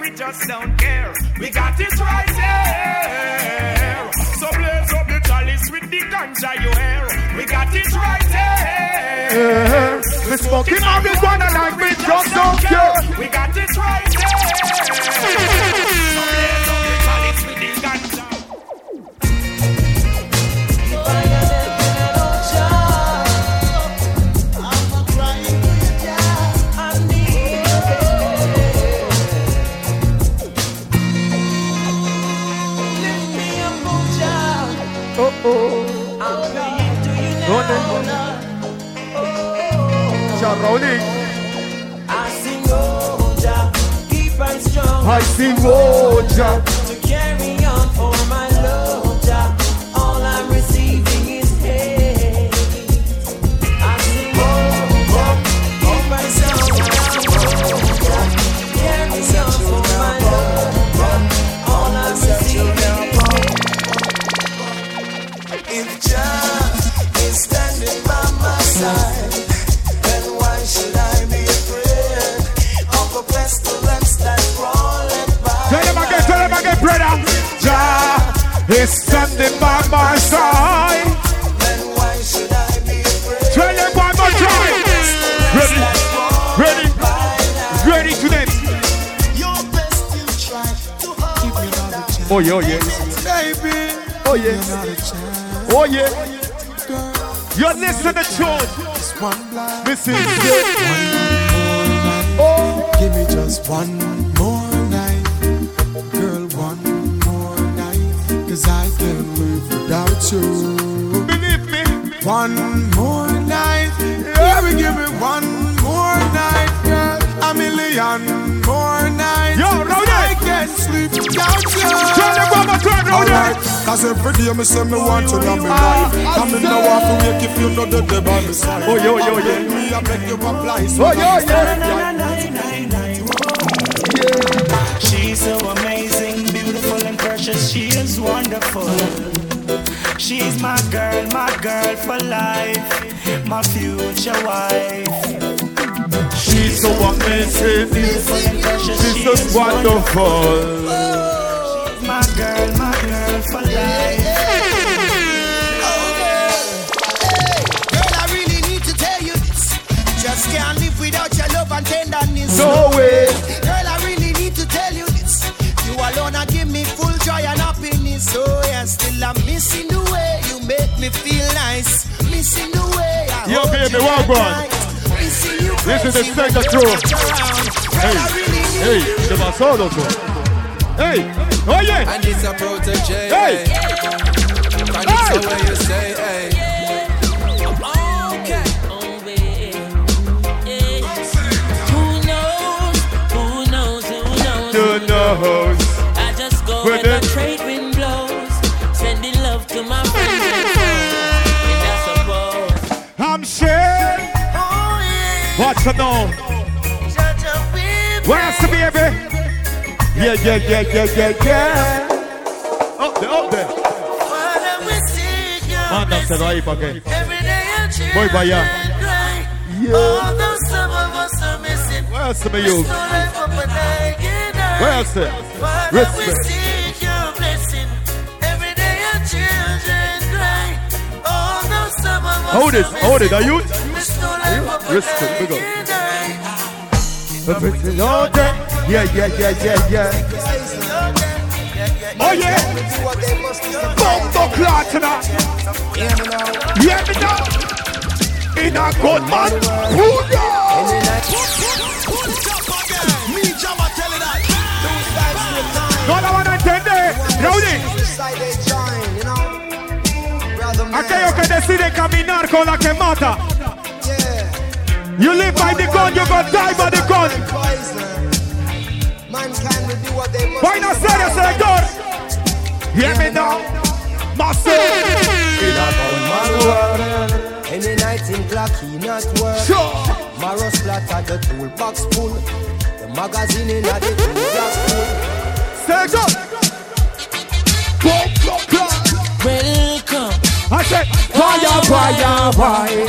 we just don't care. We got it right there. So blaze up the chalice with the ganja you hear. We got it right there. Eh, We smoking marijuana like we just don't care. We got it right Vice Road, yeah, oh yeah. baby. Oh yeah. Oh yeah. You're listening to tune. This is it. Oh, give me just one Alright, cause every day me say me want you on me Ah, life. Come in the walk to wake if you know the day by my side. Oh, yo, yo, yo. Me, I make you apply. Oh, yo, yo. She's so amazing, beautiful and precious. She is wonderful. She's my girl, my girl for life, my future wife. She's so amazing. Beautiful and precious. She's she just wonderful. Girl, my girl for life. Oh, Girl, girl, I really need to tell you this. Just can't live without your love and tenderness. No way. Girl, I really need to tell you this. You alone are give me full joy and happiness. Oh yeah, still I'm missing the way you make me feel nice. Missing the way I Yo, baby, you well gone. night. Missing you This is the second crew. you're not around. Girl, Hey, I really need hey, the Masolo crew. Hey, oh yeah. And it's a protege. Hey. And it's the way you say, hey. Okay. Who knows? Who knows? Who knows? Who knows? I just go Where where the the- trade wind blows, sending love to my friends and I suppose I'm sure. Watch it now. Where's the baby? Yeah, yeah, yeah, yeah, yeah, yeah. Up there, up there. Man, that's the right again. Boy, boy, yeah. Although some of us are missing, and I get out. Where's the Father, we seek your blessing. Every day our children cry. Although some of us Hold it, are hold it, are you? up and Respect, big up. Everything all day. Yeah, yeah, yeah, yeah, yeah. Oh yeah. Bumbo clot tonight. Hear me now. In a good man. Who No la van a entender. Rowdy. Aquellos que deciden caminar con la que mata. You live by the gun, you gonna die by the gun. Vaina seria, selector. Hear me now. Master. Any night in clock, he not work. Sure. Marrow splatter, the toolbox full. The magazine in the toolbox full. Selector. Welcome. I said, fire, fire, fire.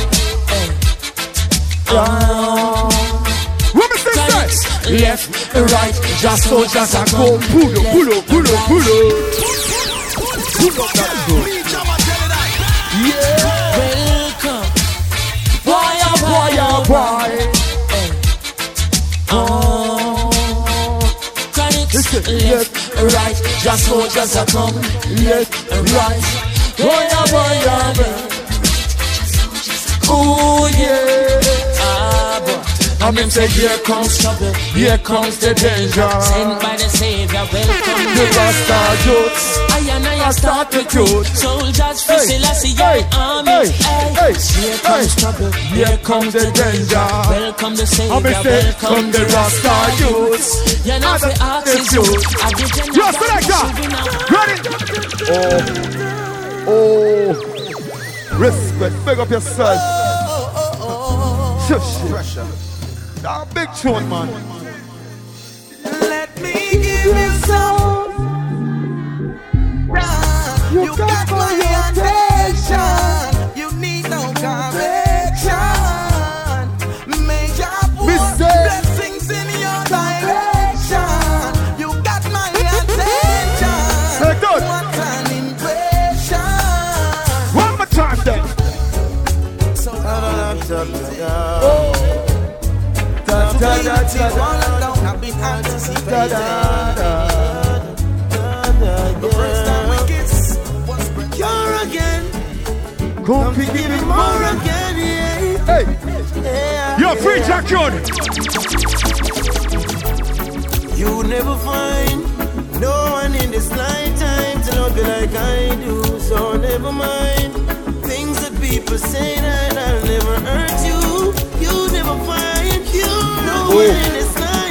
Say, say? left, right, just soldiers and go. Pull up, pull up, pull up, pull up. Pull up that good. Yeah. Welcome. Boy, oh boy, oh boy. Hey. Oh. Chronic. Left, right, just soldiers are come. Left, right. Boy, oh boy, oh. Oh yeah. And them say, here comes trouble, here comes the danger. Sent by the Savior, welcome. The Rasta youth. I and I, are start to truth. Soldiers, for hey, Selassie, hey, army. Hey, hey, here comes hey, trouble, here comes the danger. Welcome the Savior, welcome the Rasta youth. You're not the artist youth. You're selector. Ready? Oh, oh. Respect, Pick up yourself. Oh, oh, oh, oh. oh. Pressure. Big tune, man. Let me give you some. Come to give more again, yeah. Hey, you're free, Jack John. You never find no one in this lifetime to love you like I do. So never mind things that people say that I'll never hurt you. You never find you no one in this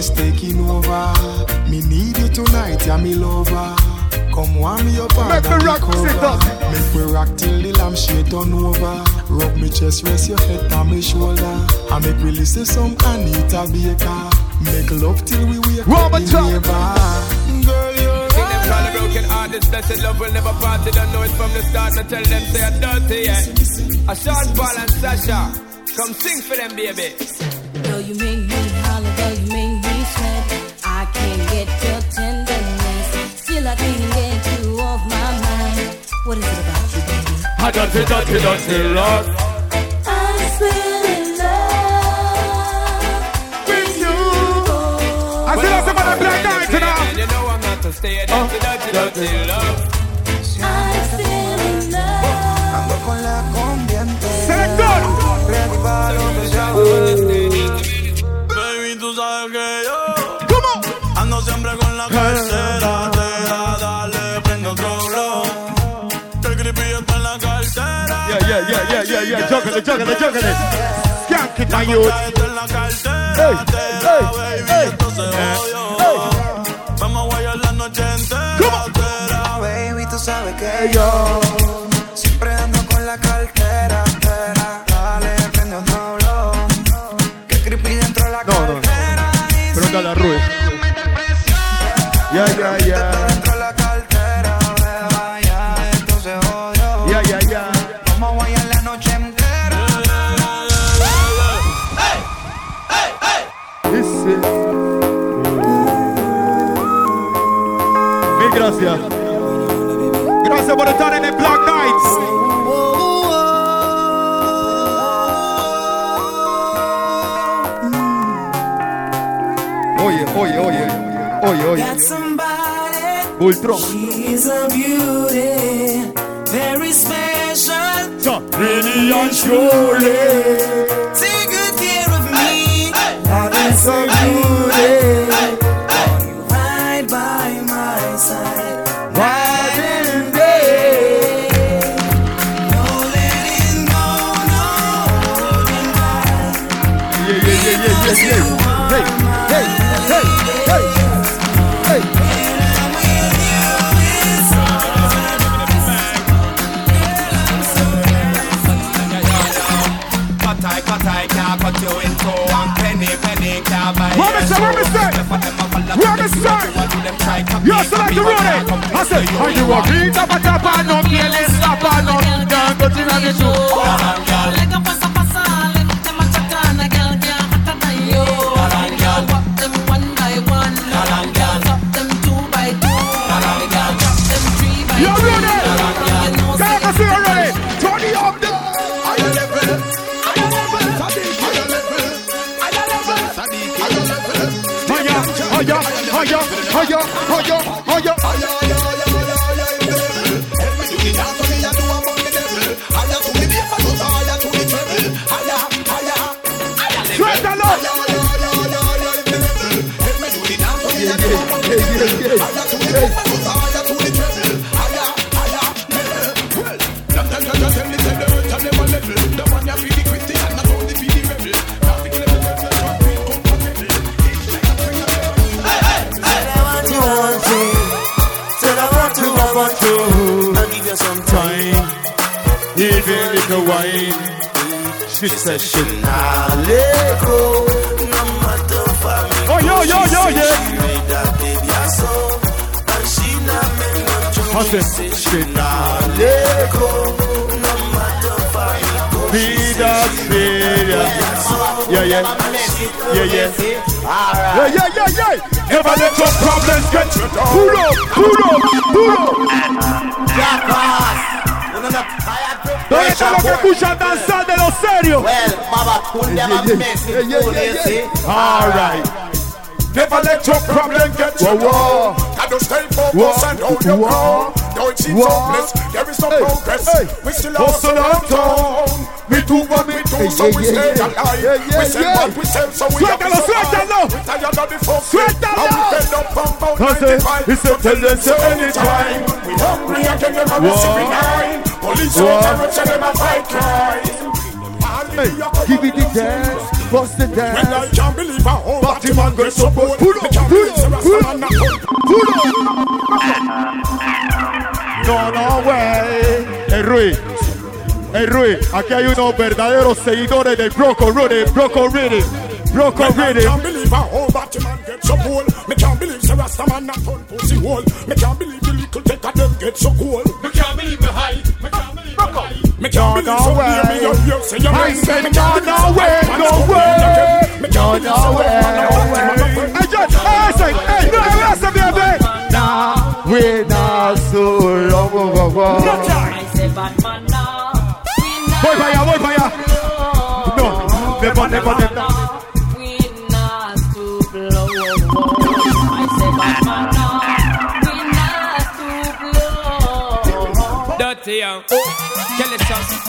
loneliness taking over. Me need you tonight, yeah, me lover. Come warm me up Make under me rock, sit cover. up. Make me rock till the lampshade turn over. Rub me chest, rest your head on me shoulder. And make me listen some Anita Baker. Make love till we wake up Robert the Chuck. neighbor. Girl, you're Sing a broken heart, this blessed love will never part. They don't know it from the start. I tell them say I'm dirty, yeah. A Sean Paul and Sasha, come sing for them, baby. Though you make baby? I don't feel, don't feel, don't feel love. I'm still in love with you. I still have some other black guys And now. you know I'm not to stay oh, dirty, dirty, dirty love. I'm still in love. Ando con la combi entera. Selector. Ready para lo juggle, juggle, juggle it. Skank it, my youth. Hey, hey, hey. Gracias por estar en Black Nights. Oye, oye, oye. Oye, oye. Got somebody, Ultron. she's a beauty, very special. So, really and surely. Yo select the road. I say, are you a beat up a tap and no careless slap and no can't go to the show. musique, c'est. Oh yo yo yo yeah. Oh c'est chez Yeah yeah. Yeah yeah. Yeah yeah yeah yeah. Never let your problems get you down. Pull up, pull up, pull up. Boss. ¿Dónde están los que escuchan danzar de los serios? All right. Never let your problem get you Whoa, whoa. down. Gotta stay focused and hold your ground. Though it seems Whoa. hopeless, there is no Hey. progress. Hey. We still Hustle hustle on on town. We do what we do, Hey, so yeah, we stay yeah. alive. Yeah, yeah, we sell yeah. what we sell, so we have to Suéltalo, survive. We tired of the fuck. Suéltalo. And we fed up from about I say, 95. he said, tell them say anytime. We hungry again, never Whoa. receiving nine. Police Whoa. out and them a fight crime. Hey, give it the dance, bust the Well, I dance. can't believe how old Batty Batman man gets so bold. Pull up, pull up, pull up. man not come. No, no, way. Hey, Rui. Hey, Rui. Aquí hay unos verdaderos seguidores del Broco Rudy. Broco Rudy. Broco Well, I can't believe how old Batman gets so bold. Me can't believe the rest not turn pussy hole. Me can't believe to take a them get so cool. Me can't believe me high. Me can't believe me high. Me can't believe so near me. You hear say you I me. Me can't no way, no way. Me can't no way, no way. I just, I say, hey, no, I'm not so bad. I we not so long ago. I say, Batman, nah. Voy I allá, voy para allá. No, never, never, never.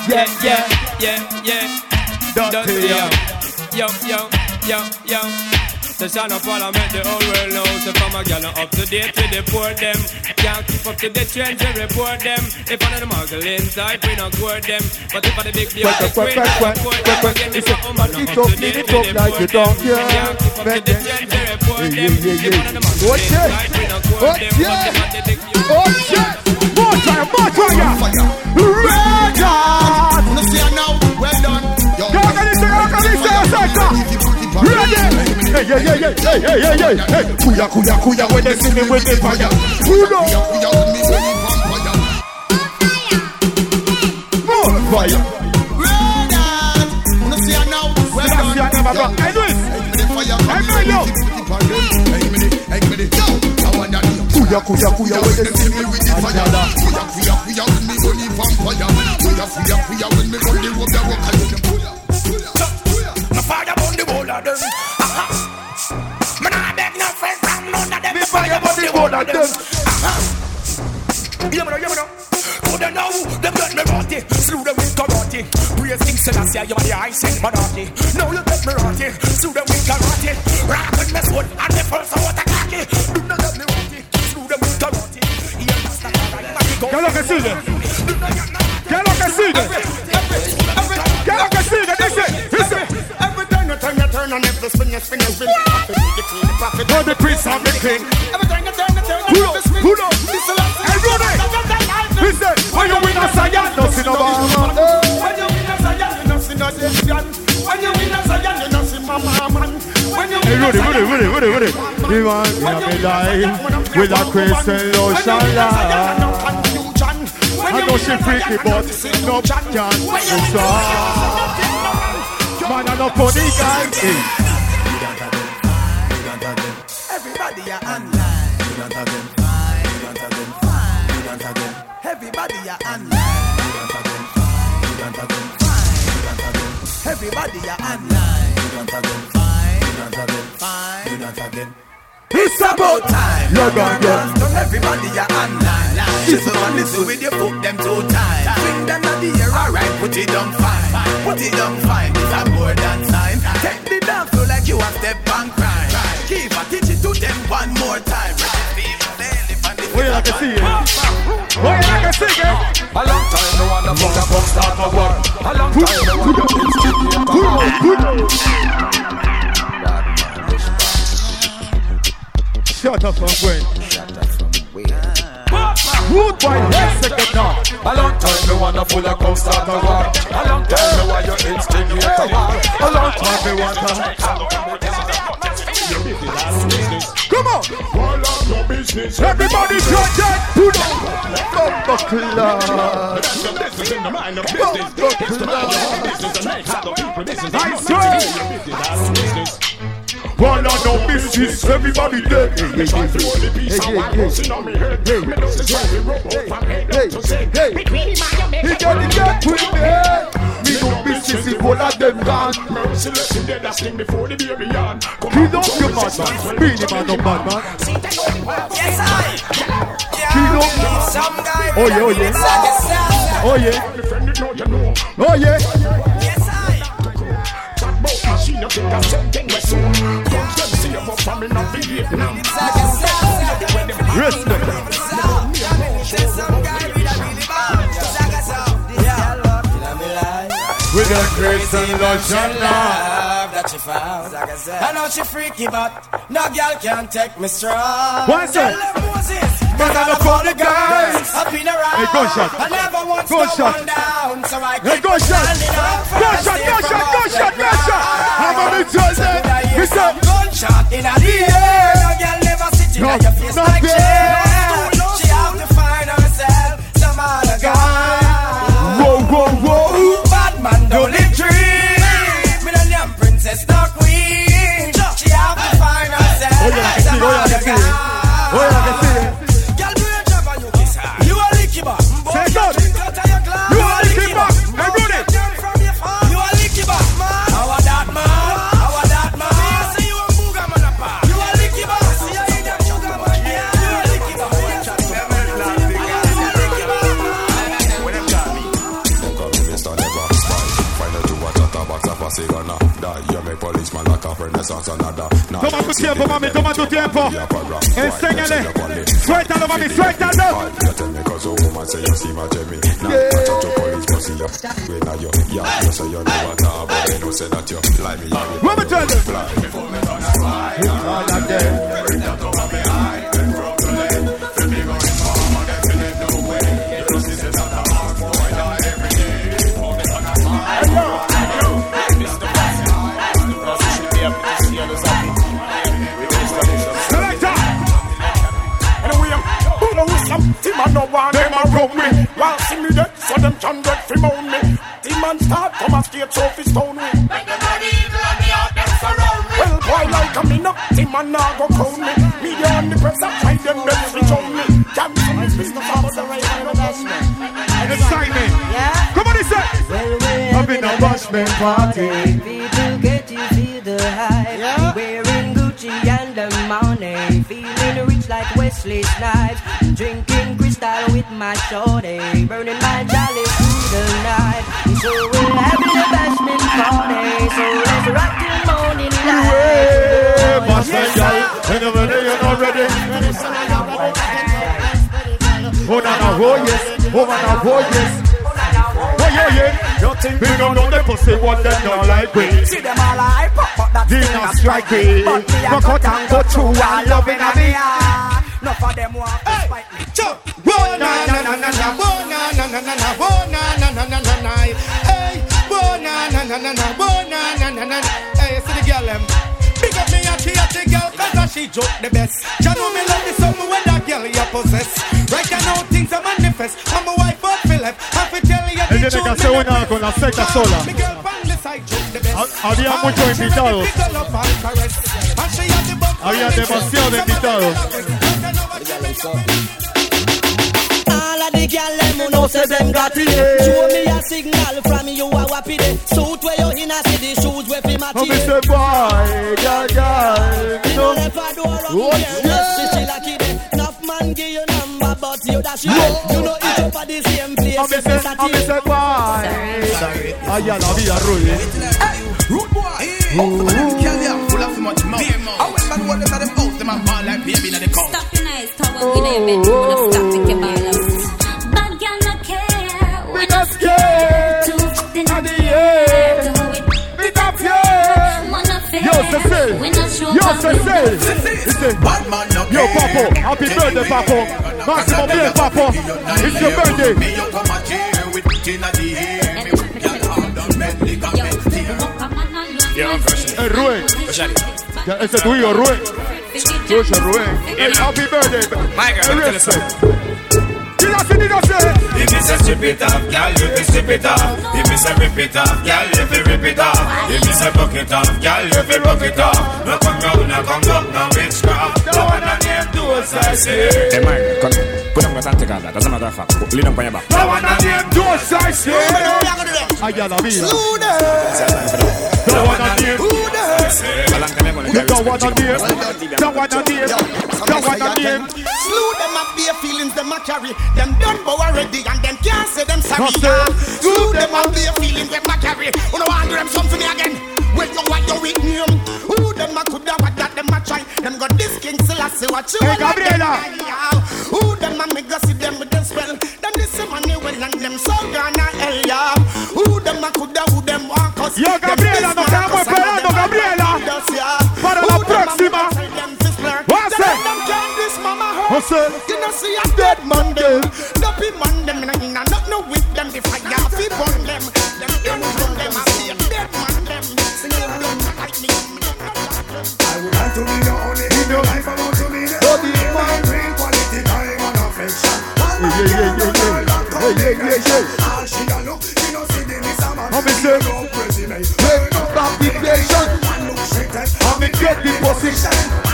Yeah, yeah, yeah, yeah. Dirty young. Yo, yo, yo, yo. The son of parliament, the whole world knows if I'm a gal up to date with the poor them. Can't keep up to the trends and report them. If I'm the muggle inside, we not court them. But if I'm the big deal, Quack, the quack, queen, quack, quack, report them. Again, He if said, I'm "Man, not eat up to date with the like poor them. Can't keep up to the trends and report Yeah, them. yeah, yeah, If I'm yeah. the muggle inside, we not court them. But if I'm the big deal, Oh, shit. More fire, more fire. Red on. No see now, well done. Yo, can you say, can you say, Santa? Ready? Hey, hey, hey, hey, hey, hey, hey, hey, hey. Kuya, kuya, kuya, when they see me with the fire. Kuya, kuya, with me with the fire. More fire. fire, fire! Ready! Red on. No see now, well done. I know it. I know it, yo. Kuya, kuya, kuya, when they see me with the fire. Kuya, kuya, kuya, when me burn the vampire. Kuya, kuya, kuya, when me burn the that walk and. No fire burn the whole of them. Aha. Me nah beg no friend from none of them. Me fire burn the whole of them. Aha. Yeah, me know, yeah, me know. Know them me rotty, slew them with karate. Praise King Selassie, you are the high sent monarchy. Now you get me rotty, slew them with karate. Rock with me sword and the first out the ¿Qué es lo que es lo que es lo que sigue? Dice, dice. Every time you turn, and every spin, you spin, you spin. Prophet, the king, the prophet, No, the prince of the king. Every time you turn, you turn, Pull up, every spin. pull up. This is Hey, Rudy. He said, when you win a Zion, no see no. When you win a Zion, no see no. When you win a Zion, no see Mama Rudy, Rudy, Rudy, Rudy, Rudy. You want me to life with a crystal lotion love. I know she freaky, but no can stop. Man, I know funny guy. Everybody eh. are online. You don't have them fine. You don't have them. You don't have them. Everybody are online. Everybody are online. It's about time. Log on, yeah. Don't everybody are online. This one is with your foot them two times. Bring them to the air, alright. Put it on fine. Put it on fine. It's a more than sign. Take the dance floor like you a step and cry. Give a teach it to them one more time. Oh, yeah, I can see it. Oh, yeah, I can see it. A long time no one from the box start a war. A long time no one to Shut up from Gwen. Rude boy, let's take it now. A long time me wanna full of come start a war. A long time me want you instigate a war. A long time me want Come on. All of your business. Everybody judge it. Put on. Bumper class. Business in the mind of business. One of no business, everybody dead. Me try to hold the piece of white pussy on me head. Me know it try to rub from head to say. Between him and your man, he got the me. Me business bitches, all of them gone. Merciless, dead as thing before the baby on. Kill off your man, be the man of bad man. Yes, I. Kill off your man. Some guy. Oh yeah, oh yeah. Oh yeah. Oh yeah. Yes, I. She no think I'm something with soon. Comes them see you from in a Vietnam. Respect. With a crazy lotion love that she found. I know she freaky, but no girl can take me strong. What's Tell that? Cause I'm a for the guys. I've been around. Hey, gunshot. I never want Gunshot. someone down, so I Hey, keep gunshot. standing up. Gunshot, gunshot, gunshot, gunshot. I'm on the tell them. He said, gunshot in a the air. No girl never sit in your face like there. She have to find herself some other guy. Whoa, whoa, whoa. Bad man don't live dream. Me no damn princess, no queen. She have to find herself yeah, I can see some it. Yeah, I other can see it. guy. renaissance another. Tomando tempo, mami, tomando tempo. Enséñale. Suéltalo, mami, suéltalo. You tell me cause a woman say you see my Jimmy. Now catch up your police, but see you. We you. Yeah, you say you never know, but they know say that you lie me. Let me tell you. Fly before me turn and fly. All of them. Team I no want them around me. While see me dead, so them can get fi mound me. Team man start come a skate so fi stone me. Make the body evil and the them surround me. Well, boy like a me no, team man now go crown me. Media on the press, I try them best switch on me. Can't see me business, I'm the right kind of bashment. Excitement. Come on, he said. I'm in a bashment party. People get you feel the hype. Wearing Gucci and the money. Feeling rich like Wesley Snipes. Drinking crystal with my shorty. Burning my jolly through the night. So we're having a bashment party. So let's rock till morning light. Bashment, girl. Whenever you're not ready. Oh, na, na, oh, yes. Oh, na, na, oh, yes. Oh, yeah, yeah. You think we don't know the pussy, what they don't like we. See them all hype up, but They still not not strike me. But me a cut cut and go go through through all all loving loving of of me. me. No for them want to spite me. Hey, see the girl them. Big me and she the girl cause she joke the best. Ya know me love the summer when that girl you possess. Right now things are manifest. I'm a wife of Philip. Have to tell you the truth. Me girl from the side joke Tiene que hacer una con la secta sola. Había muchos invitados. you demasiados invitados. All of the gyal them who know say them got it. Show me a signal from you a wappy day. Suit where you in a see the shoes where fi match No me it. say boy, girl, girl. Me no never do wrong What here. Yes, she lucky day. Enough man give you number, but you dash it. You know it's up at the same place. A me say, a me say boy. Ay, a la vida, Rudy. Rude boy. Out oh, for them girl ya, full of so much mouth. I went man one them them out, them a ball like baby in the cow. Stop your nice talk in your bedroom. Wanna stop say, yo, say, say, say, yo, Papo, happy birthday, papa, Maximum beer, Papo. It's your birthday. El Rue. Ese tuyo, Rue. Tuyo, Rue. Happy birthday. Michael, if me say strip it off, girl, you fi strip it off. If me say rip it off, girl, you fi rip it off. If me say buck it off, girl, you fi buck it off. No come round, no come up, no witchcraft. No one on them do as I say. Hey, man, come, promise and take all that. As a matter of fact, lay down on your back. I wanna name those I say. I gotta be. Who the? The one on name. Who the? The one on name. The one on name. The one on name. Slew them up their feelings, them a carry. Them done bow already and them can't say them sorry. Slew them up their feelings, them a carry. You know I do them something again. Well, you want your weak name. Them a coulda what that them a try? Them got this king Selassie what you Hey, want like them Gabriela. Who them a make us see them with them spell? Them this money well and them so gonna hell yeah. Who them a coulda who them want us? Yo, Gabriela, nos quedamos esperando, Gabriela. Para la próxima. José. José. You know see a dead man them Dopey man them Inna inna not no with them The fire fi burn them Them life. Want to be the only man. Real quality time and affection. One Yeah, yeah, yeah, yeah. that Yeah, yeah, yeah, yeah. All she a look, she no see the miss a man. Say? Go president. Wake up that depression. One look at. How me get the position.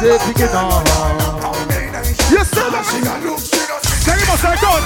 they picking on. You said that she got look, she got Tell him what's I done.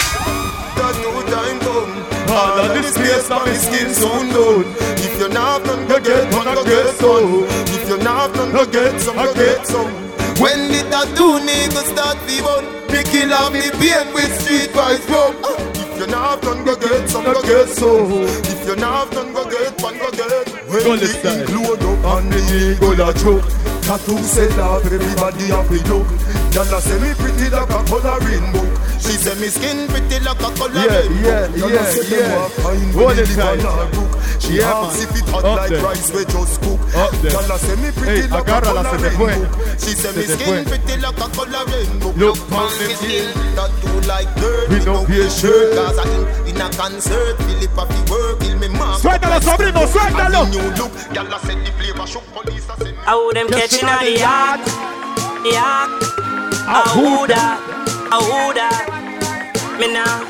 That no time come. All of this space now my skin soon done. If you're not done, you get one, you get some. If you're not done, you get some, you get some. When did that two niggas start the one? Picking up the pain with street boys from. If you're not done, go get some, go get some. If you're not done, go get one, go get. When the include up on the eagle a choke tattoo set off everybody have to look. Y'all say me pretty like a coloring book. She say me skin pretty like a color. Yeah, yeah, yeah, yeah. yeah. All the time. She yeah, have sip it hot like there. rice we just cook. Up there. Girl, say me pretty hey, like a color rainbow. She say me skin pretty like a color rainbow. Look pon me skin that do like dirt. We don't pay shirt. Cause I in, in a concert, Philip a fi work, kill me mark. Suéltalo, sobrino, suéltalo. New look, girl, I said the flavor shook police. I said. Oh, them catching on the yard, yard. Oh, ah, who? A who. Me now,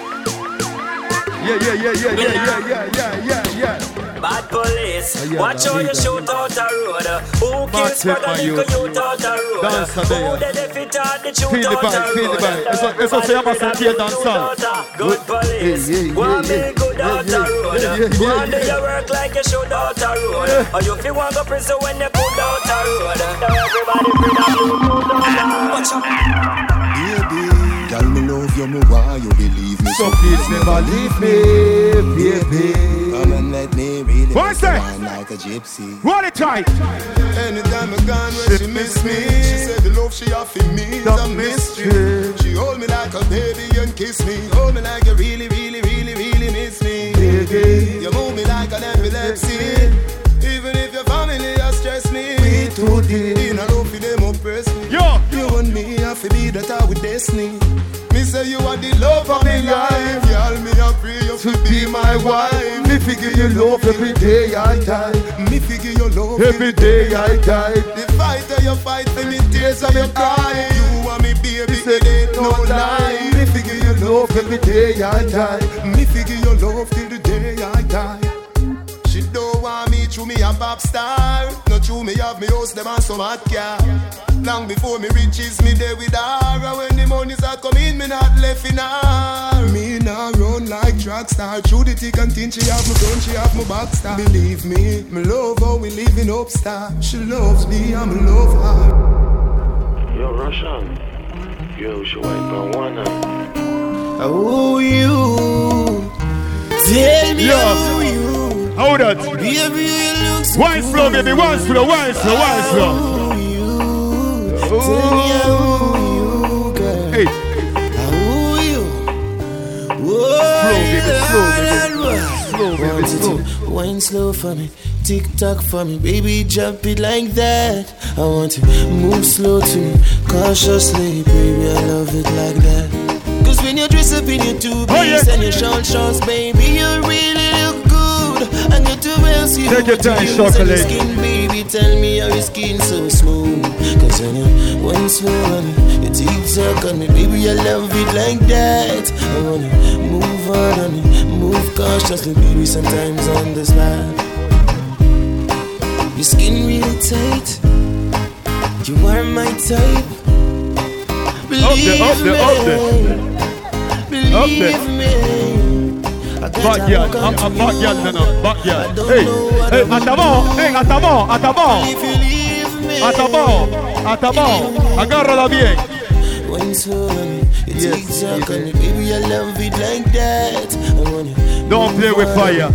Yeah, yeah, yeah, yeah, yeah, yeah, yeah, yeah, yeah, yeah. bad police. Ya, Watch how you shoot out a road. Who kills brother my little youth. out a road? Danza de Who ella. the defeat out the shoot Feel the out a vibe, feel the vibe. Eso, se llama sentir danzar. Good police. Yeah, yeah, Go and be good out yeah, a road. yeah, yeah, and do your work like you should out a road. Yeah. Or you feel want go prison when you put out a road. Now everybody free that you put out. Watch out. Baby, girl, me love you, me why you believe me. So please never leave me, baby. Come and let me really What's make you that? wine like a gypsy. Roll it tight. Anytime I gone where she miss me, she said the love she offer me is a mystery. She hold me like a baby and kiss me, hold me like you really, really, really, really miss me. baby. You move me like an epilepsy. Even if your family has stressed me. We too deep. In a love for them oppress me. Yo. You and me have to be that I with destiny. Say you are the love of me life. Y'all me a pray you to be my wife. Me figure you love every day I die. Me figure you love every day I die. The fight that you fight for me tears of your cry. You and me baby, it ain't no lie. Me figure you love every day I die. Me figure you love till the day I die. She don't want me through me a pop star. No true me have me house them and some hot car. Long before me riches me there with her. And when the monies are coming, me not left in her. Me now run like track star. Through the thick and thin, she have me gun, she have me back star. Believe me, me love how we live living upstar. She loves me, I'm love her. Yo, Russian. Yo, she wait for one night. Oh, you. Tell me Yo. how you. How that? Baby, you look so Wine flow, baby. Wine flow, wine flow, wine flow. Hey. How baby, slow, baby. Slow, baby, slow. Wine slow for me, tick tock for me, baby, jump it like that. I want to move slow to me, cautiously, baby, I love it like that. Cause when you dress up in your two piece and your short shorts, baby, you really look good. And your two else you Take your time, your chocolate. skin, baby, tell me how your skin so smooth. Cause when you wine slow on me, you tick tock on me, baby, I love it like that. I wanna move on on me, move cautiously, baby, sometimes on the spot. Your skin really tight, you are my type. Up there, up there, up there. Up there. Backyard, I'm a backyard, no, no, backyard. Hey, hey, atabón, hey, atabón, atabón. Atabón, atabón. Agárrala bien. Like that. Don't play with fire.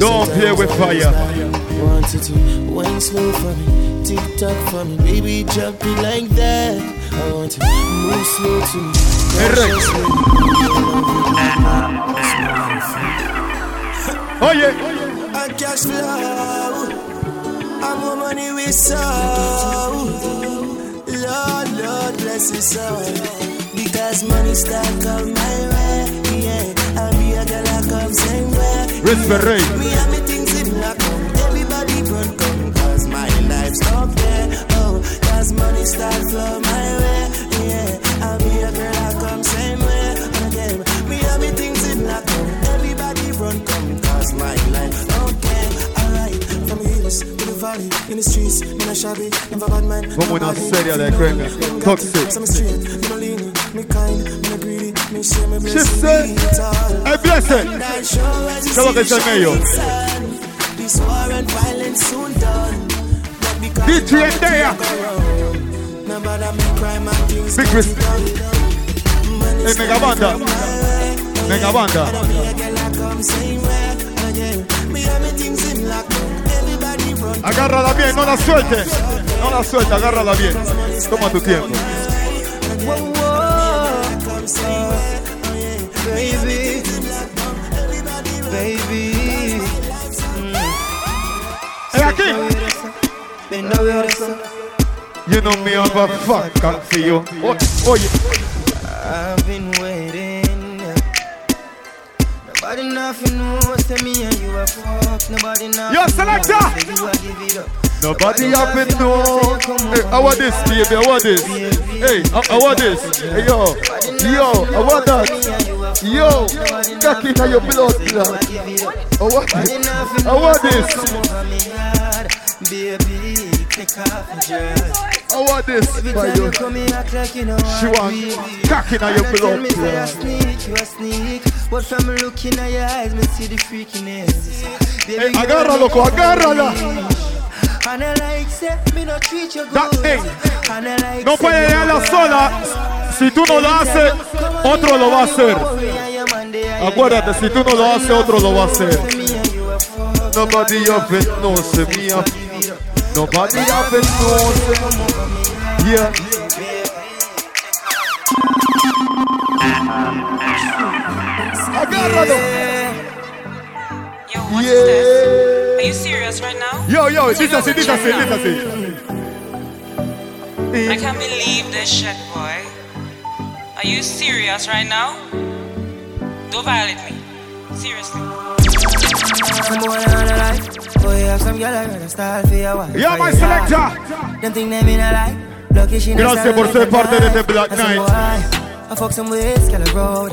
Don't play with fire. Tick tock for me, baby, drop it like that. I want to move slow to me. Cautiously. Oye. I cash flow. I'm more money we sow. Lord, Lord, bless his soul. Because money start come my way. Yeah, I'll be a girl that comes same way. Respect, Ray. Me and me things in black come. Everybody run come. Cause my life stop there. Oh, cause money start flow my way. valley, in the streets, in a shabby, never bad man. I? Toxic. I'm straight, you know lean, me kind, me greedy, me me. She said, I bless it. Come on, get your mail. This war and violence soon done. But there? Big risk. Hey, mega banda. Mega banda. Agárrala bien, no la suelte. No la suelte, agárrala bien. Toma tu tiempo. Baby, baby. Hey, aquí. You know me have a fuck for you. Oye. I've been waiting. Nobody nothing knows to me and you a fuck. Nobody nothing Yo, selector. knows that you a give it up. Nobody happen know. Hey, I want this, baby. I want this. Hey, I, I want this. Hey, yo, yo, I want that. Yo, cock in your blood, blood. I want this. I want this. Baby, click off your dress. I want this Every you. you come here, act like you know She want cock in your tell me say blood. a sneak, you a sneak. But from looking at your eyes, me see the freakiness. Baby, Hey, you agarra, loco, wish. And I like say, me no treat you That- good. hey, And I like No say, puede me dejarla no sola. Si tú no lo haces, otro lo va a hacer. Acuérdate, si tú no lo haces, otro lo va a hacer. Nobody of it knows me. Nobody of it knows Yeah. Agárralo. What is this? Are you serious right now? Yo, yo, Take this is over it, this is it, this is it. I can't believe this shit, boy. Are you serious right now? Don't violate me. Seriously. Some boy on the life. Boy, have some girl I got a style for your wife. Yeah, my selector. Them think them in a lie. Lucky she Gracias por ser parte de este Black And some Night. boy, I fuck some ways, girl road.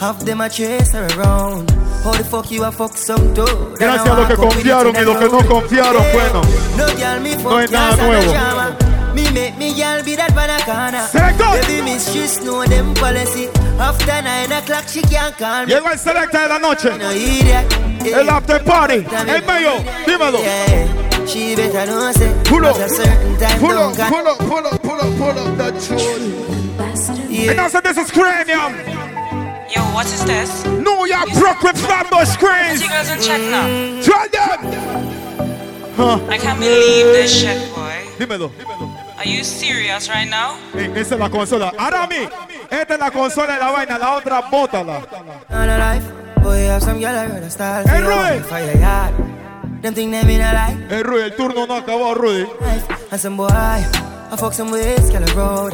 Half them a chase her around. How the fuck you a fuck some dude? Gracias a los que confiaron y los que no confiaron, bueno. No girl me fuck No es nada and nuevo. A drama. Me make me girl be that banana. Selector. Baby miss she know them policy. After nine o'clock she can't call me. Llegó el selecta de la noche. No idiot. El after party. El medio. Dímelo. Yeah, she better know say. Pull up. at a certain time Pull don't up, got- pull up, pull up, pull up, pull up that tune. And also this is Cranium. Yo, what is this? New York Brooklyn Flatbush Craze. You guys in check now. Try them. Huh. I can't believe this shit, boy. Dímelo. Are you serious right now? Ey, esa es la consola. Arami, esta es la consola de la vaina, la otra bótala. On a life, boy, have some girl I a style for Hey, Rudy. wife, for your yard. Them think them in a lie. Eh, Rudy, el turno no acabó, Rudy. And some boy, I fuck some ways, girl a road.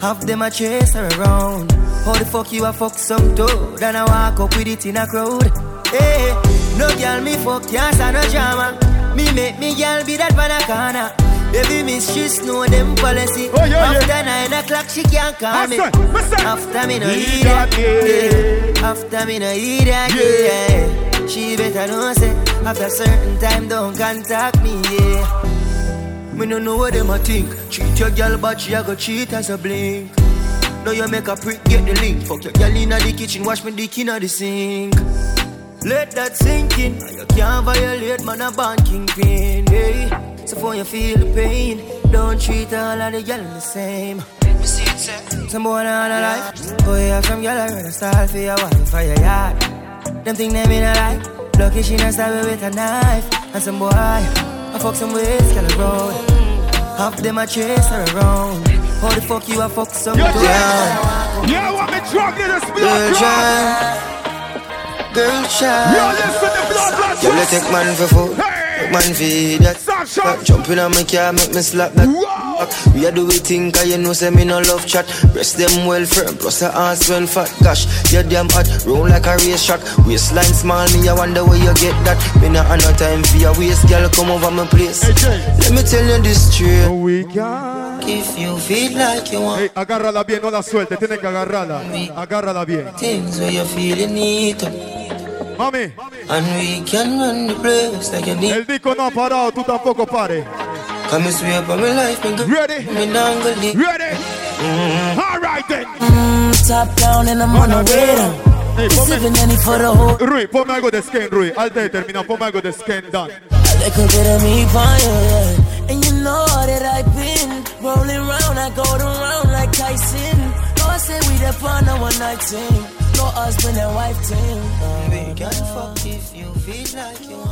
Half them a chase her around. How the fuck you a fuck some dude? And I walk up with it in a crowd. Hey, no girl me fuck, can't no drama. Me make me girl be that banana. Baby she know them policy. Oh, yeah, After yeah. nine o'clock she can't call ah, me. Listen, listen. After me no He eat that. Yeah. After me no eat that. Yeah. She better know say after certain time don't contact me. Yeah. Me no know what them a think. Cheat your girl, but she a go cheat as a blink. Now you make a prick, get the link. Fuck your girl inna the kitchen, wash me dick inna the sink. Let that sink in. You can't violate, man, a band kingpin. Hey. So for you feel the pain, don't treat all of the girl the same. Some boy on a life, oh, boy have some girl I run a style for your wife, for your yard. Them think them in a lie. Lucky she not stab with a knife. And some boy, I fuck some ways, girl road. Half them a chase her around. How the fuck you a fuck some girl? yeah. Yeah, what me drug in this Girl blood child, girl child. Yo, listen to blood clot. Girl, you take man for food, take man for idiot. Stop jumping on my car, make me slap that. back. We a do we think, cause you know say me no love chat. Breast them well firm, plus the ass well fat. Gosh, you damn hot, roll like a race track. Waistline small, me I wonder where you get that. Me not have no time for your waist, girl, come over my place. Let me tell you this straight. Oh, we got. If you feel like you want Hey, agárrala bien, no la suelte, tienes que agarrarla. Agárrala bien. things where you feel you need to. Mami, And we can run the place like you need. el disco no ha parado, tú tampoco pares. Come and swear by my life, me go. Ready? Me not go leave. Ready? All right then. Mm, top down and I'm on the way down. Hey, Sipping any for the whole. Rui, ponme algo de skin, Rui. Al terminado, ponme algo de skin, done. A little bit of me fire, yeah. And you know that I've been rolling round, I go around like Tyson. No, I say we the on a one night team. No husband and wife team. We can fuck if you feel like you want